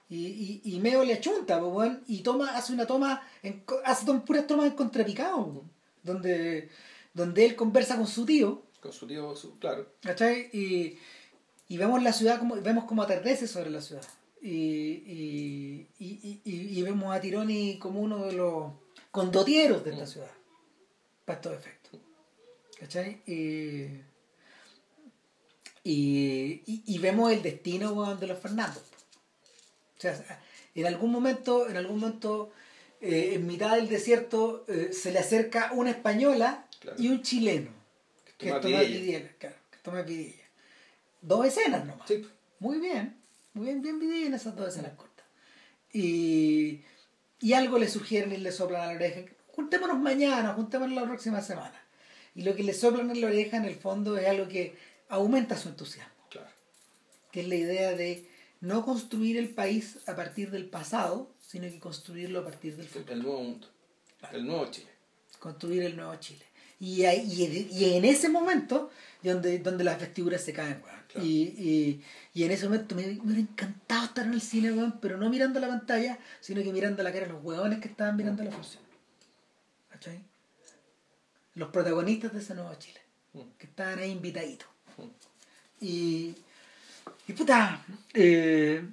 Y, y, y Meo le achunta, pues, y toma, hace una toma, en, hace puras tomas en contrapicado, pues, donde, donde él conversa con su tío. Con su tío, su, claro. ¿Cachai? Y, y vemos la ciudad como vemos como atardece sobre la ciudad y, y, y, y, vemos a Tironi como uno de los condotieros de esta mm. ciudad para estos efectos ¿cachai? Y, y, y, vemos el destino de los Fernandos o sea en algún momento en algún momento eh, en mitad del desierto eh, se le acerca una española claro. y un chileno que Tomás Videla claro, que toma Videla dos escenas nomás. Sí. Muy bien, muy bien, bien bien esas dos escenas cortas. Y, y algo le sugieren y le soplan a la oreja. Juntémonos mañana, juntémonos la próxima semana. Y lo que le soplan en la oreja en el fondo es algo que aumenta su entusiasmo. Claro. Que es la idea de, no construir el país a partir del pasado, sino que construirlo a partir del futuro. El nuevo mundo. El nuevo Chile. Construir el nuevo Chile. Y, y, y en ese momento, donde, donde las vestiduras se caen, y, y, y, en ese momento me, me hubiera encantado estar en el cine, pero no mirando la pantalla, sino que mirando la cara de los huevones que estaban mirando la función. ¿Cachai? Los protagonistas de ese nuevo Chile, mm. que estaban ahí invitaditos. Mm. Y, y puta, eh,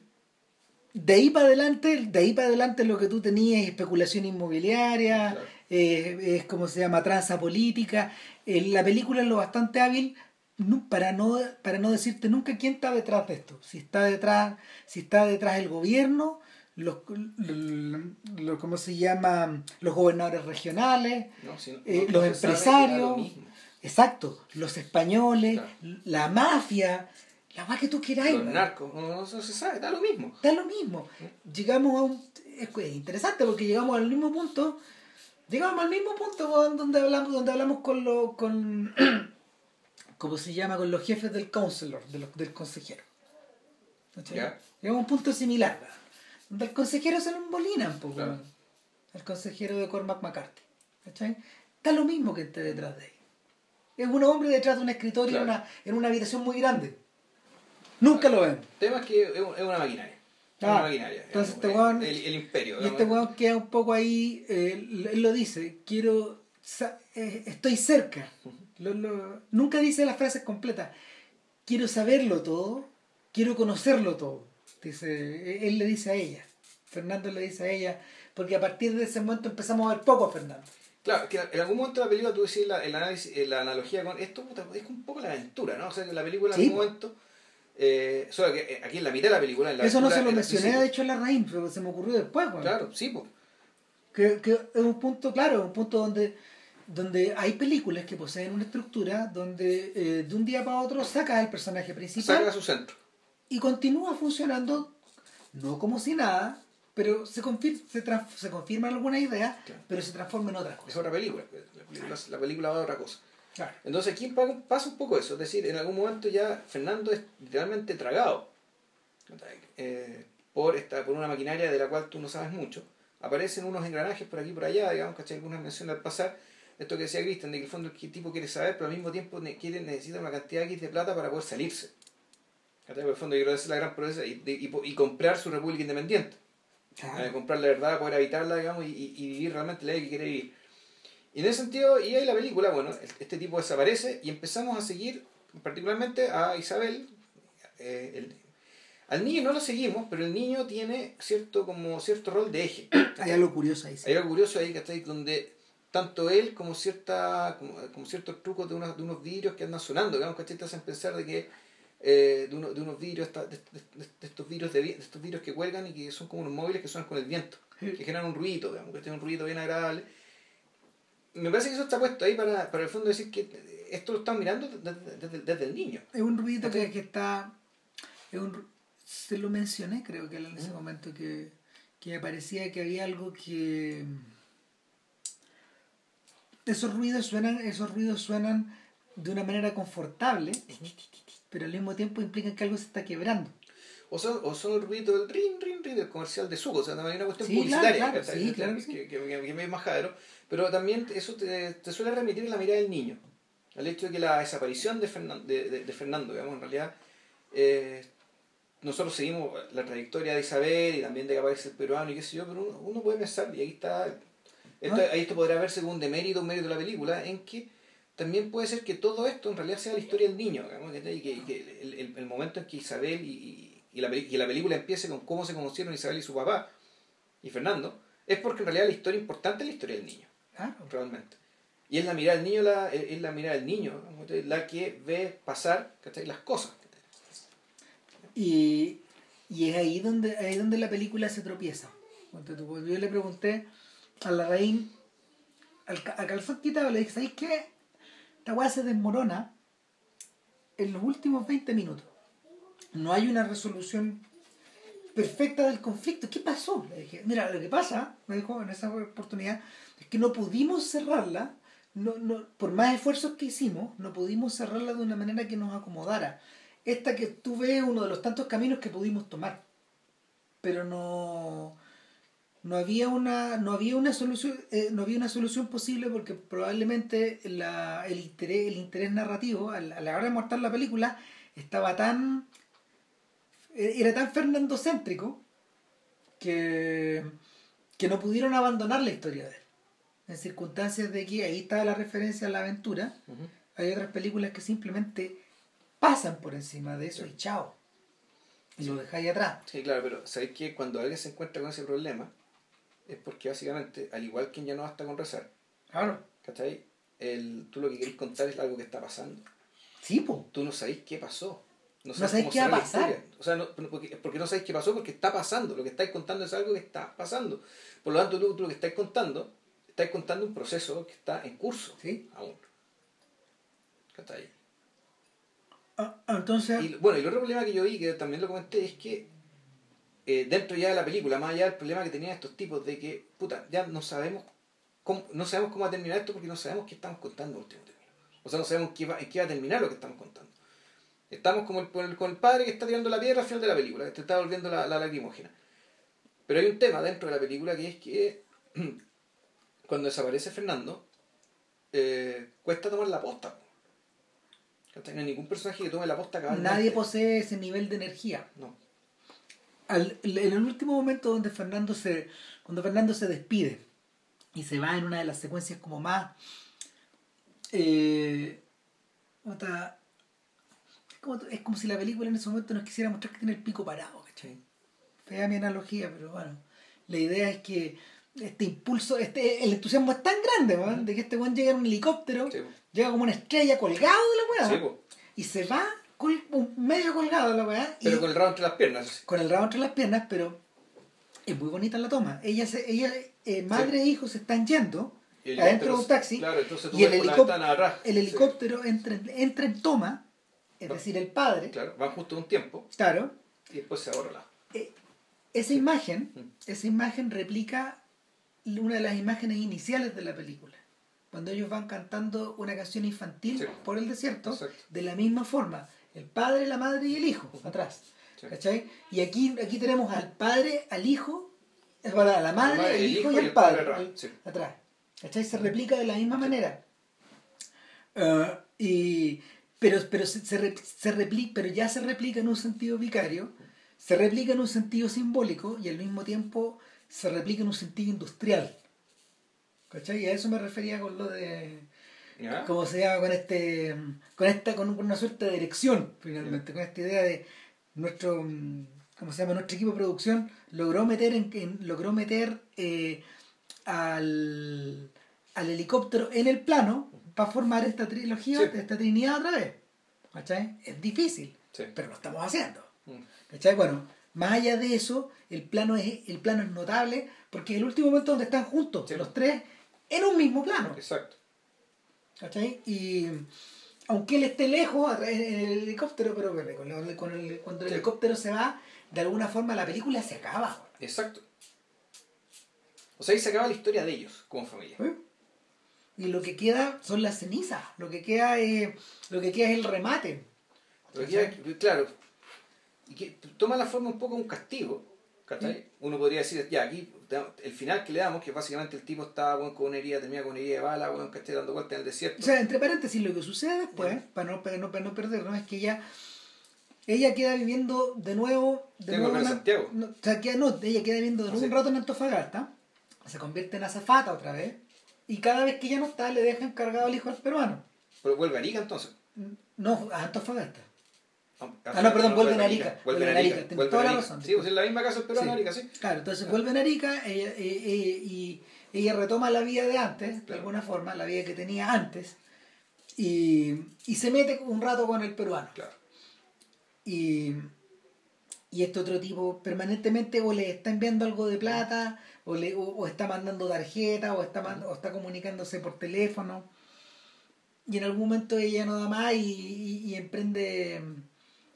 de ahí para adelante, de ahí para adelante lo que tú tenías es especulación inmobiliaria, eh, es como se llama, tranza política. Eh, la película es lo bastante hábil para no, para no decirte nunca quién está detrás de esto. Si está detrás, si está detrás el gobierno, los, ¿cómo se llama? los gobernadores regionales, eh, los empresarios, exacto, los españoles, la mafia, la más que tú quieras. Los narcos, no, se sabe, da lo mismo. Da lo mismo. Llegamos a un... Es interesante porque llegamos al mismo punto, llegamos al mismo punto donde hablamos, donde hablamos con los... Con, [CLEARS THROAT] ¿Cómo se llama? Con los jefes del counselor, de del consejero. Llegamos a un punto similar, donde el consejero se lo embolina un poco. El consejero de Cormac McCarthy. ¿Cachai? Da lo mismo que esté detrás de él. Es un hombre detrás de un escritorio en, una, en una habitación muy grande Nunca lo ven. El tema es que es una maquinaria. Es una ah, maquinaria. Entonces este weón, el, imperio. Y este weón queda un poco ahí, eh, él lo dice, quiero, eh, estoy cerca. nunca dice las frases completas. Quiero saberlo todo, quiero conocerlo todo. Dice, él le dice a ella. Fernando le dice a ella, porque a partir de ese momento empezamos a ver poco a Fernando. Claro, que en algún momento de la película tú decís la, el análisis, la analogía con esto es un poco la aventura, ¿no? O sea, que la película en algún momento eh, solo que eh, aquí en la mitad de la película. Eso no se lo mencioné, de hecho, en la raíz, pero se me ocurrió después. Claro, sí, pues. Que, que, es un punto, claro, un punto donde, donde hay películas que poseen una estructura donde eh, de un día para otro saca el personaje principal. Saca su centro. Y continúa funcionando, no como si nada, pero se, confirma, se, se confirma alguna idea, pero se transforma en otra cosa. Es otra película, la película, la película va a otra cosa. Entonces aquí pasa un poco eso, es decir, en algún momento ya Fernando es literalmente tragado eh, por, esta, por una maquinaria de la cual tú no sabes mucho. Aparecen unos engranajes por aquí y por allá, digamos, ¿cachai? Algunas menciones al pasar. Esto que decía Cristian, de que el fondo el tipo quiere saber, pero al mismo tiempo quiere, necesita una cantidad X de plata para poder salirse. Por el fondo quiero hacer la gran promesa y, y, comprar su república independiente. Eh, comprar la verdad, poder habitarla, digamos, y, y, vivir realmente la vida que quiere vivir. Y en ese sentido, y ahí la película, bueno, este tipo desaparece y empezamos a seguir particularmente a Isabel. Eh, al niño no lo seguimos, pero el niño tiene cierto como cierto rol de eje. [CLEARS THROAT] Hay algo curioso ahí. Hay algo curioso ahí, que Donde tanto él como cierta como, ciertos trucos de unos, de unos vidrios que andan sonando, digamos, ¿cachai? Te hacen pensar de que eh, de, uno, de unos vidrios, de, estos vidrios de, estos vidrios que cuelgan y que son como unos móviles que suenan con el viento, que generan un ruido, digamos, que tienen un ruido bien agradable me parece que eso está puesto ahí para, para el fondo decir que esto lo están mirando desde, desde, el niño. Es un ruido que, que, está. Es un, se lo mencioné, creo que en ese momento, que, que me parecía que había algo que. Esos ruidos suenan, esos ruidos suenan de una manera confortable, pero al mismo tiempo implican que algo se está quebrando o son, o son el ruido del rin, rin, rin del comercial de suco, o sea, también hay una cuestión publicitaria que, que, es majadero, pero también eso te, te suele remitir en la mirada del niño, al hecho de que la desaparición de, Fernando, de, de, Fernando digamos, en realidad, eh, nosotros seguimos la trayectoria de Isabel y también de que aparece el peruano y qué sé yo, pero uno, puede pensar, y ahí está, esto, ahí esto podría verse como un demérito, un mérito de la película, en que también puede ser que todo esto en realidad sea la historia del niño, digamos, y que, que el, el, el, momento en que Isabel y, y la, y la película empiece con cómo se conocieron Isabel y su papá y Fernando, es porque en realidad la historia importante es la historia del niño. Realmente. Y es la mirada del niño, la, es la mirada del niño, la que ve pasar las cosas. Y, y es ahí donde, ahí donde la película se tropieza. Cuando yo le pregunté a la reina, al, a Calzón Quitado, le dije, ¿sabes qué? Esta weá se desmorona en los últimos 20 minutos no hay una resolución perfecta del conflicto. ¿Qué pasó? Le dije, mira, lo que pasa, me dijo en esa oportunidad, es que no pudimos cerrarla, no, no, por más esfuerzos que hicimos, no pudimos cerrarla de una manera que nos acomodara. esta que tú ves uno de los tantos caminos que pudimos tomar. Pero no no había una no había una solución eh, no había una solución posible porque probablemente la, el interés el interés narrativo a la, a la hora de mostrar la película estaba tan era tan fernandocéntrico que que no pudieron abandonar la historia de él. En circunstancias de que ahí estaba la referencia a la aventura hay otras películas que simplemente pasan por encima de eso y chao. Y lo dejáis atrás. Sí, claro, pero ¿sabéis que cuando alguien se encuentra con ese problema es porque básicamente, al igual que ya no basta con rezar, claro. ¿cachai? El, tú lo que querés contar es algo que está pasando. sí po. Tú no sabéis qué pasó. No, sabéis cómo qué va a pasar. historia. O sea, no, no, porque, porque no sabéis qué pasó porque está pasando. Lo que estáis contando es algo que está pasando. Por lo tanto, tú, tú lo que estáis contando, estáis contando un proceso que está en curso sí aún. ¿Cachai? Ah, ah, entonces Y bueno, y el otro problema que yo vi, que también lo comenté, es que eh, dentro ya de la película, más allá del problema que tenían estos tipos de que, puta, ya no sabemos cómo, no sabemos cómo va a terminar esto porque no sabemos qué estamos contando en último término. O sea, no sabemos qué va, en qué va a terminar lo que estamos contando. Estamos como el, con, el, padre que está tirando la piedra al final de la película, que te está volviendo la, la lacrimógena. Pero hay un tema dentro de la película que es que [CLEARS THROAT] cuando desaparece Fernando, eh, cuesta tomar la posta. No hay ningún personaje que tome la posta cabalmente. nadie posee ese nivel de energía No. Al- en el último momento donde Fernando se cuando Fernando se despide y se va en una de las secuencias como más eh, otra- como, es como si la película en ese momento nos quisiera mostrar que tiene el pico parado ¿cachai? fea mi analogía pero bueno la idea es que este impulso este el entusiasmo es tan grande ¿no? de que este buen llega en un helicóptero Sí, llega como una estrella colgado de la weá Sí, y se va col- medio colgado de la weá y Pero con el rabo entre las piernas. con el rabo entre las piernas, pero es muy bonita la toma. Ella, se, ella eh, madre e hijo se están yendo adentro de un taxi Claro, entonces tú y el, helicóptero atrás. el helicóptero entra, en- entra en toma, es Va. decir, el padre, Claro, van justo un tiempo claro, y después se ahorra la. eh, esa imagen, Mm. esa imagen replica una de las imágenes iniciales de la película. Cuando ellos van cantando una canción infantil Sí. por el desierto, Exacto. de la misma forma, el padre, la madre y el hijo, atrás. Sí. ¿Cachai? Y aquí, aquí tenemos al padre, al hijo, es verdad, la madre, madre, el hijo y el padre, atrás, al- sí. atrás. ¿Cachai? Se replica de la misma manera. Ah, y, pero pero, se, se, se repli- pero ya se replica en un sentido vicario, se replica en un sentido simbólico y al mismo tiempo se replica en un sentido industrial. ¿Cachai? Y a eso me refería con lo de ¿Ya? como se llama con este con esta con una suerte de dirección finalmente con esta idea de nuestro mm, cómo se llama nuestro equipo de producción logró meter en, en- logró meter eh, al al helicóptero en el plano para formar esta trilogía Sí. esta trinidad otra vez ¿cachai? es difícil Sí. pero lo estamos haciendo Mm. ¿cachai? bueno más allá de eso el plano es el plano es notable porque es el último momento donde están juntos Sí. los tres en un mismo plano Exacto. ¿Cachai? Y aunque él esté lejos en el helicóptero, pero con el- con el- cuando el Sí. helicóptero se va, de alguna forma la película se acaba. Exacto. O sea, ahí se acaba la historia de ellos como familia. ¿eh? Y lo que queda son las cenizas, lo que queda es, lo que queda es el remate. Ya, claro, y que toma la forma un poco de un castigo. ¿cachai? Uno podría decir, ya, aquí el final que le damos, que básicamente el tipo está bueno, con una herida, termina con una herida de bala, bueno, que esté dando vueltas en el desierto. O sea, entre paréntesis, lo que sucede después, para no, para no, para no perder, ¿no? es que ella, ella queda viviendo de nuevo. De nuevo en- Santiago. no, o sea, queda- no, ella queda viviendo de nuevo Sí. un rato en Antofagasta, se convierte en azafata otra vez, y cada vez que ella no está, le deja encargado al hijo al peruano. Pero vuelve a Arica entonces. No, a Antofagasta. Ah, Ah, no, perdón, vuelve en Arica. Vuelve en Arica. Tienes toda en la razón. Sí, pues es la misma casa del peruano Sí. Arica, sí. Claro, entonces vuelve en Arica ella, eh, eh, y ella retoma la vida de antes, de alguna forma, la vida que tenía antes, y, y se mete un rato con el peruano. Claro. Y, y este otro tipo permanentemente o le está enviando algo de plata, o, le, o, o está mandando tarjeta, o está, mand- o está comunicándose por teléfono. Y en algún momento ella no da más y, y- y emprende...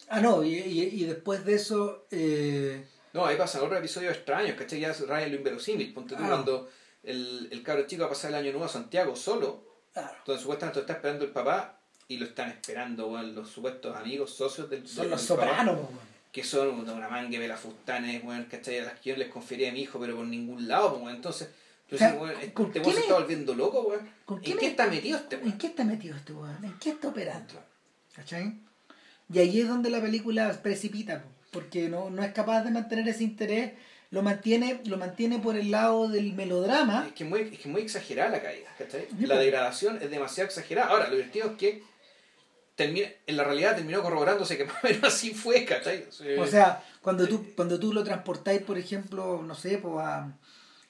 Ah, no, y, y, después de eso... eh, No, ahí pasan otros episodios extraños, ¿cachai? Ya raya lo inverosímil. Ponte tú Ah. cuando el, el cabro chico va a pasar el año nuevo a Santiago solo, claro, donde supuestamente está esperando el papá, y lo están esperando, los supuestos amigos, socios del Son del- los papá, sopranos. Que son una manga de pelafustanes, weón, ¿cachai? A las que yo les confería a mi hijo, pero por ningún lado, pues, weón. Entonces, tú O sea, dices, weón, ¿con este weón se está volviendo loco, weón. ¿Con ¿En qué es? está metido este ¿En weón? qué está metido este weón? ¿En qué está operando? ¿Cachai? Y ahí es donde la película precipita, po, porque no, no es capaz de mantener ese interés, lo mantiene, lo mantiene por el lado del melodrama. Es que es muy, es que muy exagerada la caída, ¿cachai? La degradación es demasiado exagerada. Ahora, lo divertido es que termina, en la realidad terminó corroborándose que [LAUGHS] más o menos así fue, ¿cachai? O sea, cuando tú, cuando tú lo transportáis, por ejemplo, no sé, pues a,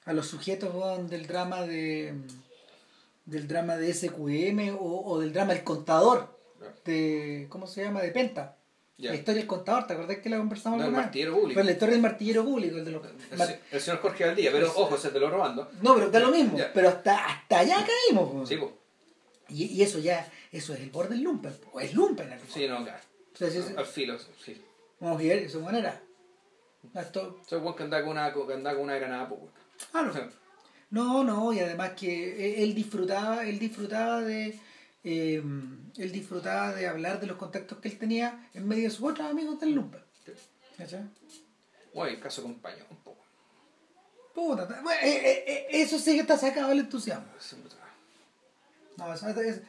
a los sujetos del drama de del drama de SQM o, o del drama El Contador, de ¿cómo se llama? de Penta. Ya. La historia del contador, ¿te acordás que la conversamos No, el martillero público. Pero la historia del martillero público, el de los el, el señor Jorge Valdía, pero ojo, se te lo robando. No, pero da lo mismo. Ya. Pero hasta, hasta allá caímos. Sí, pues. Y, y eso ya, eso es el borde del lumpen. O es lumpen. al Sí, no, claro. Al filo, sí. Vamos a ver, de su manera. Esto, Soy buen que anda con una, que con una granada, pues, ah, no. No, no, y además que e- él disfrutaba, él disfrutaba de eh, él disfrutaba de hablar de los contactos que él tenía en medio de sus otros amigos del lumpen. ¿Cachai? Bueno, el caso compañón, un poco. Puta, ta- bueno, eh, eh, eh, eso sí que está sacado del entusiasmo. No, eso- es-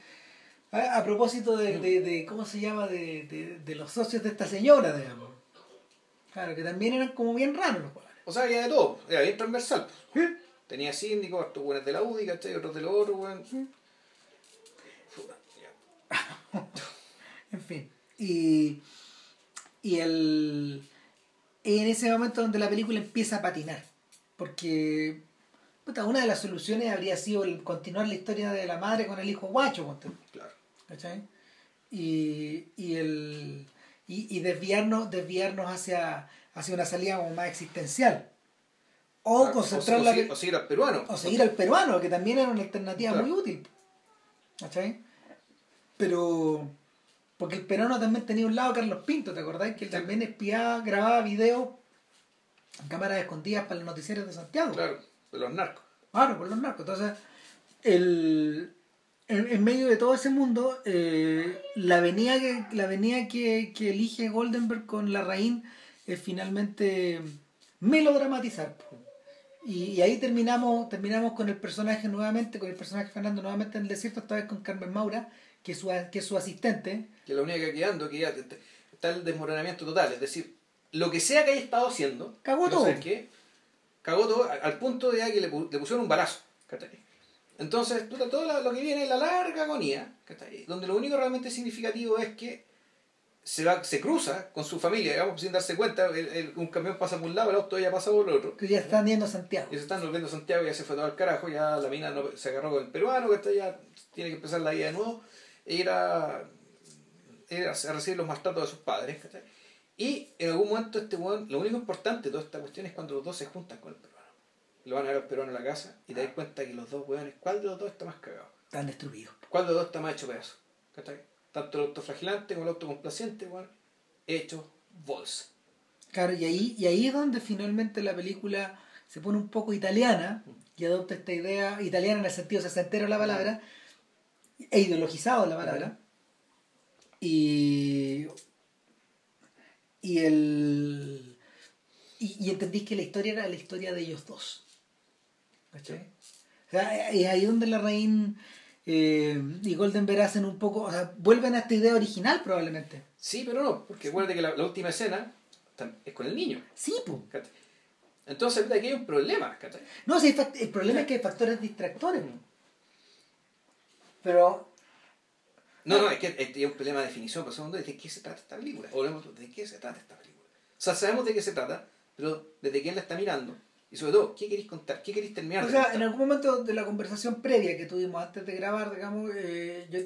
a, a propósito de, de, de- ¿cómo se llama? De, de, de los socios de esta señora, digamos. Claro, que también eran como bien raros los cuales. O sea, había de todo, era bien transversal. pues. Tenía síndicos, estos buenos de la UDI, ¿cachai? Otros de los otros, weón. [LAUGHS] En fin. Y, y el, en ese momento donde la película empieza a patinar. Porque puta, una de las soluciones habría sido el continuar la historia de la madre con el hijo guacho. Claro. ¿Cachai? Y, y, el, y, y desviarnos, desviarnos hacia, hacia una salida como más existencial. O Ah, concentrar o, la... o seguir- o seguir al peruano. o seguir al peruano, que también era una alternativa Claro. muy útil. ¿Cachai? Pero... Porque el peruano también tenía un lado Carlos Pinto, ¿te acordás? Que él Sí. también espiaba, grababa videos en cámaras escondidas para los noticieros de Santiago. Claro, de los narcos. Claro, por los narcos. Entonces, el, en, en medio de todo ese mundo, eh, la avenida, que, la avenida que, que elige Goldenberg con la raíz es finalmente melodramatizar. Y, y ahí terminamos, terminamos con el personaje nuevamente, con el personaje Fernando nuevamente en el desierto, esta vez con Carmen Maura, que es su, que es su asistente. Que la única que quedando, que ya está el desmoronamiento total. Es decir, lo que sea que haya estado haciendo, Cagó no todo. sé qué, cagó todo al, punto de que le pusieron un balazo. ¿cachai? Entonces, todo lo que viene es la larga agonía, donde lo único realmente significativo es que se va se cruza con su familia, digamos, sin darse cuenta, el- el- un camión pasa por un lado, el auto ya pasa por el otro. Que ya están yendo a Santiago. Y se están volviendo a Santiago, ya se fue todo al carajo, ya la mina no, se agarró con el peruano, que ya tiene que empezar la vida de nuevo, e ir a, ir a recibir los maltratos de sus padres. ¿cachai? Y en algún momento este lo único importante de toda esta cuestión es cuando los dos se juntan con el. Lo van a ver al peruano a la casa y te das cuenta que los dos weones, ¿cuál de los dos está más cagado? Están destruidos. ¿Cuál de los dos está más hecho pedazo? ¿Cachai? Tanto el autoflagilante como el autocomplaciente, weón, hecho bolsa. Claro, y ahí, y ahí es donde finalmente la película se pone un poco italiana y adopta esta idea, italiana en el sentido sesentero la palabra, e ideologizado la palabra. Y. Y el. Y, y entendís que la historia era la historia de ellos dos. ¿Cachai? O sea, es ahí donde la reina eh, y Goldenberg hacen un poco. O sea, vuelven a esta idea original probablemente. Sí, pero no, porque acuérdate que la, la última escena es con el niño. Sí, pues. Entonces, aquí hay un problema, ¿cachai? No, sí, el problema es que hay factores distractores. Pero, No, no, es que es es un problema de definición, pero segundo, ¿de qué se trata esta película? O de qué se trata esta película. O sea, sabemos de qué se trata, pero desde quién la está mirando. Y sobre todo, ¿qué queréis contar? ¿Qué queréis terminar o sea, contar? en algún momento de la conversación previa que tuvimos antes de grabar, digamos, eh, yo-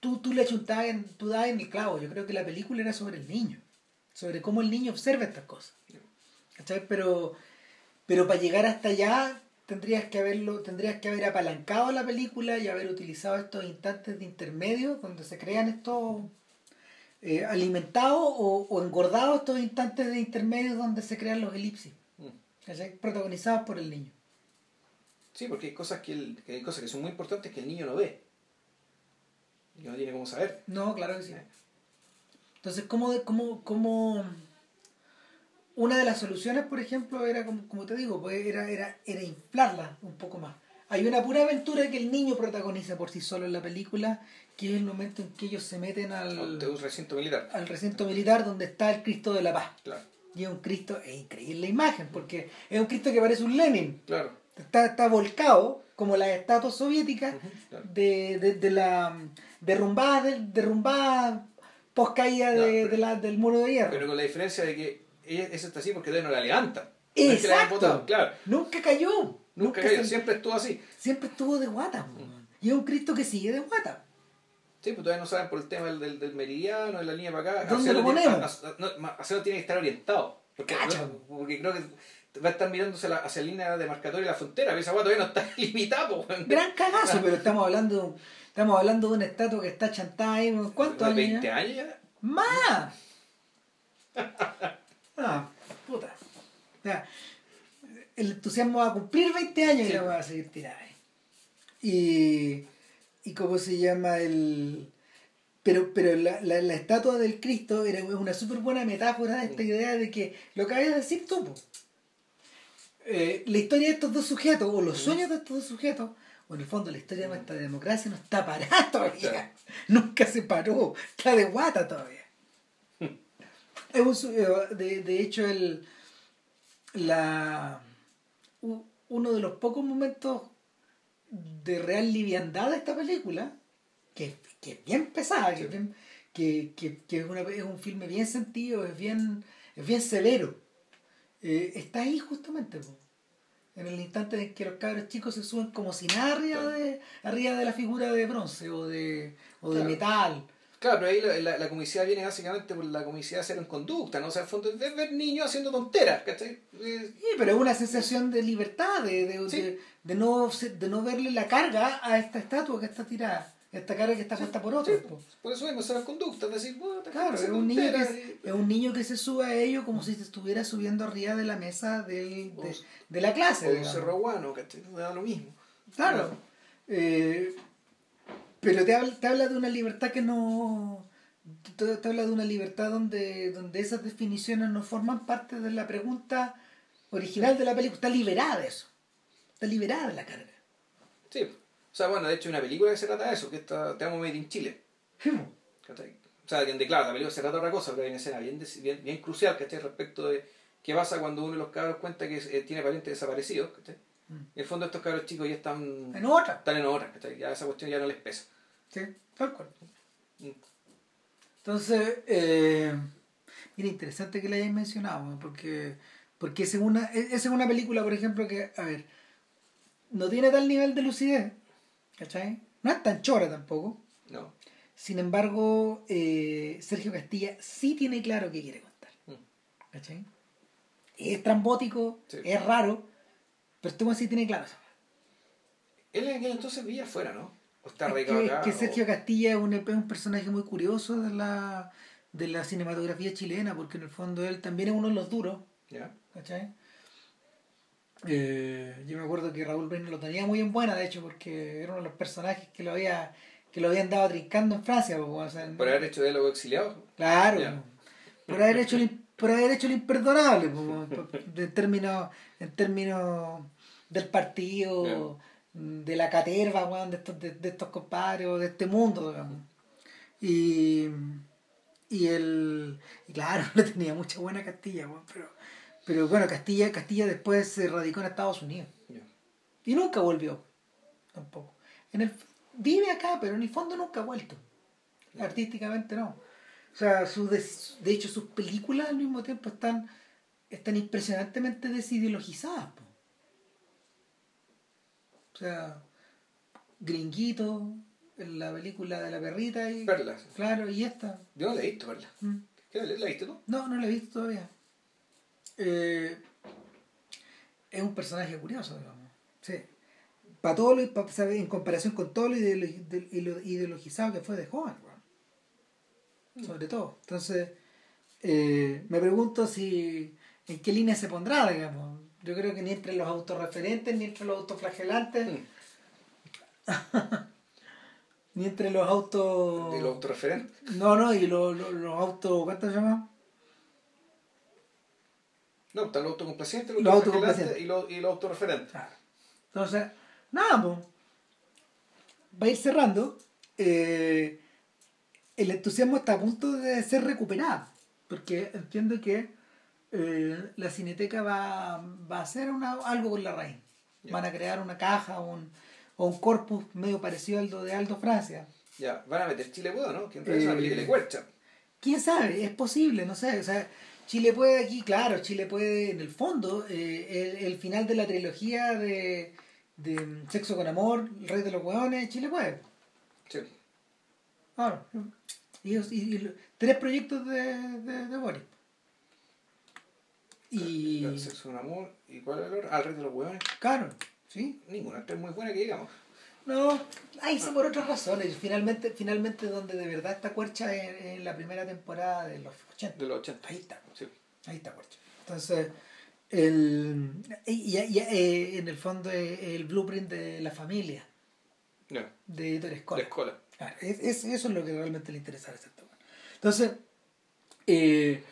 tú, tú le chuntabas en, tú dabas en el clavo. Yo creo que la película era sobre el niño, sobre cómo el niño observa estas cosas. ¿Cachai? Pero, pero para llegar hasta allá tendrías que haberlo, tendrías que haber apalancado la película y haber utilizado estos instantes de intermedio donde se crean estos eh, alimentados o, o engordados estos instantes de intermedio donde se crean los elipsis. ¿Cachai? Protagonizados por el niño. Sí, porque hay cosas que, el- que hay cosas que son muy importantes que el niño no ve. Y no tiene cómo saber. No, claro que sí. Entonces, ¿cómo, cómo, cómo... Una de las soluciones, por ejemplo, era, como, como te digo, pues era, era, era inflarla un poco más. Hay una pura aventura que el niño protagoniza por sí solo en la película, que es el momento en que ellos se meten al, un recinto militar. al recinto militar donde está el Cristo de la Paz. Claro. Y es un Cristo, es increíble la imagen, porque es un Cristo que parece un Lenin. Claro. Está, está volcado, como las estatuas soviéticas, claro. de, de, de la derrumbada, del- derrumbada post caída No, de, de la, del muro de hierro. Pero con la diferencia de que ella, esa está así porque todavía no la levanta. No es que la hayan Exacto. Claro. Nunca cayó. Nunca cayó, se- siempre estuvo así. siempre estuvo de guata. Y es un Cristo que sigue de guata. Sí, pues todavía no saben por el tema del, del, del meridiano, de la línea para acá. ¿Dónde lo tiene- ponemos? a- no, Marcelo tiene que estar orientado. Porque, porque creo que va a estar mirándose la- hacia la línea demarcatoria de la frontera. pero Esa guata todavía no está [LAUGHS] limitada, weón. Gran cagazo, [LAUGHS] pero estamos hablando, de un- estamos hablando de una estatua que está chantada ahí. ¿Cuántos ¿De años? 20 ya? años ya? ¡Más! [LAUGHS] Ah, puta. O sea, el entusiasmo va a cumplir 20 años Sí. y la va a seguir tirada ahí. Y, y cómo se llama el... Pero, pero la, la, la estatua del Cristo era una súper buena metáfora de esta idea de que lo que habías de decir tú. Eh, la historia de estos dos sujetos, o los sueños de estos dos sujetos, o en el fondo la historia de nuestra democracia no está parada [LAUGHS] todavía. Claro. Nunca se paró, está de guata todavía. [LAUGHS] Es un eh, de, de hecho, el, la, uno de los pocos momentos de real liviandad de esta película, que, que es bien pesada, que, es, bien- que, que- que es, una- es un filme bien sentido, es bien, es bien severo, eh, está ahí justamente. po. En el instante en que los cabros chicos se suben como si nada arriba, Claro. de, arriba de la figura de bronce o de, o de metal. Claro, pero ahí la, la, la comicidad viene básicamente por la comicidad de cero en conducta, ¿no? O sea, el fondo es ver niños haciendo tonteras, ¿cachai? Eh, Sí, pero es una sensación de libertad, de, de, Sí. de, de no, de no verle la carga a esta estatua que está tirada, esta carga que está puesta por otros. sí, po. por eso mismo, cero en conducta, es decir, bueno, Claro, es un, niño que, y- es un niño que se sube a ello como si se estuviera subiendo arriba de la mesa del, de, de la clase. O un digamos. cerro guano, ¿cachai? Da lo mismo. Claro. Eh, pero te habla, te habla de una libertad que no. Te, te habla de una libertad donde, donde esas definiciones no forman parte de la pregunta original de la película. Está liberada de eso. Está liberada de la carga. Sí. O sea, bueno, de hecho hay una película que se trata de eso, que está Te amo Made in Chile. ¿cachai? O sea, que, claro, la película se trata de otra cosa, pero hay una escena bien, bien, bien crucial, ¿cachai? Respecto de qué pasa cuando uno de los cabros cuenta que eh, tiene parientes desaparecidos, ¿cachai? Mm. En el fondo estos cabros chicos ya están, En otra. están en otra, ¿cachai? Ya esa cuestión ya no les pesa. Sí, tal cual. Mm. Entonces, eh, mira, interesante que la hayáis mencionado, porque, porque esa es, una, e, es una película, por ejemplo, que, a ver, no tiene tal nivel de lucidez, ¿cachai? No es tan chora tampoco. No. Sin embargo, eh, Sergio Castilla sí tiene claro qué quiere contar, Mm. ¿cachai? Es trambótico, Sí. es raro, pero este weón sí tiene claro. eso. Él en aquel entonces vivía afuera, ¿no? O está Es que, acá. que o- Sergio Castilla es un, es un personaje muy curioso de la, de la cinematografía chilena, porque en el fondo él también es uno de los duros, ¿Ya? ¿cachai? Eh, yo me acuerdo que Raúl Reina lo tenía muy en buena, de hecho, porque era uno de los personajes que lo había que lo habían dado trincando en Francia. o sea, Por haber hecho diálogo exiliado. Claro, Ya. por haber hecho el, por haber hecho lo imperdonable, en términos en términos del partido, de la caterva, de estos de, de estos compadres, o de este mundo, digamos. Y y el y claro, [LAUGHS] le tenía mucha buena Castilla, pero pero bueno, Castilla Castilla después se radicó en Estados Unidos y nunca volvió tampoco. En el vive acá, pero en el fondo nunca ha vuelto. Artísticamente no. O sea, su des- de hecho sus películas al mismo tiempo están están impresionantemente desideologizadas. po. O sea, Gringuito, la película de la perrita y Perla. claro, y esta. Yo no la he visto, Perla. Mm. ¿Qué, ¿La viste tú? No, no la he visto todavía. Eh, es un personaje curioso, digamos. Sí. Para todo lo, pa- sabe, en comparación con todo lo, ideologizado que fue de joven. Sobre todo. Entonces, eh, me pregunto si en qué línea se pondrá, digamos. Yo creo que ni entre los autorreferentes ni entre los autoflagelantes. Mm. [LAUGHS] ni entre los autos. ¿Y los autorreferentes? No, no, y los, los, los autos. ¿Cuánto se llama? No, están los autocomplacientes, los, Los autocomplacientes. y los, y los autorreferentes. Entonces, nada, pues. Va a ir cerrando. Eh, el entusiasmo está a punto de ser recuperado. Porque entiendo que eh, la cineteca va, va a hacer una, algo con la raíz. Ya. Van a crear una caja o un, o un corpus medio parecido al de Aldo Francia. Ya, van a meter Chile Puedo, ¿no? Que en realidad es una Eh, película de Cuercha. quién sabe, es posible, no sé, o sea, Chile puede aquí, claro, Chile puede, en el fondo, eh, el, el final de la trilogía de, de Sexo con Amor, El Rey de los Hueones, Chile puede, Sí. Claro. Y, y- tres proyectos de, de, de Boris. Y, El Sexo con amor. ¿Y cuál es el otro? El rey de los hueones. claro, ¿sí? Ninguna, es muy buena que digamos. No, ahí sí por otras razones. Finalmente, finalmente donde de verdad está Cuercha en, en la primera temporada de los 80. De los 80. Ahí está. Sí. Ahí está Cuercha. Entonces, el, y, y- y- eh, en el fondo es el blueprint de la familia de Editor La Escola. Claro, es, es- eso es lo que realmente le interesa a weón. Entonces, eh,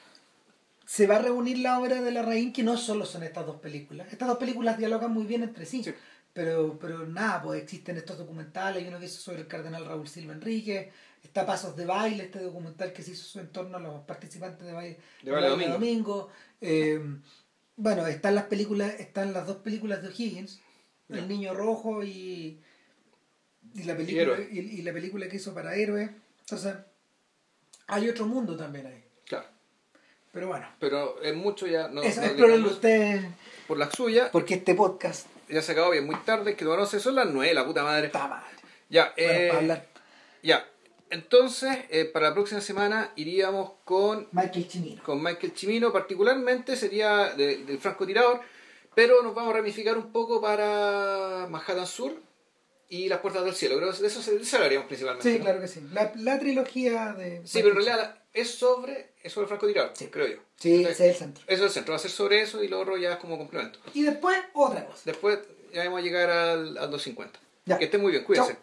se va a reunir la obra de la Raín, que no solo son estas dos películas. Estas dos películas dialogan muy bien entre sí. Sí. Pero, pero nada, pues existen estos documentales, hay uno que hizo sobre el cardenal Raúl Silva Enrique, está Pasos de Baile, este documental que se hizo en torno a los participantes de Baile, De Baile Domingo. Domingo. Eh, bueno, están las películas, están las dos películas de O'Higgins. El Niño Rojo y, y la película y, y la película que hizo para Héroe. Entonces, hay otro mundo también ahí. Claro. Pero bueno, Pero es mucho ya. No, eso no ustedes, por la suya. porque este podcast Ya se acabó bien, muy tarde. Que no sé, son las 9, la puta madre. está mal. Ya, Bueno, eh, para hablar. ya. Entonces, eh, para la próxima semana iríamos con, Michael Chimino. con Michael Chimino, particularmente sería de- del francotirador, pero nos vamos a ramificar un poco para Manhattan Sur y las puertas del cielo. Creo que de eso se, de eso hablaríamos principalmente. Sí, ¿no? claro que sí. La, la trilogía de. Sí, pero en realidad es sobre, es sobre francotirador, Sí. creo yo. Sí, Entonces, ese es el centro. Eso es el centro, va a ser sobre eso y lo otro ya es como complemento. Y después, otra cosa. Después ya vamos a llegar al, al 250. Ya. Que estén muy bien, cuídense.